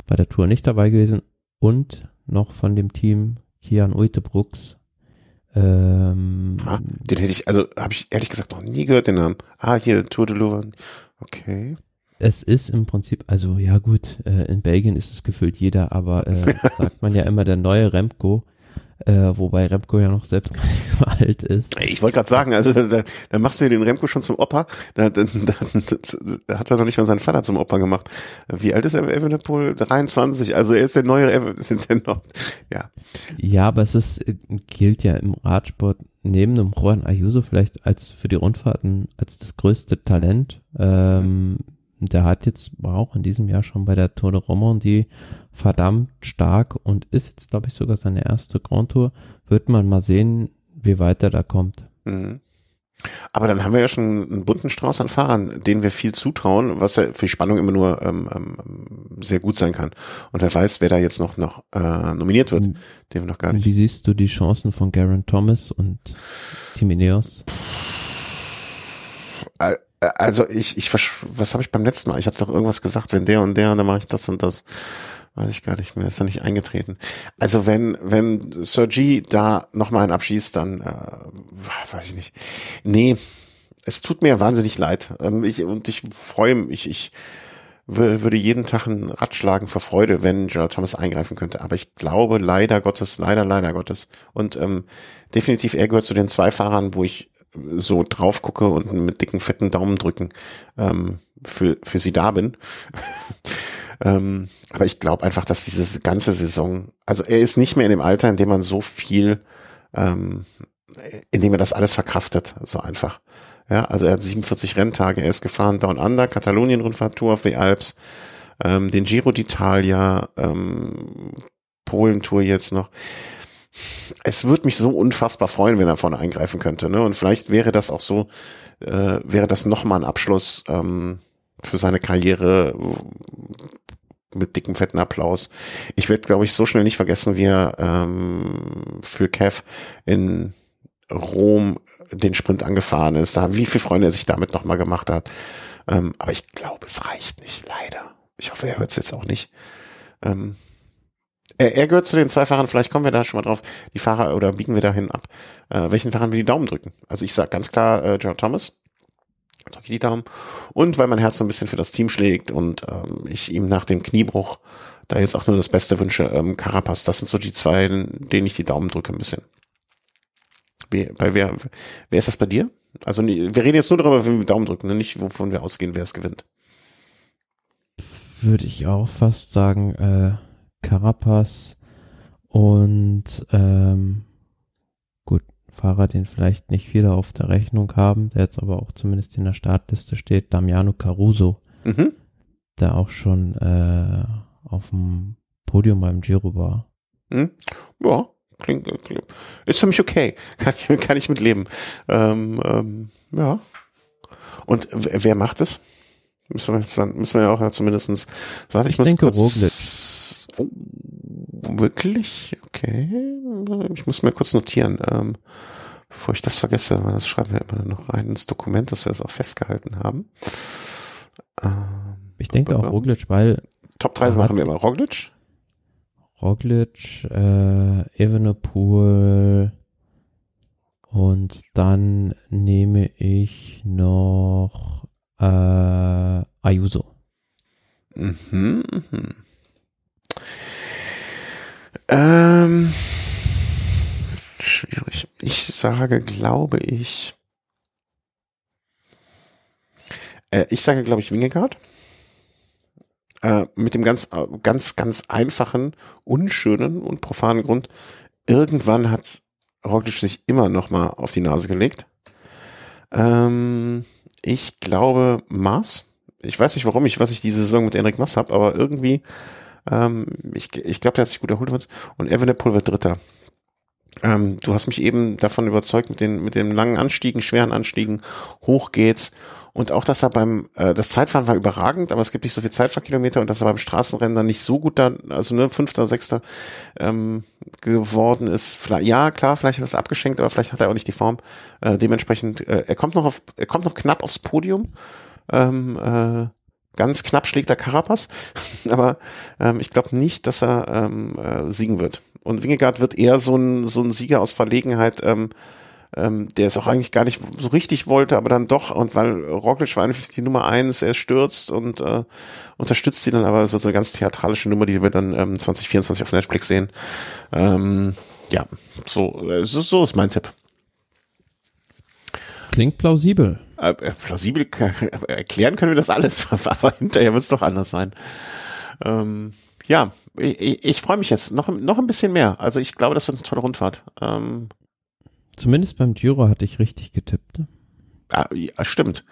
bei der Tour nicht dabei gewesen und noch von dem Team Kian Uitebrooks. Ähm, ah, den hätte ich, also habe ich ehrlich gesagt noch nie gehört, den Namen. Ah, hier, Tour de Louvain. Okay. Es ist im Prinzip, also ja gut, äh, in Belgien ist es gefühlt jeder, aber äh, sagt man ja immer der neue Remco äh, wobei Remco ja noch selbst gar nicht so alt ist. Ich wollte gerade sagen, also da, da, da machst du den Remco schon zum Opa, da, da, da, hat er noch nicht mal seinen Vater zum Opa gemacht. Wie alt ist er, Evenepoel? 23, also er ist der neue, sind denn noch, ja. Ja, aber es ist, gilt ja im Radsport neben dem Juan Ayuso vielleicht als für die Rundfahrten als das größte Talent. Ähm, der hat jetzt, war auch in diesem Jahr schon bei der Tour de Romandie verdammt stark und ist jetzt, glaube ich, sogar seine erste Grand Tour. Wird man mal sehen, wie weit er da kommt. Mhm. Aber dann haben wir ja schon einen bunten Strauß an Fahrern, denen wir viel zutrauen, was ja für die Spannung immer nur ähm, ähm, sehr gut sein kann. Und wer weiß, wer da jetzt noch, noch äh, nominiert wird, den wir noch gar nicht. Wie siehst du die Chancen von Garen Thomas und Team Ineos? Also ich, ich, was habe ich beim letzten Mal? Ich hatte doch irgendwas gesagt, wenn der und der, dann mache ich das und das. Weiß ich gar nicht mehr, ist da nicht eingetreten. Also wenn, wenn Sir G da nochmal einen abschießt, dann äh, weiß ich nicht. Nee, es tut mir wahnsinnig leid. Ähm, ich, und ich freue mich, ich, ich würde jeden Tag ein Rad schlagen vor Freude, wenn Gerald Thomas eingreifen könnte. Aber ich glaube, leider Gottes, leider, leider Gottes. Und ähm, definitiv, er gehört zu den zwei Fahrern, wo ich so drauf gucke und mit dicken, fetten Daumen drücken ähm, für, für sie da bin. ähm, aber ich glaube einfach, dass diese ganze Saison, also er ist nicht mehr in dem Alter, in dem man so viel, ähm, in dem er das alles verkraftet, so einfach. Ja, also er hat 47 Renntage, er ist gefahren Down Under, Katalonien-Rundfahrt, Tour of the Alps, ähm, den Giro d'Italia, ähm, Polen-Tour jetzt noch es würde mich so unfassbar freuen, wenn er vorne eingreifen könnte. Ne? Und vielleicht wäre das auch so, äh, wäre das nochmal ein Abschluss ähm, für seine Karriere mit dicken, fetten Applaus. Ich werde, glaube ich, so schnell nicht vergessen, wie er ähm, für Kev in Rom den Sprint angefahren ist. Da, wie viele Freunde er sich damit nochmal gemacht hat. Ähm, aber ich glaube, es reicht nicht, leider. Ich hoffe, er hört es jetzt auch nicht. Ähm, er, er gehört zu den zwei Fahrern, vielleicht kommen wir da schon mal drauf, die Fahrer oder biegen wir dahin ab, äh, welchen Fahrern wir die Daumen drücken. Also ich sage ganz klar äh, John Thomas, drücke die Daumen. Und weil mein Herz so ein bisschen für das Team schlägt und ähm, ich ihm nach dem Kniebruch da jetzt auch nur das Beste wünsche, ähm, Carapaz, das sind so die zwei, denen ich die Daumen drücke ein bisschen. Wie, bei wer, wer ist das bei dir? Also wir reden jetzt nur darüber, wenn wir Daumen drücken, ne? nicht wovon wir ausgehen, wer es gewinnt. Würde ich auch fast sagen, äh, Carapaz und ähm, gut, Fahrer, den vielleicht nicht viele auf der Rechnung haben, der jetzt aber auch zumindest in der Startliste steht, Damiano Caruso, mhm. der auch schon äh, auf dem Podium beim Giro war. Mhm. Ja, klingt, klingt, ist für mich okay, kann ich, kann ich mit leben. Ähm, ähm, ja. Und wer macht es? Müssen wir jetzt dann, müssen wir ja auch ja zumindestens, warte, ich, ich muss denke kurz, Roglic. Wirklich? Okay. Ich muss mir kurz notieren, ähm, bevor ich das vergesse, weil das schreiben wir immer noch rein ins Dokument, dass wir es auch festgehalten haben. Ähm, ich denke auch Roglic, weil Top 3 machen wir immer. Roglic? Roglic, äh, Evenepoel und dann nehme ich noch äh, Ayuso. Mhm, mhm. Ähm, schwierig. Ich sage, glaube ich. Äh, ich sage, glaube ich, Wingegaard. Äh, mit dem ganz, ganz, ganz einfachen, unschönen und profanen Grund. Irgendwann hat Roglic sich immer noch mal auf die Nase gelegt. Ähm, ich glaube Mars. Ich weiß nicht warum ich, was ich diese Saison mit Enric Mass habe, aber irgendwie ähm, ich ich glaube, der hat sich gut erholt. Und Evenepoel wird Dritter. Ähm, du hast mich eben davon überzeugt mit den, mit den langen Anstiegen, schweren Anstiegen. Hoch geht's. Und auch, dass er beim, äh, das Zeitfahren war überragend, aber es gibt nicht so viel Zeitfahrkilometer und dass er beim Straßenrennen dann nicht so gut da, also nur Fünfter, Sechster ähm, geworden ist. Vielleicht, ja, klar, vielleicht hat er es abgeschenkt, aber vielleicht hat er auch nicht die Form. Äh, dementsprechend, äh, er kommt noch auf, er kommt noch knapp aufs Podium. Ähm, äh, ganz knapp schlägt der Carapaz, aber ähm, ich glaube nicht, dass er ähm, äh, siegen wird. Und Wingegaard wird eher so ein, so ein Sieger aus Verlegenheit, ähm, ähm, der es auch eigentlich gar nicht so richtig wollte, aber dann doch, und weil Roglic war einfach die Nummer eins, er stürzt und äh, unterstützt sie dann, aber es wird so eine ganz theatralische Nummer, die wir dann ähm, 2024 auf Netflix sehen. Ähm, ja, äh, so, so ist mein Tipp. Klingt plausibel. Äh, äh plausibel erklären können wir das alles, aber hinterher wird es doch anders sein. Ähm, ja, ich, ich freue mich jetzt noch, noch ein bisschen mehr. Also ich glaube, das wird eine tolle Rundfahrt. Ähm, Zumindest beim Giro hatte ich richtig getippt. Ne? Ah, ja, stimmt.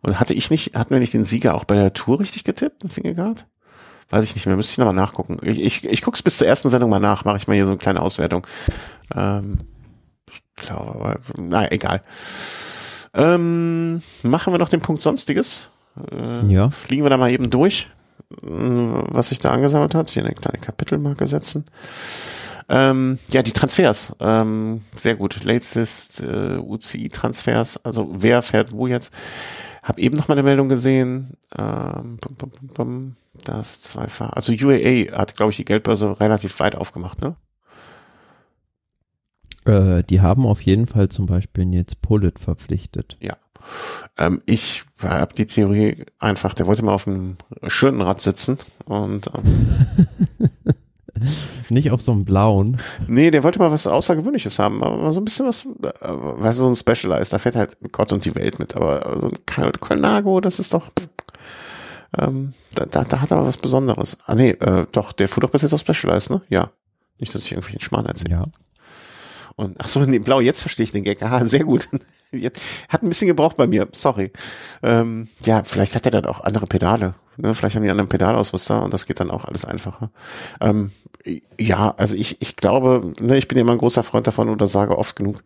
Und hatte ich nicht, hatten wir nicht den Sieger auch bei der Tour richtig getippt mit Fingergard? Weiß ich nicht mehr, müsste ich nochmal nachgucken. Ich, ich, ich guck's bis zur ersten Sendung mal nach, mache ich mal hier so eine kleine Auswertung. Ähm, ich glaube, aber, naja, egal. Ähm, machen wir noch den Punkt Sonstiges. Äh, ja. Fliegen wir da mal eben durch, äh, was sich da angesammelt hat. Hier eine kleine Kapitelmarke setzen. Ähm, ja, die Transfers. Ähm, sehr gut. Latest äh, UCI-Transfers. Also wer fährt wo jetzt? Hab eben noch mal eine Meldung gesehen. Ähm, bum, bum, bum, das Zweifach. Also UAA hat, glaube ich, die Geldbörse relativ weit aufgemacht, ne? Äh, die haben auf jeden Fall zum Beispiel jetzt Polit verpflichtet. Ja. Ähm, ich habe die Theorie einfach, der wollte mal auf einem schönen Rad sitzen und ähm, Nicht auf so einem blauen. Nee, der wollte mal was Außergewöhnliches haben, aber mal so ein bisschen was, äh, weißt du, so ein Specialized, da fährt halt Gott und die Welt mit, aber so ein Colnago, das ist doch, ähm, da, da, da hat er was Besonderes. Ah nee, äh, doch, der fuhr doch bis jetzt auf Specialized, ne? Ja. Nicht, dass ich irgendwie einen Schmarrn erzähle. Ja. Und ach so, nee, blau, jetzt verstehe ich den Gag. Ah, sehr gut. Hat ein bisschen gebraucht bei mir, sorry. Ähm, ja, vielleicht hat er dann auch andere Pedale. Ne? Vielleicht haben die anderen Pedalausrüster und das geht dann auch alles einfacher. Ähm, ja, also ich, ich glaube, ne, ich bin ja immer ein großer Freund davon oder sage oft genug,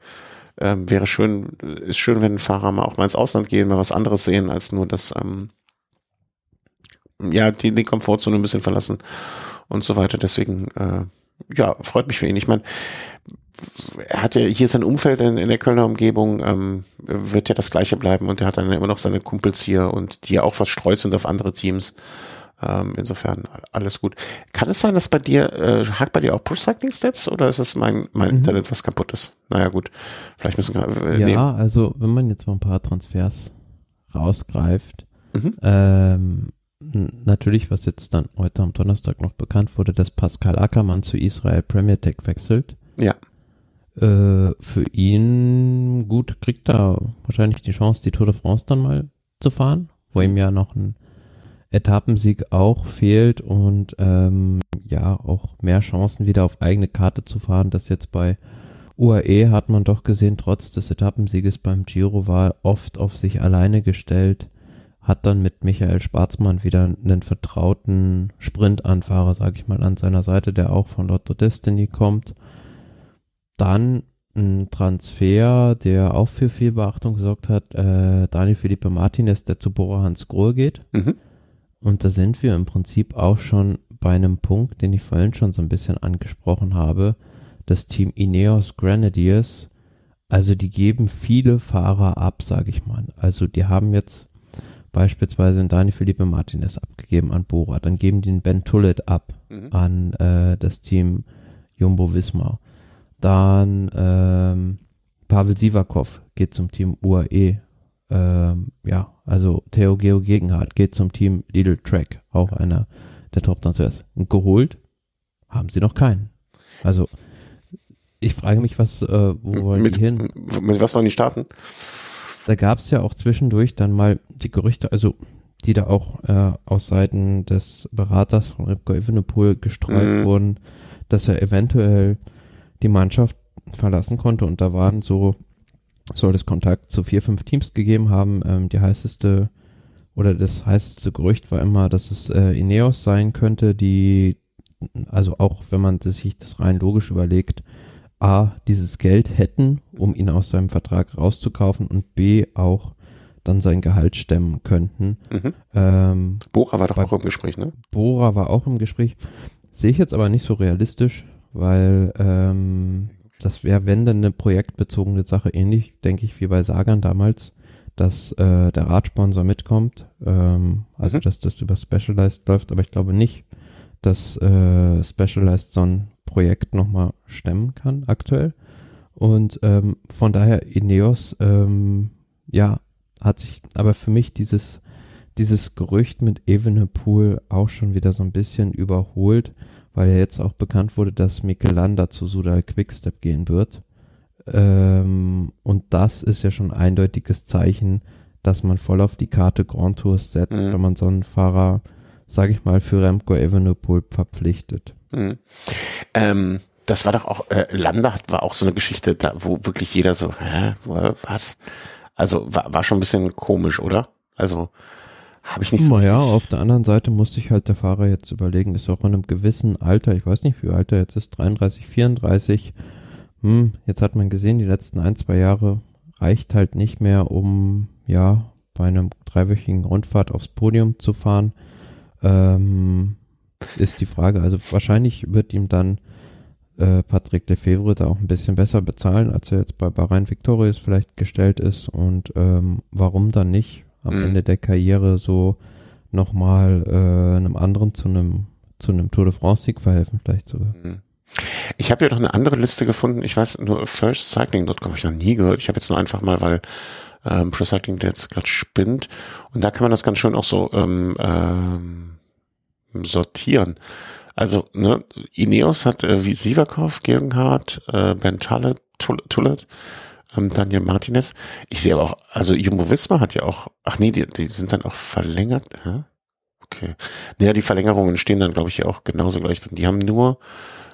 ähm, wäre schön, ist schön, wenn Fahrer mal auch mal ins Ausland gehen, mal was anderes sehen, als nur das, ähm, ja, die, die Komfortzone ein bisschen verlassen und so weiter. Deswegen, äh, ja, freut mich für ihn. Ich meine, er hat ja hier sein Umfeld in, in der Kölner Umgebung, ähm, wird ja das gleiche bleiben und er hat dann immer noch seine Kumpels hier und die ja auch verstreut sind auf andere Teams. Ähm, insofern alles gut. Kann es sein, dass bei dir, äh, hakt bei dir auch Pro Cycling Stats oder ist es mein, mein mhm. Internet, was kaputt ist? Naja, gut. Vielleicht müssen wir, äh, Ja, nehmen. also wenn man jetzt mal ein paar Transfers rausgreift, mhm. ähm, natürlich, was jetzt dann heute am Donnerstag noch bekannt wurde, dass Pascal Ackermann zu Israel Premier Tech wechselt. Ja. Äh, für ihn, gut, kriegt er wahrscheinlich die Chance, die Tour de France dann mal zu fahren, wo ihm ja noch ein Etappensieg auch fehlt und ähm, ja, auch mehr Chancen wieder auf eigene Karte zu fahren. Das jetzt bei UAE hat man doch gesehen, trotz des Etappensieges beim Giro war oft auf sich alleine gestellt, hat dann mit Michael Schwarzmann wieder einen vertrauten Sprintanfahrer, sag ich mal, an seiner Seite, der auch von Lotto Destiny kommt dann ein Transfer, der auch für viel Beachtung gesorgt hat, äh, Daniel Felipe Martinez, der zu Bora Hans Grohe geht. Mhm. Und da sind wir im Prinzip auch schon bei einem Punkt, den ich vorhin schon so ein bisschen angesprochen habe. Das Team Ineos Grenadiers, also die geben viele Fahrer ab, sage ich mal. Also die haben jetzt beispielsweise einen Daniel Felipe Martinez abgegeben an Bora, dann geben die einen Ben Tullet ab mhm. an äh, das Team Jumbo Wismar. Dann ähm, Pavel Sivakov geht zum Team UAE. Ähm, ja, also Theo Geo Gegenhardt geht zum Team Lidl Track, auch einer der Top-Transfers. Und geholt haben sie noch keinen. Also ich frage mich, was, äh, wo wollen mit, die hin? Mit was wollen die starten? Da gab es ja auch zwischendurch dann mal die Gerüchte, also die da auch äh, aus Seiten des Beraters von Repco Evenepoel gestreut mm. wurden, dass er eventuell die Mannschaft verlassen konnte und da waren so, soll es Kontakt zu vier, fünf Teams gegeben haben. Ähm, die heißeste oder das heißeste Gerücht war immer, dass es äh, Ineos sein könnte, die, also auch wenn man sich das rein logisch überlegt, A, dieses Geld hätten, um ihn aus seinem Vertrag rauszukaufen und B, auch dann sein Gehalt stemmen könnten. Mhm. Ähm, Bora war doch auch im Gespräch, ne? Bora war auch im Gespräch. Sehe ich jetzt aber nicht so realistisch, weil ähm, das wäre, wenn dann eine projektbezogene Sache, ähnlich, denke ich, wie bei Sagan damals, dass äh, der Radsponsor mitkommt, ähm, also Mhm. dass das über Specialized läuft, aber ich glaube nicht, dass äh, Specialized so ein Projekt nochmal stemmen kann aktuell. Und ähm, von daher Ineos, ähm, ja, hat sich aber für mich dieses dieses Gerücht mit Evenepoel auch schon wieder so ein bisschen überholt, weil ja jetzt auch bekannt wurde, dass Mikel Landa zu Sudal Quickstep gehen wird. Ähm, und das ist ja schon ein eindeutiges Zeichen, dass man voll auf die Karte Grand Tours setzt, Mhm. wenn man so einen Fahrer, sage ich mal, für Remco Evenepoel verpflichtet. Mhm. Ähm, das war doch auch, äh, Landa hat- war auch so eine Geschichte, da, wo wirklich jeder so, hä, was? Also war, war schon ein bisschen komisch, oder? Also habe ich nicht so Naja, auf der anderen Seite musste ich halt der Fahrer jetzt überlegen, ist auch in einem gewissen Alter, ich weiß nicht, wie alt er jetzt ist, 33, 34. Hm, jetzt hat man gesehen, die letzten ein, zwei Jahre reicht halt nicht mehr, um ja bei einem dreiwöchigen Rundfahrt aufs Podium zu fahren. Ähm, ist die Frage. Also wahrscheinlich wird ihm dann äh, Patrick Lefevre da auch ein bisschen besser bezahlen, als er jetzt bei Bahrain Victorious vielleicht gestellt ist. Und ähm, warum dann nicht am Mhm. Ende der Karriere so nochmal äh, einem anderen zu einem zu einem Tour de France Sieg verhelfen vielleicht sogar. Mhm. Ich habe ja noch eine andere Liste gefunden. Ich weiß nur firstcycling.com habe ich noch nie gehört. Ich habe jetzt nur einfach mal, weil ähm, Pro Cycling jetzt gerade spinnt und da kann man das ganz schön auch so ähm, ähm, sortieren. Also ne, Ineos hat äh, wie Sivakov, Gegenhardt, äh, Ben Tullet, Tull- Tullet, ähm, Daniel Martinez. Ich sehe aber auch, also Jumbo Visma hat ja auch, ach nee, die, die sind dann auch verlängert. Hä? Okay. Naja, die Verlängerungen stehen dann, glaube ich, ja auch genauso gleich drin. Die haben nur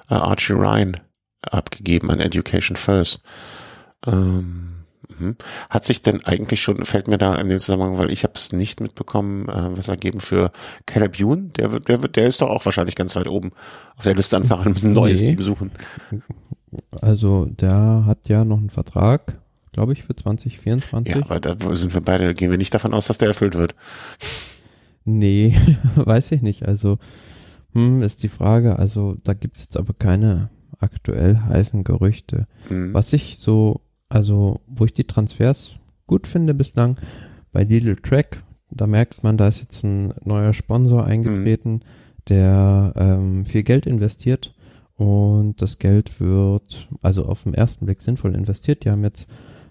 äh, Archie Ryan abgegeben an Education First. Ähm, mhm. hat sich denn eigentlich schon, fällt mir da in dem Zusammenhang, weil ich habe es nicht mitbekommen, äh, was ergeben für Caleb Ewan, der wird, der wird, der ist doch auch wahrscheinlich ganz weit oben auf der Liste an Fahrern mit ein neues Nee. Team suchen. Also der hat ja noch einen Vertrag, glaube ich, für 2024. Ja, aber da sind wir beide, gehen wir nicht davon aus, dass der erfüllt wird. Nee, weiß ich nicht. Also, hm, ist die Frage. Also, da gibt's jetzt aber keine aktuell heißen Gerüchte. Mhm. Was ich so, also, wo ich die Transfers gut finde bislang, bei Lidl Track, da merkt man, da ist jetzt ein neuer Sponsor eingetreten, der ähm, viel Geld investiert und das Geld wird also auf den ersten Blick sinnvoll investiert. Die haben jetzt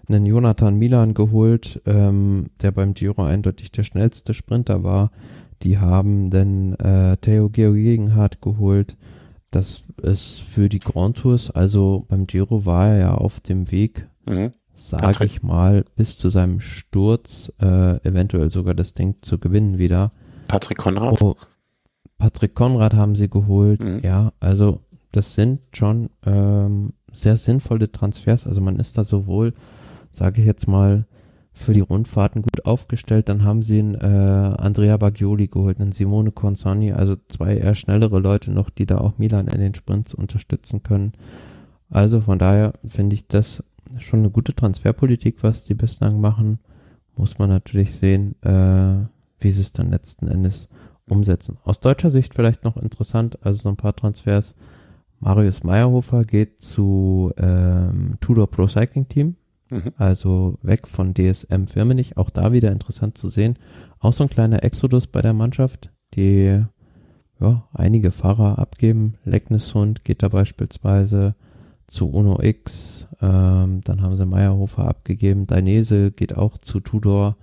einen Jonathan Milan geholt, ähm, der beim Giro eindeutig der schnellste Sprinter war. Die haben den äh, Theo Georgenhardt geholt. Das ist für die Grand Tours, also beim Giro war er ja auf dem Weg, Mhm. sage ich mal, bis zu seinem Sturz äh, eventuell sogar das Ding zu gewinnen wieder. Patrick Konrad. Oh, Patrick Konrad haben sie geholt. Mhm. Ja, also das sind schon ähm, sehr sinnvolle Transfers. Also man ist da sowohl, sage ich jetzt mal, für die Rundfahrten gut aufgestellt. Dann haben sie einen äh, Andrea Bagioli geholt, einen Simone Consani, also zwei eher schnellere Leute noch, die da auch Milan in den Sprints unterstützen können. Also von daher finde ich das schon eine gute Transferpolitik, was die bislang machen. Muss man natürlich sehen, äh, wie sie es dann letzten Endes umsetzen. Aus deutscher Sicht vielleicht noch interessant, also so ein paar Transfers. Marius Meyerhofer geht zu ähm, Tudor Pro Cycling Team, Mhm. also weg von DSM Firmenich. Auch da wieder interessant zu sehen. Auch so ein kleiner Exodus bei der Mannschaft, die ja, einige Fahrer abgeben. Leckneshund geht da beispielsweise zu Uno X. Ähm, dann haben sie Meyerhofer abgegeben. Dainese geht auch zu Tudor.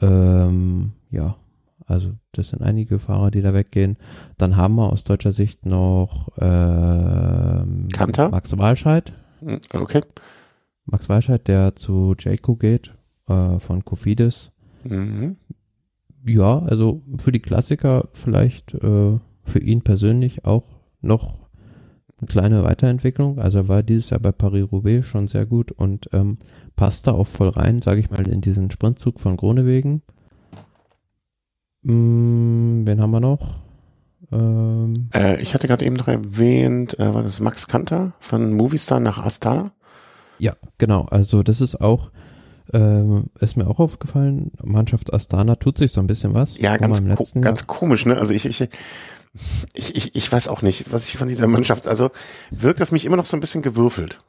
Ähm, ja, also das sind einige Fahrer, die da weggehen. Dann haben wir aus deutscher Sicht noch ähm, Kanter? Max Walscheid. Mhm. Okay. Max Walscheid, der zu Jayco geht, äh, von Kofidis. Mhm. Ja, also für die Klassiker vielleicht äh, für ihn persönlich auch noch eine kleine Weiterentwicklung. Also er war dieses Jahr bei Paris-Roubaix schon sehr gut und ähm, passt da auch voll rein, sage ich mal, in diesen Sprintzug von Gronewegen. Mm, wen haben wir noch? Ähm, Äh, ich hatte gerade eben noch erwähnt, äh, war das Max Kanter von Movistar nach Astana? Ja, genau. Also das ist auch Ähm, ist mir auch aufgefallen, Mannschaft Astana tut sich so ein bisschen was. Ja, ganz, ko ganz Jahr. komisch, ne? Also ich, ich, ich, ich, ich weiß auch nicht, was ich von dieser Mannschaft, also wirkt auf mich immer noch so ein bisschen gewürfelt.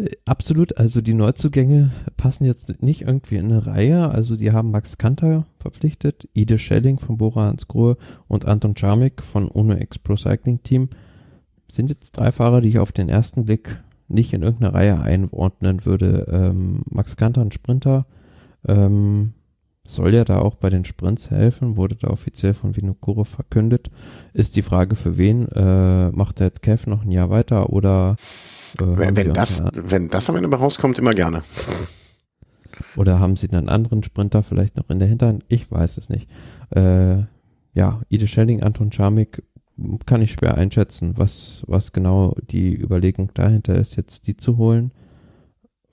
Äh, Absolut, also die Neuzugänge passen jetzt nicht irgendwie in eine Reihe. Also die haben Max Kanter verpflichtet, Ide Schelling von Bora Hansgrohe und Anton Czarmik von Uno X Pro Cycling Team. Sind jetzt drei Fahrer, die ich auf den ersten Blick nicht in irgendeine Reihe einordnen würde. Ähm, Max Kanter, ein Sprinter, ähm, soll ja da auch bei den Sprints helfen, wurde da offiziell von Vinokuro verkündet. Ist die Frage für wen? Äh, macht der jetzt Kev noch ein Jahr weiter oder Wenn, sie wenn das, irgendeine- wenn das am Ende mal rauskommt, immer gerne. Oder haben sie einen anderen Sprinter vielleicht noch in der Hinterhand? Ich weiß es nicht. Äh, ja, Ide Schelling, Anton Czarmik kann ich schwer einschätzen, was, was genau die Überlegung dahinter ist, jetzt die zu holen.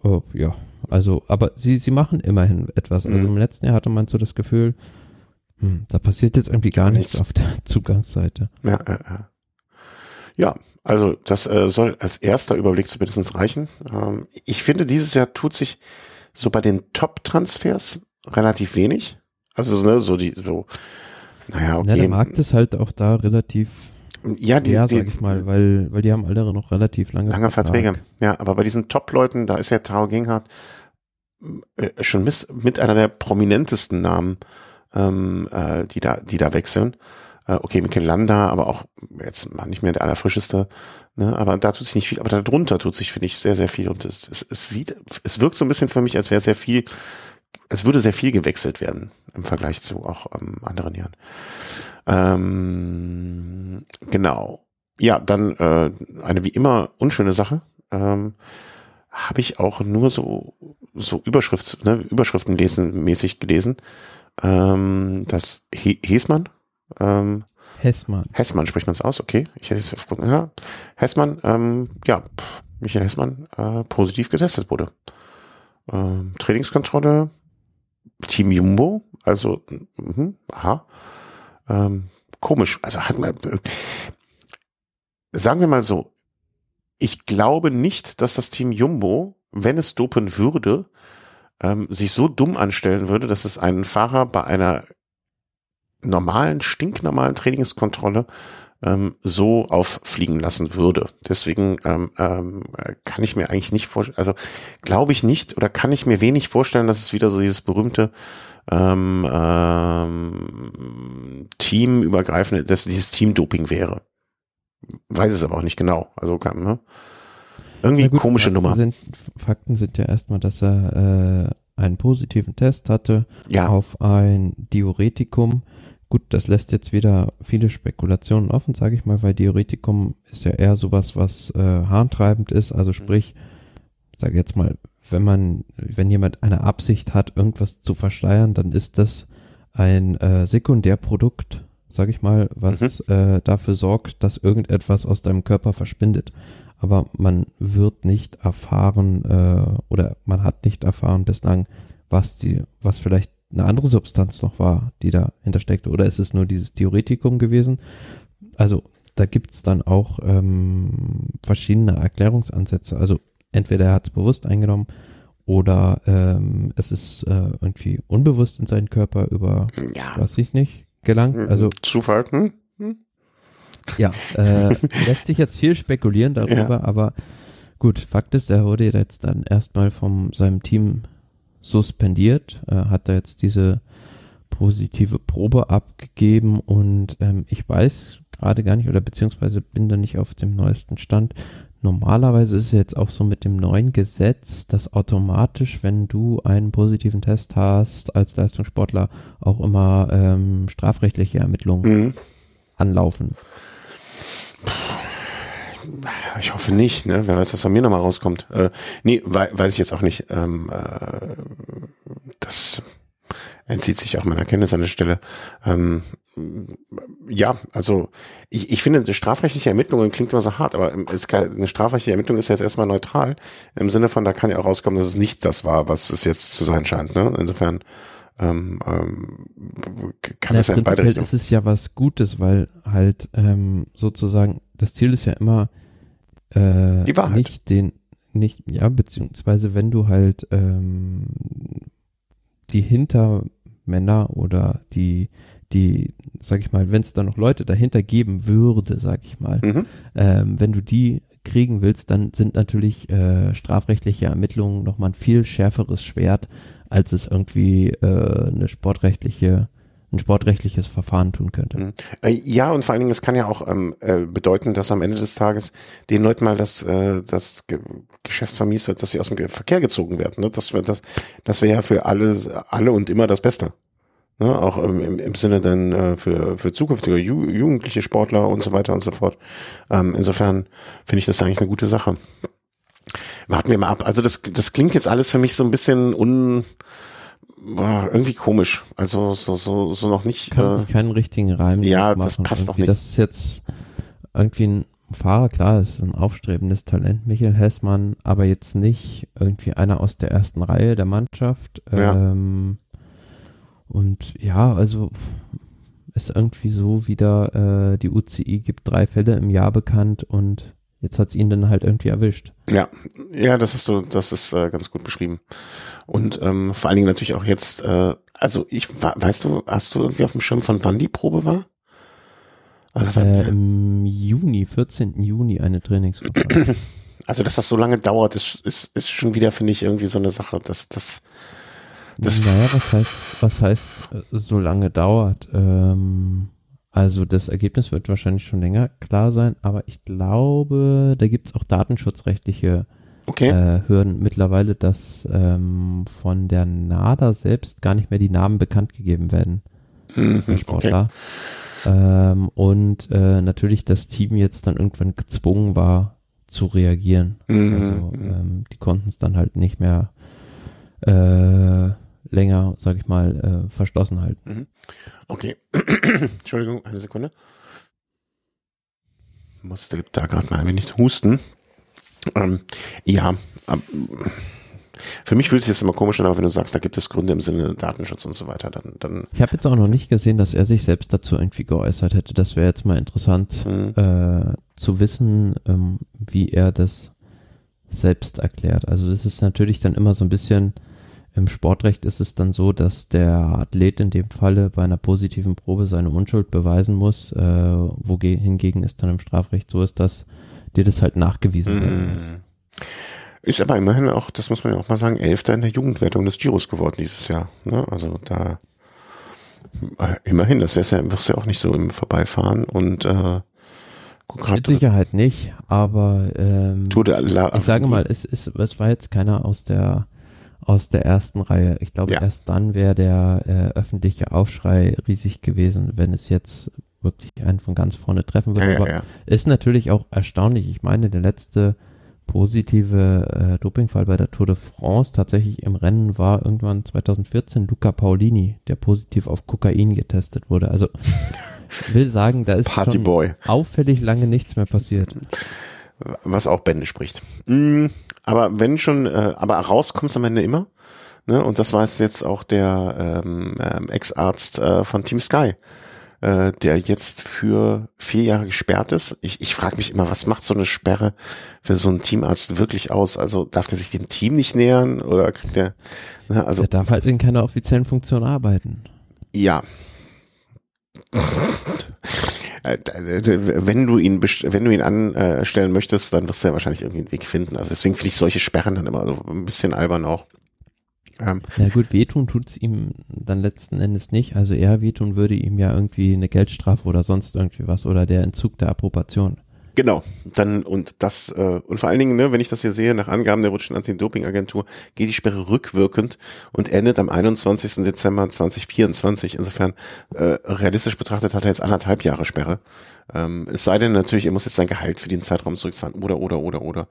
Oh, ja, also, aber sie, sie machen immerhin etwas. Also Mhm. im letzten Jahr hatte man so das Gefühl, hm, da passiert jetzt irgendwie gar nichts Nichts. auf der Zugangsseite. Ja, ja, ja. Ja also das äh, soll als erster Überblick zumindest reichen. Ähm, ich finde, dieses Jahr tut sich so bei den Top-Transfers relativ wenig. Also ne, so die, so, naja, Ja, okay. der Markt ist halt auch da relativ ja, die, die, sag ich mal, weil, weil die haben alle noch relativ lange, Lange Vertrag. Verträge. Ja, aber bei diesen Top-Leuten, da ist ja Tao Ginghardt äh, schon mis, mit einer der prominentesten Namen, ähm, äh, die da, die da wechseln. Äh, okay, Mikel Landa, aber auch jetzt mal nicht mehr der allerfrischeste. Ne? Aber da tut sich nicht viel. Aber darunter tut sich, finde ich, sehr, sehr viel. Und es, es, es sieht, es wirkt so ein bisschen für mich, als wäre sehr viel, es würde sehr viel gewechselt werden im Vergleich zu auch ähm, anderen Jahren. Ähm, genau. Ja, dann äh, eine wie immer unschöne Sache. Ähm, habe ich auch nur so so Überschrifts, ne, Überschriften lesen mäßig gelesen. Ähm, das He Hesmann, ähm, Hessmann. Hessmann spricht man es aus, okay. Ich hätte es aufgrund, ja. Hessmann, ähm, ja, Michael Hessmann äh, positiv getestet wurde. Ähm, Trainingskontrolle, Team Jumbo, also, mh, aha. Ähm, komisch, also hat man, äh, sagen wir mal so, ich glaube nicht, dass das Team Jumbo, wenn es dopen würde, ähm, sich so dumm anstellen würde, dass es einen Fahrer bei einer normalen, stinknormalen Trainingskontrolle ähm, so auffliegen lassen würde. Deswegen ähm, ähm, kann ich mir eigentlich nicht vorstellen, also glaube ich nicht oder kann ich mir wenig vorstellen, dass es wieder so dieses berühmte ähm, ähm, teamübergreifende, dass dieses Team-Doping wäre. Weiß es aber auch nicht genau. Also kann, ne? Irgendwie gut, komische Fakten Nummer. Sind, Fakten sind ja erstmal, dass er äh, einen positiven Test hatte Ja, auf ein Diuretikum. Gut, das lässt jetzt wieder viele Spekulationen offen, sage ich mal, weil Diuretikum ist ja eher sowas, was äh, harntreibend ist. Also sprich, sage jetzt mal, wenn man, wenn jemand eine Absicht hat, irgendwas zu verschleiern, dann ist das ein äh, Sekundärprodukt, sage ich mal, was äh, dafür sorgt, dass irgendetwas aus deinem Körper verschwindet. Aber man wird nicht erfahren äh, oder man hat nicht erfahren bislang, was die, was vielleicht eine andere Substanz noch war, die dahinter steckte. Oder ist es nur dieses Theoretikum gewesen? Also da gibt's dann auch ähm, verschiedene Erklärungsansätze. Also entweder er hat es bewusst eingenommen oder ähm, es ist äh, irgendwie unbewusst in seinen Körper über, ja. weiß ich nicht, gelangt. Also Zufall, hm? Hm? ja, äh, lässt sich jetzt viel spekulieren darüber, aber gut, Fakt ist, er wurde jetzt dann erstmal von seinem Team suspendiert, äh, hat da jetzt diese positive Probe abgegeben und ähm, ich weiß gerade gar nicht oder beziehungsweise bin da nicht auf dem neuesten Stand. Normalerweise ist es jetzt auch so mit dem neuen Gesetz, dass automatisch, wenn du einen positiven Test hast als Leistungssportler, auch immer ähm, strafrechtliche Ermittlungen Mhm. anlaufen. Ich hoffe nicht, ne? Wer weiß, was von mir nochmal rauskommt. Äh, nee, wei weiß ich jetzt auch nicht. Ähm, äh, das entzieht sich auch meiner Kenntnis an der Stelle. Ähm, ja, also ich, ich finde, strafrechtliche Ermittlungen klingt immer so hart, aber es kann, eine strafrechtliche Ermittlung ist jetzt erstmal neutral, im Sinne von, da kann ja auch rauskommen, dass es nicht das war, was es jetzt zu sein scheint. Ne? Insofern ähm, ähm, kann Ja, das ja in beide Richtungen. ist es ja was Gutes, weil halt ähm, sozusagen das Ziel ist ja immer äh, Die Wahrheit. nicht den nicht, ja, beziehungsweise wenn du halt ähm, die Hintermänner oder die, die, sag ich mal, wenn es da noch Leute dahinter geben würde, sag ich mal, Mhm. ähm, wenn du die kriegen willst, dann sind natürlich äh, strafrechtliche Ermittlungen nochmal ein viel schärferes Schwert, als es irgendwie äh, eine sportrechtliche, ein sportrechtliches Verfahren tun könnte. Mhm. Äh, Ja, und vor allen Dingen, es kann ja auch ähm, äh, bedeuten, dass am Ende des Tages den Leuten mal das, äh, das Ge Geschäft vermiest wird, dass sie aus dem Verkehr gezogen werden. Ne? Das das, das wäre ja für alle, alle und immer das Beste. Ne? Auch im, im, im Sinne dann äh, für, für zukünftige Ju jugendliche Sportler und so weiter und so fort. Ähm, insofern finde ich das eigentlich eine gute Sache. Warten wir mal ab. Also das, das klingt jetzt alles für mich so ein bisschen un boah, irgendwie komisch. Also so, so, so noch nicht. Kann Äh, keinen richtigen Reim ja, machen. das passt doch nicht. Das ist jetzt irgendwie ein Fahrer, klar, ist ein aufstrebendes Talent, Michael Hessmann, aber jetzt nicht irgendwie einer aus der ersten Reihe der Mannschaft. Ja. Ähm, und ja, also ist irgendwie so wieder, äh, die UCI gibt drei Fälle im Jahr bekannt und jetzt hat's ihn dann halt irgendwie erwischt. Ja, ja, das ist so, das ist äh, ganz gut beschrieben. Und ähm, vor allen Dingen natürlich auch jetzt, äh, also ich, weißt du, hast du irgendwie auf dem Schirm von wann die Probe war? Also, Äh, Im Juni, 14. Juni eine Trainingswoche. also dass das so lange dauert, ist, ist, ist schon wieder, finde ich, irgendwie so eine Sache, dass das, das naja, was heißt, was heißt, äh, so lange dauert? Ähm, also das Ergebnis wird wahrscheinlich schon länger klar sein, aber ich glaube, da gibt's auch datenschutzrechtliche okay. äh, Hürden mittlerweile, dass ähm, von der NADA selbst gar nicht mehr die Namen bekannt gegeben werden Mhm, okay. Sportler. Ähm, und äh, natürlich das Team jetzt dann irgendwann gezwungen war zu reagieren. Mhm, Also mhm. ähm, die konnten es dann halt nicht mehr äh, länger, sag ich mal, äh, verschlossen halten. Okay. Entschuldigung, eine Sekunde. Musste da gerade mal ein wenig husten. Ähm, ja, ähm, für mich fühlt sich das immer komisch an, aber wenn du sagst, da gibt es Gründe im Sinne Datenschutz und so weiter, dann, dann Ich habe jetzt auch noch nicht gesehen, dass er sich selbst dazu irgendwie geäußert hätte. Das wäre jetzt mal interessant hm, äh, zu wissen, ähm, wie er das selbst erklärt. Also das ist natürlich dann immer so ein bisschen, im Sportrecht ist es dann so, dass der Athlet in dem Falle bei einer positiven Probe seine Unschuld beweisen muss, äh, wohingegen es dann im Strafrecht so ist, dass dir das halt nachgewiesen werden muss. hm. Ist aber immerhin auch, das muss man ja auch mal sagen, Elfter in der Jugendwertung des Giros geworden dieses Jahr. Ne? Also da äh, immerhin, das wär's ja, wirst du ja auch nicht so im Vorbeifahren und äh, guck Mit Sicherheit nicht, aber ähm, ich sage mal, es, es, es war jetzt keiner aus der aus der ersten Reihe. Ich glaube, Ja. erst dann wäre der äh, öffentliche Aufschrei riesig gewesen, wenn es jetzt wirklich einen von ganz vorne treffen würde. ja, Aber ja. ist natürlich auch erstaunlich. Ich meine, der letzte positive äh, Dopingfall bei der Tour de France tatsächlich im Rennen war irgendwann 2014 Luca Paulini, der positiv auf Kokain getestet wurde. Also ich will sagen, da ist schon Partyboy. auffällig lange nichts mehr passiert. was auch Bände spricht. Mm, aber wenn schon, äh, aber rauskommt's am Ende immer. Ne? Und das weiß jetzt auch der ähm, ähm, Ex-Arzt äh, von Team Sky, äh, der jetzt für vier Jahre gesperrt ist. Ich, ich frage mich immer, was macht so eine Sperre für so einen Teamarzt wirklich aus? Also darf der sich dem Team nicht nähern oder kriegt der, ne? also Er darf halt in keiner offiziellen Funktion arbeiten. ja. Wenn du ihn, wenn du ihn anstellen möchtest, dann wirst du ja wahrscheinlich irgendwie einen Weg finden. Also deswegen finde ich solche Sperren dann immer so ein bisschen albern auch. Ähm, Na gut, wehtun tut's ihm dann letzten Endes nicht. Also eher wehtun würde ihm ja irgendwie eine Geldstrafe oder sonst irgendwie was oder der Entzug der Approbation. Genau. Dann und das äh, und vor allen Dingen, ne, wenn ich das hier sehe, nach Angaben der rutschen Anti-Doping-Agentur geht die Sperre rückwirkend und endet am 21. Dezember 2024. Insofern äh, realistisch betrachtet hat er jetzt anderthalb Jahre Sperre. Ähm, es sei denn natürlich, er muss jetzt sein Gehalt für den Zeitraum zurückzahlen oder oder oder oder.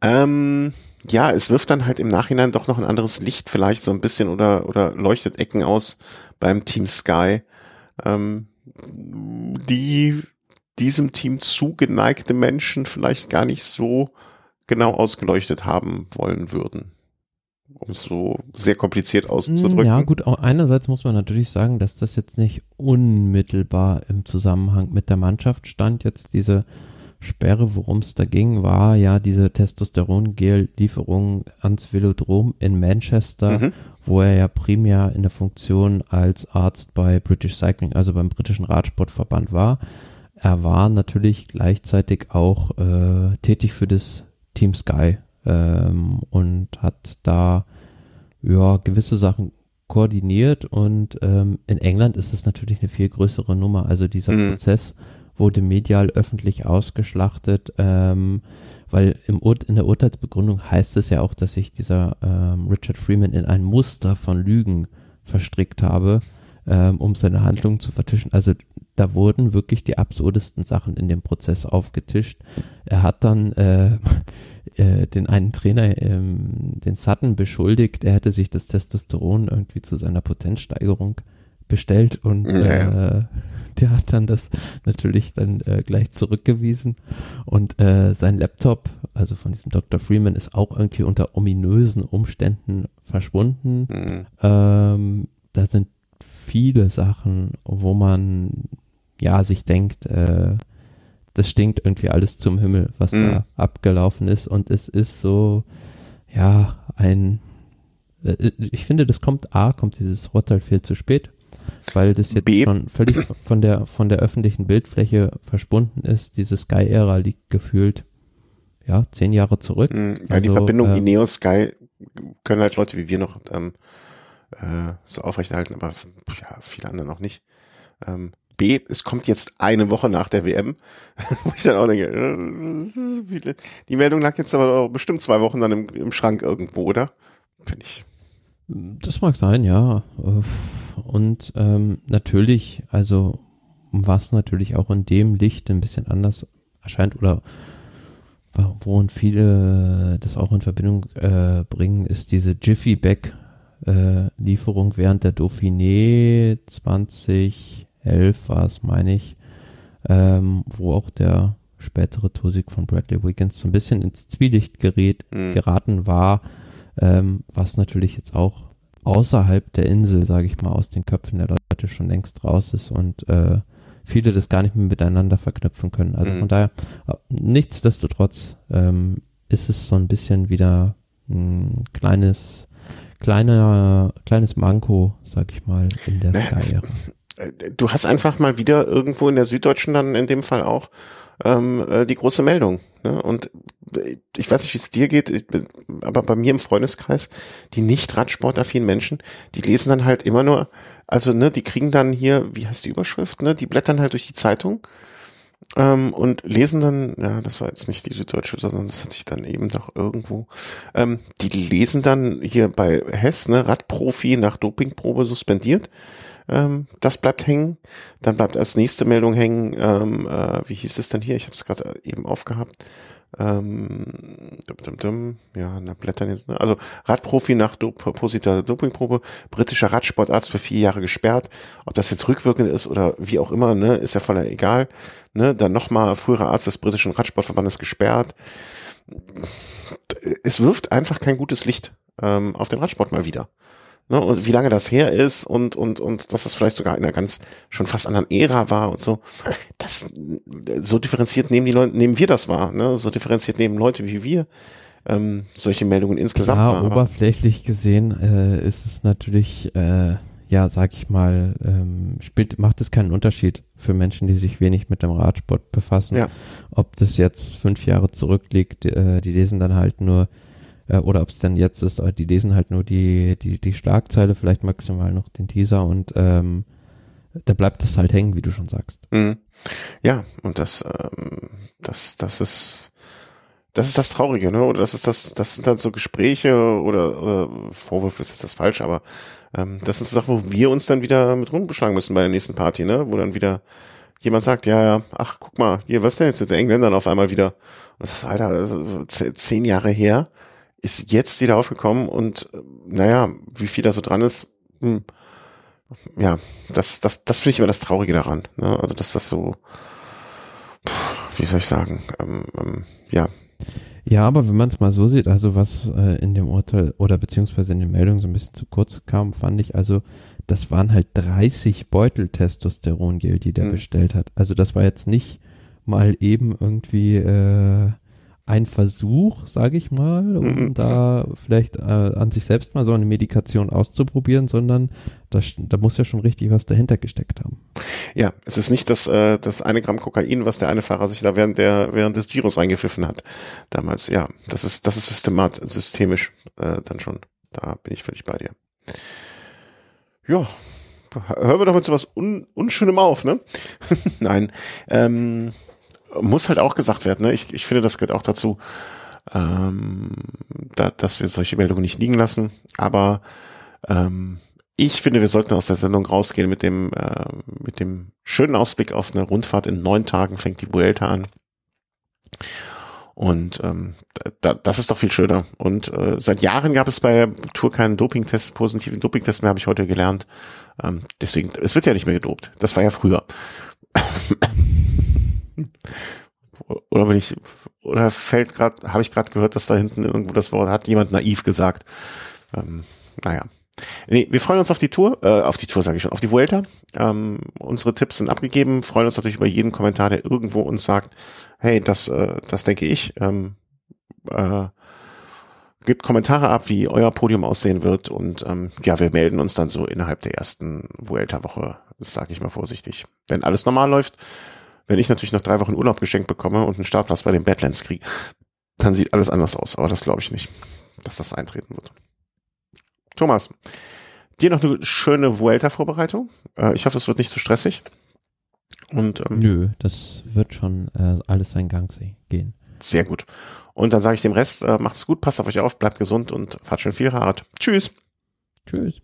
Ähm, ja, es wirft dann halt im Nachhinein doch noch ein anderes Licht vielleicht so ein bisschen oder, oder leuchtet Ecken aus beim Team Sky, ähm, die diesem Team zugeneigte Menschen vielleicht gar nicht so genau ausgeleuchtet haben wollen würden. Um es so sehr kompliziert auszudrücken. Ja gut, auch einerseits muss man natürlich sagen, dass das jetzt nicht unmittelbar im Zusammenhang mit der Mannschaft stand, jetzt diese Sperre, worum es da ging, war ja diese Testosterongel-Lieferung ans Velodrom in Manchester, mhm. wo er ja primär in der Funktion als Arzt bei British Cycling, also beim britischen Radsportverband war. Er war natürlich gleichzeitig auch äh, tätig für das Team Sky ähm, und hat da ja gewisse Sachen koordiniert und ähm, in England ist es natürlich eine viel größere Nummer. Also dieser mhm. Prozess wurde medial öffentlich ausgeschlachtet, ähm, weil im Ur in der Urteilsbegründung heißt es ja auch, dass sich dieser ähm, Richard Freeman in ein Muster von Lügen verstrickt habe, ähm, um seine Handlungen zu vertischen. Also da wurden wirklich die absurdesten Sachen in dem Prozess aufgetischt. Er hat dann äh, äh, den einen Trainer, ähm, den Sutton, beschuldigt, er hätte sich das Testosteron irgendwie zu seiner Potenzsteigerung bestellt und ja. äh, der hat dann das natürlich dann äh, gleich zurückgewiesen und äh, sein Laptop, also von diesem Dr. Freeman, ist auch irgendwie unter ominösen Umständen verschwunden. Mhm. Ähm, da sind viele Sachen, wo man ja sich denkt, äh, das stinkt irgendwie alles zum Himmel, was mhm. da abgelaufen ist und es ist so, ja, ein, äh, ich finde, das kommt, A, kommt dieses Urteil viel zu spät weil das jetzt B. schon völlig von der, von der öffentlichen Bildfläche verschwunden ist. Diese Sky-Ära liegt gefühlt, ja, zehn Jahre zurück. Mhm, ja, also, die Verbindung äh, Ineos Sky können halt Leute wie wir noch ähm, äh, so aufrechterhalten, aber ja, viele andere noch nicht. Ähm, B, es kommt jetzt eine Woche nach der WM, wo ich dann auch denke, äh, die Meldung lag jetzt aber bestimmt zwei Wochen dann im, im Schrank irgendwo, oder? Finde ich. Das mag sein, ja. Und ähm, natürlich, also was natürlich auch in dem Licht ein bisschen anders erscheint oder worin viele das auch in Verbindung äh, bringen, ist diese Jiffy Back äh, Lieferung während der Dauphiné 2011 war es, meine ich, ähm, wo auch der spätere Toursieg von Bradley Wiggins so ein bisschen ins Zwielicht gerät, mhm. geraten war, ähm, was natürlich jetzt auch außerhalb der Insel, sage ich mal, aus den Köpfen der Leute schon längst raus ist und äh, viele das gar nicht mehr miteinander verknüpfen können. Also mhm. von daher, nichtsdestotrotz ähm, ist es so ein bisschen wieder ein kleines, kleiner, kleines Manko, sag ich mal, in der Sky. Äh, du hast einfach mal wieder irgendwo in der Süddeutschen dann in dem Fall auch ähm, äh, die große Meldung. Ne? Und äh, ich weiß nicht, wie es dir geht, ich, aber bei mir im Freundeskreis, die nicht radsportaffinen Menschen, die lesen dann halt immer nur, also ne, die kriegen dann hier, wie heißt die Überschrift, ne, die blättern halt durch die Zeitung ähm, und lesen dann, ja, das war jetzt nicht die Süddeutsche, sondern das hatte ich dann eben doch irgendwo, ähm, die lesen dann hier bei Hess, ne, Radprofi nach Dopingprobe suspendiert ähm, das bleibt hängen. Dann bleibt als nächste Meldung hängen, ähm, äh, wie hieß es denn hier? Ich habe es gerade eben aufgehabt. Ähm, dum, dum, dum, ja, na, blättern jetzt. Ne? Also Radprofi nach Dop positiver Dopingprobe, britischer Radsportarzt für vier Jahre gesperrt. Ob das jetzt rückwirkend ist oder wie auch immer, ne, ist ja voller egal. Ne? Dann nochmal früherer Arzt des britischen Radsportverbandes gesperrt. Es wirft einfach kein gutes Licht ähm, auf den Radsport mal wieder ne, und wie lange das her ist und, und, und dass das vielleicht sogar in einer ganz schon fast anderen Ära war und so. Das, so differenziert nehmen die Leute, nehmen wir das wahr, ne, so differenziert nehmen Leute wie wir, ähm, solche Meldungen insgesamt. Ja, oberflächlich gesehen äh, ist es natürlich, äh, ja, sag ich mal, ähm, spielt, macht es keinen Unterschied für Menschen, die sich wenig mit dem Radsport befassen. Ja. Ob das jetzt fünf Jahre zurückliegt, äh, die lesen dann halt nur äh, oder ob es denn jetzt ist, die lesen halt nur die, die, die Schlagzeile, vielleicht maximal noch den Teaser und ähm, da bleibt es halt hängen, wie du schon sagst. Mhm. Ja, und das, ähm, das, das ist, das ist das Traurige, ne? Oder das ist das, das sind dann so Gespräche oder, oder Vorwürfe ist jetzt das falsch, aber ähm, das sind so Sachen, wo wir uns dann wieder mit rumbeschlagen müssen bei der nächsten Party, ne? Wo dann wieder jemand sagt, ja, ja, ach, guck mal, hier, was denn jetzt mit den Engländern auf einmal wieder? Das ist, Alter, das ist zehn Jahre her ist jetzt wieder aufgekommen und äh, naja, wie viel da so dran ist, hm, ja, das, das, das finde ich immer das Traurige daran. Ne? Also, dass das so, wie soll ich sagen, ähm, ähm, ja. Ja, aber wenn man es mal so sieht, also was äh, in dem Urteil oder beziehungsweise in den Meldungen so ein bisschen zu kurz kam, fand ich, also das waren halt 30 Beutel Testosterongel, die der hm. bestellt hat. Also das war jetzt nicht mal eben irgendwie äh, ein Versuch, sage ich mal, um Mhm. da vielleicht äh, an sich selbst mal so eine Medikation auszuprobieren, sondern da, da muss ja schon richtig was dahinter gesteckt haben. Ja, es ist nicht das, äh, das eine Gramm Kokain, was der eine Fahrer sich da während der während des Giros reingepfiffen hat. Damals, ja, das ist das ist systemat systemisch äh, dann schon. Da bin ich völlig bei dir. Ja, hören wir doch mit so was Un Unschönem auf, ne? Nein, ähm, muss halt auch gesagt werden. Ne? Ich, ich finde, das gehört auch dazu, ähm, da, dass wir solche Meldungen nicht liegen lassen. Aber ähm, ich finde, wir sollten aus der Sendung rausgehen mit dem, äh, mit dem schönen Ausblick auf eine Rundfahrt. In neun Tagen fängt die Vuelta an. Und ähm, da, das ist doch viel schöner. Und äh, seit Jahren gab es bei der Tour keinen Dopingtest, positiven Dopingtest mehr, habe ich heute gelernt. Ähm, deswegen, es wird ja nicht mehr gedopt. Das war ja früher. oder wenn ich, oder fällt gerade, habe ich gerade gehört, dass da hinten irgendwo das Wort hat jemand naiv gesagt. Ähm, naja. Nee, wir freuen uns auf die Tour, äh, auf die Tour sage ich schon, auf die Vuelta. Ähm, unsere Tipps sind abgegeben, freuen uns natürlich über jeden Kommentar, der irgendwo uns sagt, hey, das, äh, das denke ich. Ähm, äh, gebt Kommentare ab, wie euer Podium aussehen wird und ähm, ja, wir melden uns dann so innerhalb der ersten Vuelta-Woche, sage ich mal vorsichtig. Wenn alles normal läuft, wenn ich natürlich noch drei Wochen Urlaub geschenkt bekomme und einen Startplatz bei den Badlands kriege, dann sieht alles anders aus, aber das glaube ich nicht, dass das eintreten wird. Thomas, dir noch eine schöne Vuelta-Vorbereitung. Äh, ich hoffe, es wird nicht zu stressig. Und ähm, Nö, das wird schon äh, alles seinen Gang gehen. sehr gut. Und dann sage ich dem Rest, äh, macht's gut, passt auf euch auf, bleibt gesund und fahrt schön viel Rad. Tschüss. Tschüss.